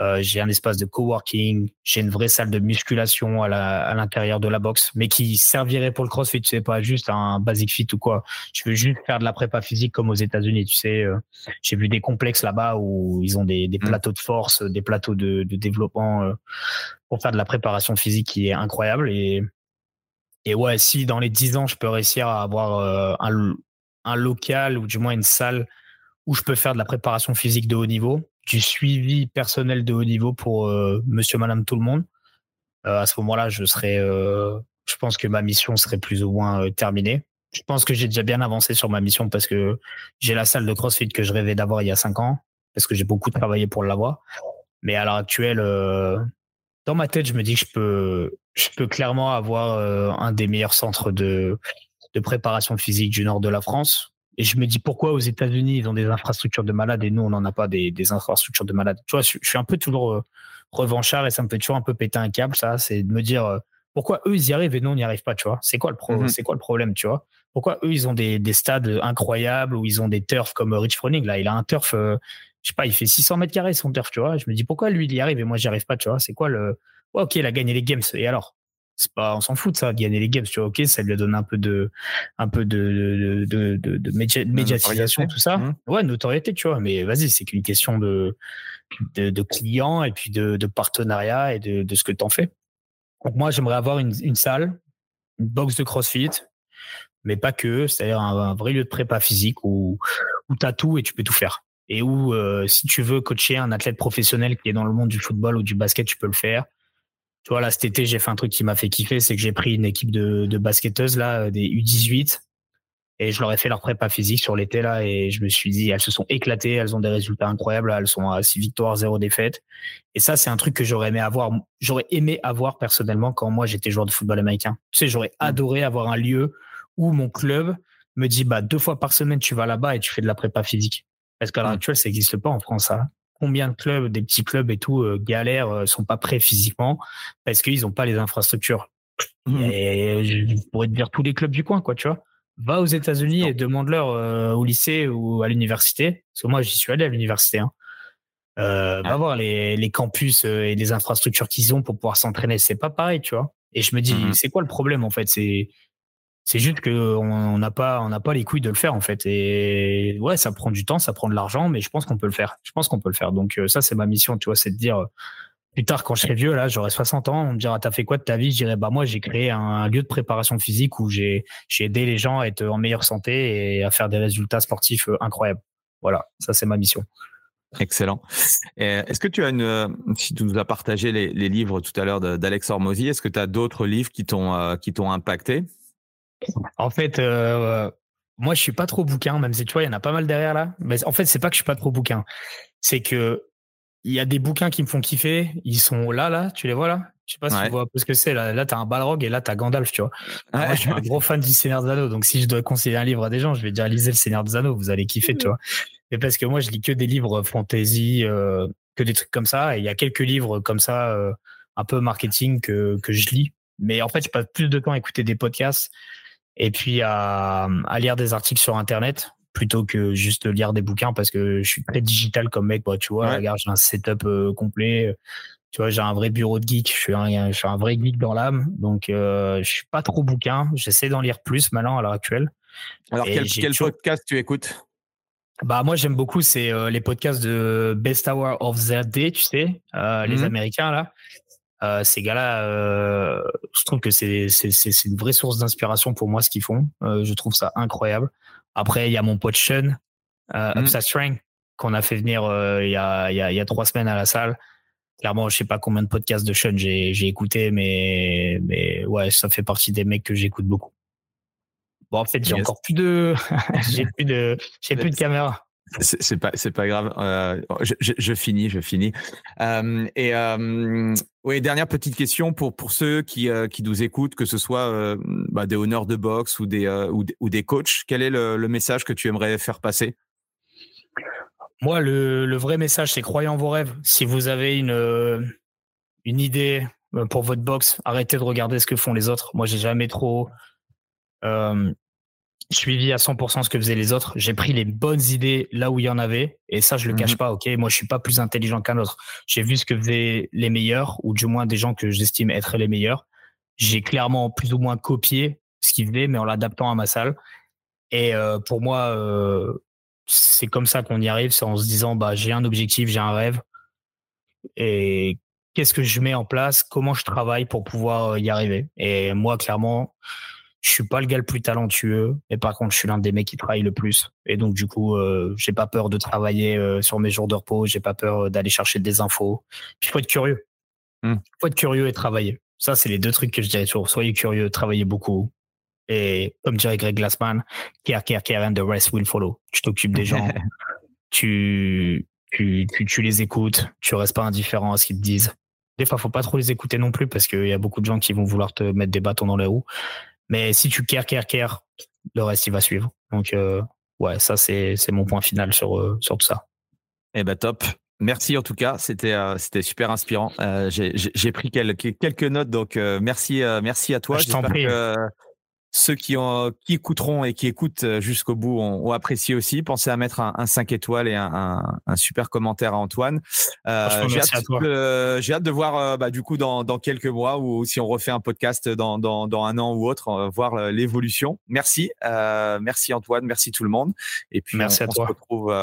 Speaker 2: euh, j'ai un espace de coworking, j'ai une vraie salle de musculation à l'intérieur de la boxe, mais qui servirait pour le CrossFit, tu sais, pas juste un basic fit ou quoi. Je veux juste faire de la prépa physique comme aux États-Unis, tu sais. Euh, j'ai vu des complexes là-bas où ils ont des, des mmh. plateaux de force, des plateaux de, de développement euh, pour faire de la préparation physique qui est incroyable et Et ouais, si dans les 10 ans, je peux réussir à avoir un, un local ou du moins une salle où je peux faire de la préparation physique de haut niveau, du suivi personnel de haut niveau pour monsieur, madame, tout le monde, à ce moment-là, je serais, je pense que ma mission serait plus ou moins terminée. Je pense que j'ai déjà bien avancé sur ma mission parce que j'ai la salle de CrossFit que je rêvais d'avoir il y a cinq ans, parce que j'ai beaucoup travaillé pour l'avoir. Mais à l'heure actuelle, euh, dans ma tête, je me dis que je peux, je peux clairement avoir euh, un des meilleurs centres de, de préparation physique du nord de la France. Et je me dis pourquoi aux États-Unis ils ont des infrastructures de malades et nous on n'en a pas des, des, infrastructures de malades? Tu vois, je, suis un peu toujours euh, revanchard et ça me fait toujours un peu péter un câble. Ça, c'est de me dire pourquoi eux ils y arrivent et nous on n'y arrive pas. Tu vois, c'est quoi le pro, c'est quoi le problème, tu vois? Pourquoi eux, ils ont des, des, stades incroyables où ils ont des turfs comme Rich Froning. Là, il a un turf, euh, je sais pas, il fait 600 mètres carrés son turf, tu vois. Je me dis pourquoi lui, il y arrive et moi, j'y arrive pas, tu vois? C'est quoi le. ok, il a gagné les games. Et alors? C'est pas, on s'en fout de ça, de gagner les games, tu vois. Ok, ça lui donne un peu de, un peu de, de, de, de, médiatisation, tout ça. Mmh. Ouais, notoriété, tu vois. Mais vas-y, c'est qu'une question de, de, de clients et puis de, de partenariat et de, de ce que tu en fais. Donc, moi, j'aimerais avoir une, une salle, une box de CrossFit, mais pas que, c'est-à-dire un, vrai lieu de prépa physique où, où tu as tout et tu peux tout faire. Et où, euh, si tu veux coacher un athlète professionnel qui est dans le monde du football ou du basket, tu peux le faire. Tu vois, là, cet été, j'ai fait un truc qui m'a fait kiffer, c'est que j'ai pris une équipe de, de basketteuses, là, des U18, et je leur ai fait leur prépa physique sur l'été, là, et je me suis dit, elles se sont éclatées, elles ont des résultats incroyables, elles sont à 6 victoires, 0 défaites. Et ça, c'est un truc que j'aurais aimé avoir, j'aurais aimé avoir personnellement quand moi j'étais joueur de football américain. Tu sais, j'aurais mmh. adoré avoir un lieu où mon club me dit bah deux fois par semaine tu vas là-bas et tu fais de la prépa physique. Parce qu'à l'heure mmh. actuelle ça n'existe pas en France. Hein. Combien de clubs, des petits clubs et tout euh, galèrent, euh, sont pas prêts physiquement parce qu'ils n'ont pas les infrastructures. Mmh. Et je pourrais te dire tous les clubs du coin quoi, tu vois. Va aux États-Unis et demande-leur euh, au lycée ou à l'université. Parce que moi j'y suis allé à l'université. Hein. Va voir les, les campus et les infrastructures qu'ils ont pour pouvoir s'entraîner. C'est pas pareil, tu vois. Et je me dis, mmh c'est quoi le problème en fait? C'est c'est juste qu'on n'a pas, pas les couilles de le faire en fait. Et ouais, ça prend du temps, ça prend de l'argent, mais je pense qu'on peut le faire. Je pense qu'on peut le faire. Donc euh, ça, c'est ma mission, tu vois, c'est de dire euh, plus tard quand je serai vieux, là, j'aurai 60 ans, on me dira t'as fait quoi de ta vie? Je dirais bah moi j'ai créé un, lieu de préparation physique où j'ai aidé les gens à être en meilleure santé et à faire des résultats sportifs euh, incroyables. Voilà, ça c'est ma mission.
Speaker 3: Excellent. Est-ce que tu as une, si tu nous as partagé les, livres tout à l'heure d'Alex Hormozy, est-ce que tu as d'autres livres qui t'ont impacté?
Speaker 2: En fait, euh, moi, je suis pas trop bouquin, même si tu vois, il y en a pas mal derrière là. Mais en fait, c'est pas que je suis pas trop bouquin. C'est que il y a des bouquins qui me font kiffer. Ils sont là, là. Tu les vois là? Je sais pas si tu vois un peu ce que c'est. Là, là tu as un Balrog et là, tu as Gandalf, tu vois. Moi, je suis un gros fan du Seigneur des Anneaux. Donc, si je dois conseiller un livre à des gens, je vais dire lisez le Seigneur des Anneaux. Vous allez kiffer, tu vois. Mais parce que moi, je lis que des livres fantasy, euh, que des trucs comme ça. Et il y a quelques livres comme ça, euh, un peu marketing que, que je lis. Mais en fait, je passe plus de temps à écouter des podcasts et puis à, lire des articles sur Internet plutôt que juste lire des bouquins parce que je suis très digital comme mec. Bah, tu vois, regarde, j'ai un setup euh, complet. Tu vois, j'ai un vrai bureau de geek. Je suis un, je suis un vrai geek dans l'âme. Donc, euh, je suis pas trop bouquin. J'essaie d'en lire plus maintenant à l'heure actuelle.
Speaker 3: Alors, quel, quel podcast tu écoutes?
Speaker 2: Bah moi j'aime beaucoup c'est euh, les podcasts de Best Hour of the Day, tu sais, euh, les mmh Américains là. Euh, ces gars-là, euh, je trouve que c'est c'est une vraie source d'inspiration pour moi ce qu'ils font. Euh, je trouve ça incroyable. Après, il y a mon pote Sean, euh. Strength, qu'on a fait venir euh, il y a il y a il y a trois semaines à la salle. Clairement, je sais pas combien de podcasts de Sean j'ai j'ai écouté, mais mais ouais, ça fait partie des mecs que j'écoute beaucoup. Bon, en fait, j'ai encore plus de j'ai plus de j'ai plus de caméra.
Speaker 3: C'est pas, c'est pas grave. Euh, je, finis, je finis. Euh, et euh, oui, dernière petite question pour pour ceux qui qui nous écoutent, que ce soit bah, des honneurs de boxe ou des ou, coachs. Quel est le, le, message que tu aimerais faire passer?
Speaker 2: Moi, le, le vrai message, c'est croyez en vos rêves. Si vous avez une une idée pour votre boxe, arrêtez de regarder ce que font les autres. Moi, j'ai jamais trop suivi à 100% ce que faisaient les autres. J'ai pris les bonnes idées là où il y en avait. Et ça, je le cache mhm. pas. OK, moi, je suis pas plus intelligent qu'un autre. J'ai vu ce que faisaient les meilleurs, ou du moins des gens que j'estime être les meilleurs. J'ai clairement plus ou moins copié ce qu'ils faisaient, mais en l'adaptant à ma salle. Et euh, pour moi, euh, c'est comme ça qu'on y arrive. C'est en se disant, bah, j'ai un objectif, j'ai un rêve. Et qu'est-ce que je mets en place, comment je travaille pour pouvoir y arriver? Et moi, clairement, je suis pas le gars le plus talentueux, mais par contre, je suis l'un des mecs qui travaille le plus. Et donc, du coup, euh, j'ai pas peur de travailler euh, sur mes jours de repos, j'ai pas peur euh, d'aller chercher des infos. Puis, il faut être curieux. Il hmm. faut être curieux et travailler. Ça, c'est les deux trucs que je dirais toujours. Soyez curieux, travaillez beaucoup. Et comme dirait Greg Glassman, care, care, care, and the rest will follow. Tu t'occupes des gens, tu, tu, tu, tu, les écoutes, tu restes pas indifférent à ce qu'ils te disent. Des fois, faut pas trop les écouter non plus parce qu'il y a beaucoup de gens qui vont vouloir te mettre des bâtons dans les roues. Mais si tu care, care, care, le reste, il va suivre. Donc, euh, ouais, ça, c'est, c'est mon point final sur, euh, sur tout ça.
Speaker 3: Eh ben, top. Merci en tout cas, c'était euh, c'était super inspirant. j'ai, j'ai pris quelques quelques notes, donc merci merci à toi.
Speaker 2: Je t'en prie
Speaker 3: ceux qui, ont, qui écouteront et qui écoutent euh, jusqu'au bout ont, apprécié aussi. Pensez à mettre un, un 5 étoiles et un, un, super commentaire à Antoine.
Speaker 2: Euh, j'ai, hâte,
Speaker 3: j'ai hâte de voir euh, bah, du coup dans, dans quelques mois ou si on refait un podcast dans, dans, dans un an ou autre, voir l'évolution. Merci, euh, merci Antoine, merci tout le monde. Et puis
Speaker 2: merci
Speaker 3: on,
Speaker 2: à toi.
Speaker 3: Se retrouve,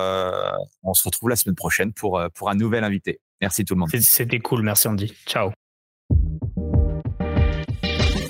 Speaker 3: on se retrouve la semaine prochaine pour, pour un nouvel invité. Merci tout le monde.
Speaker 2: C'était cool, merci Andy. Ciao.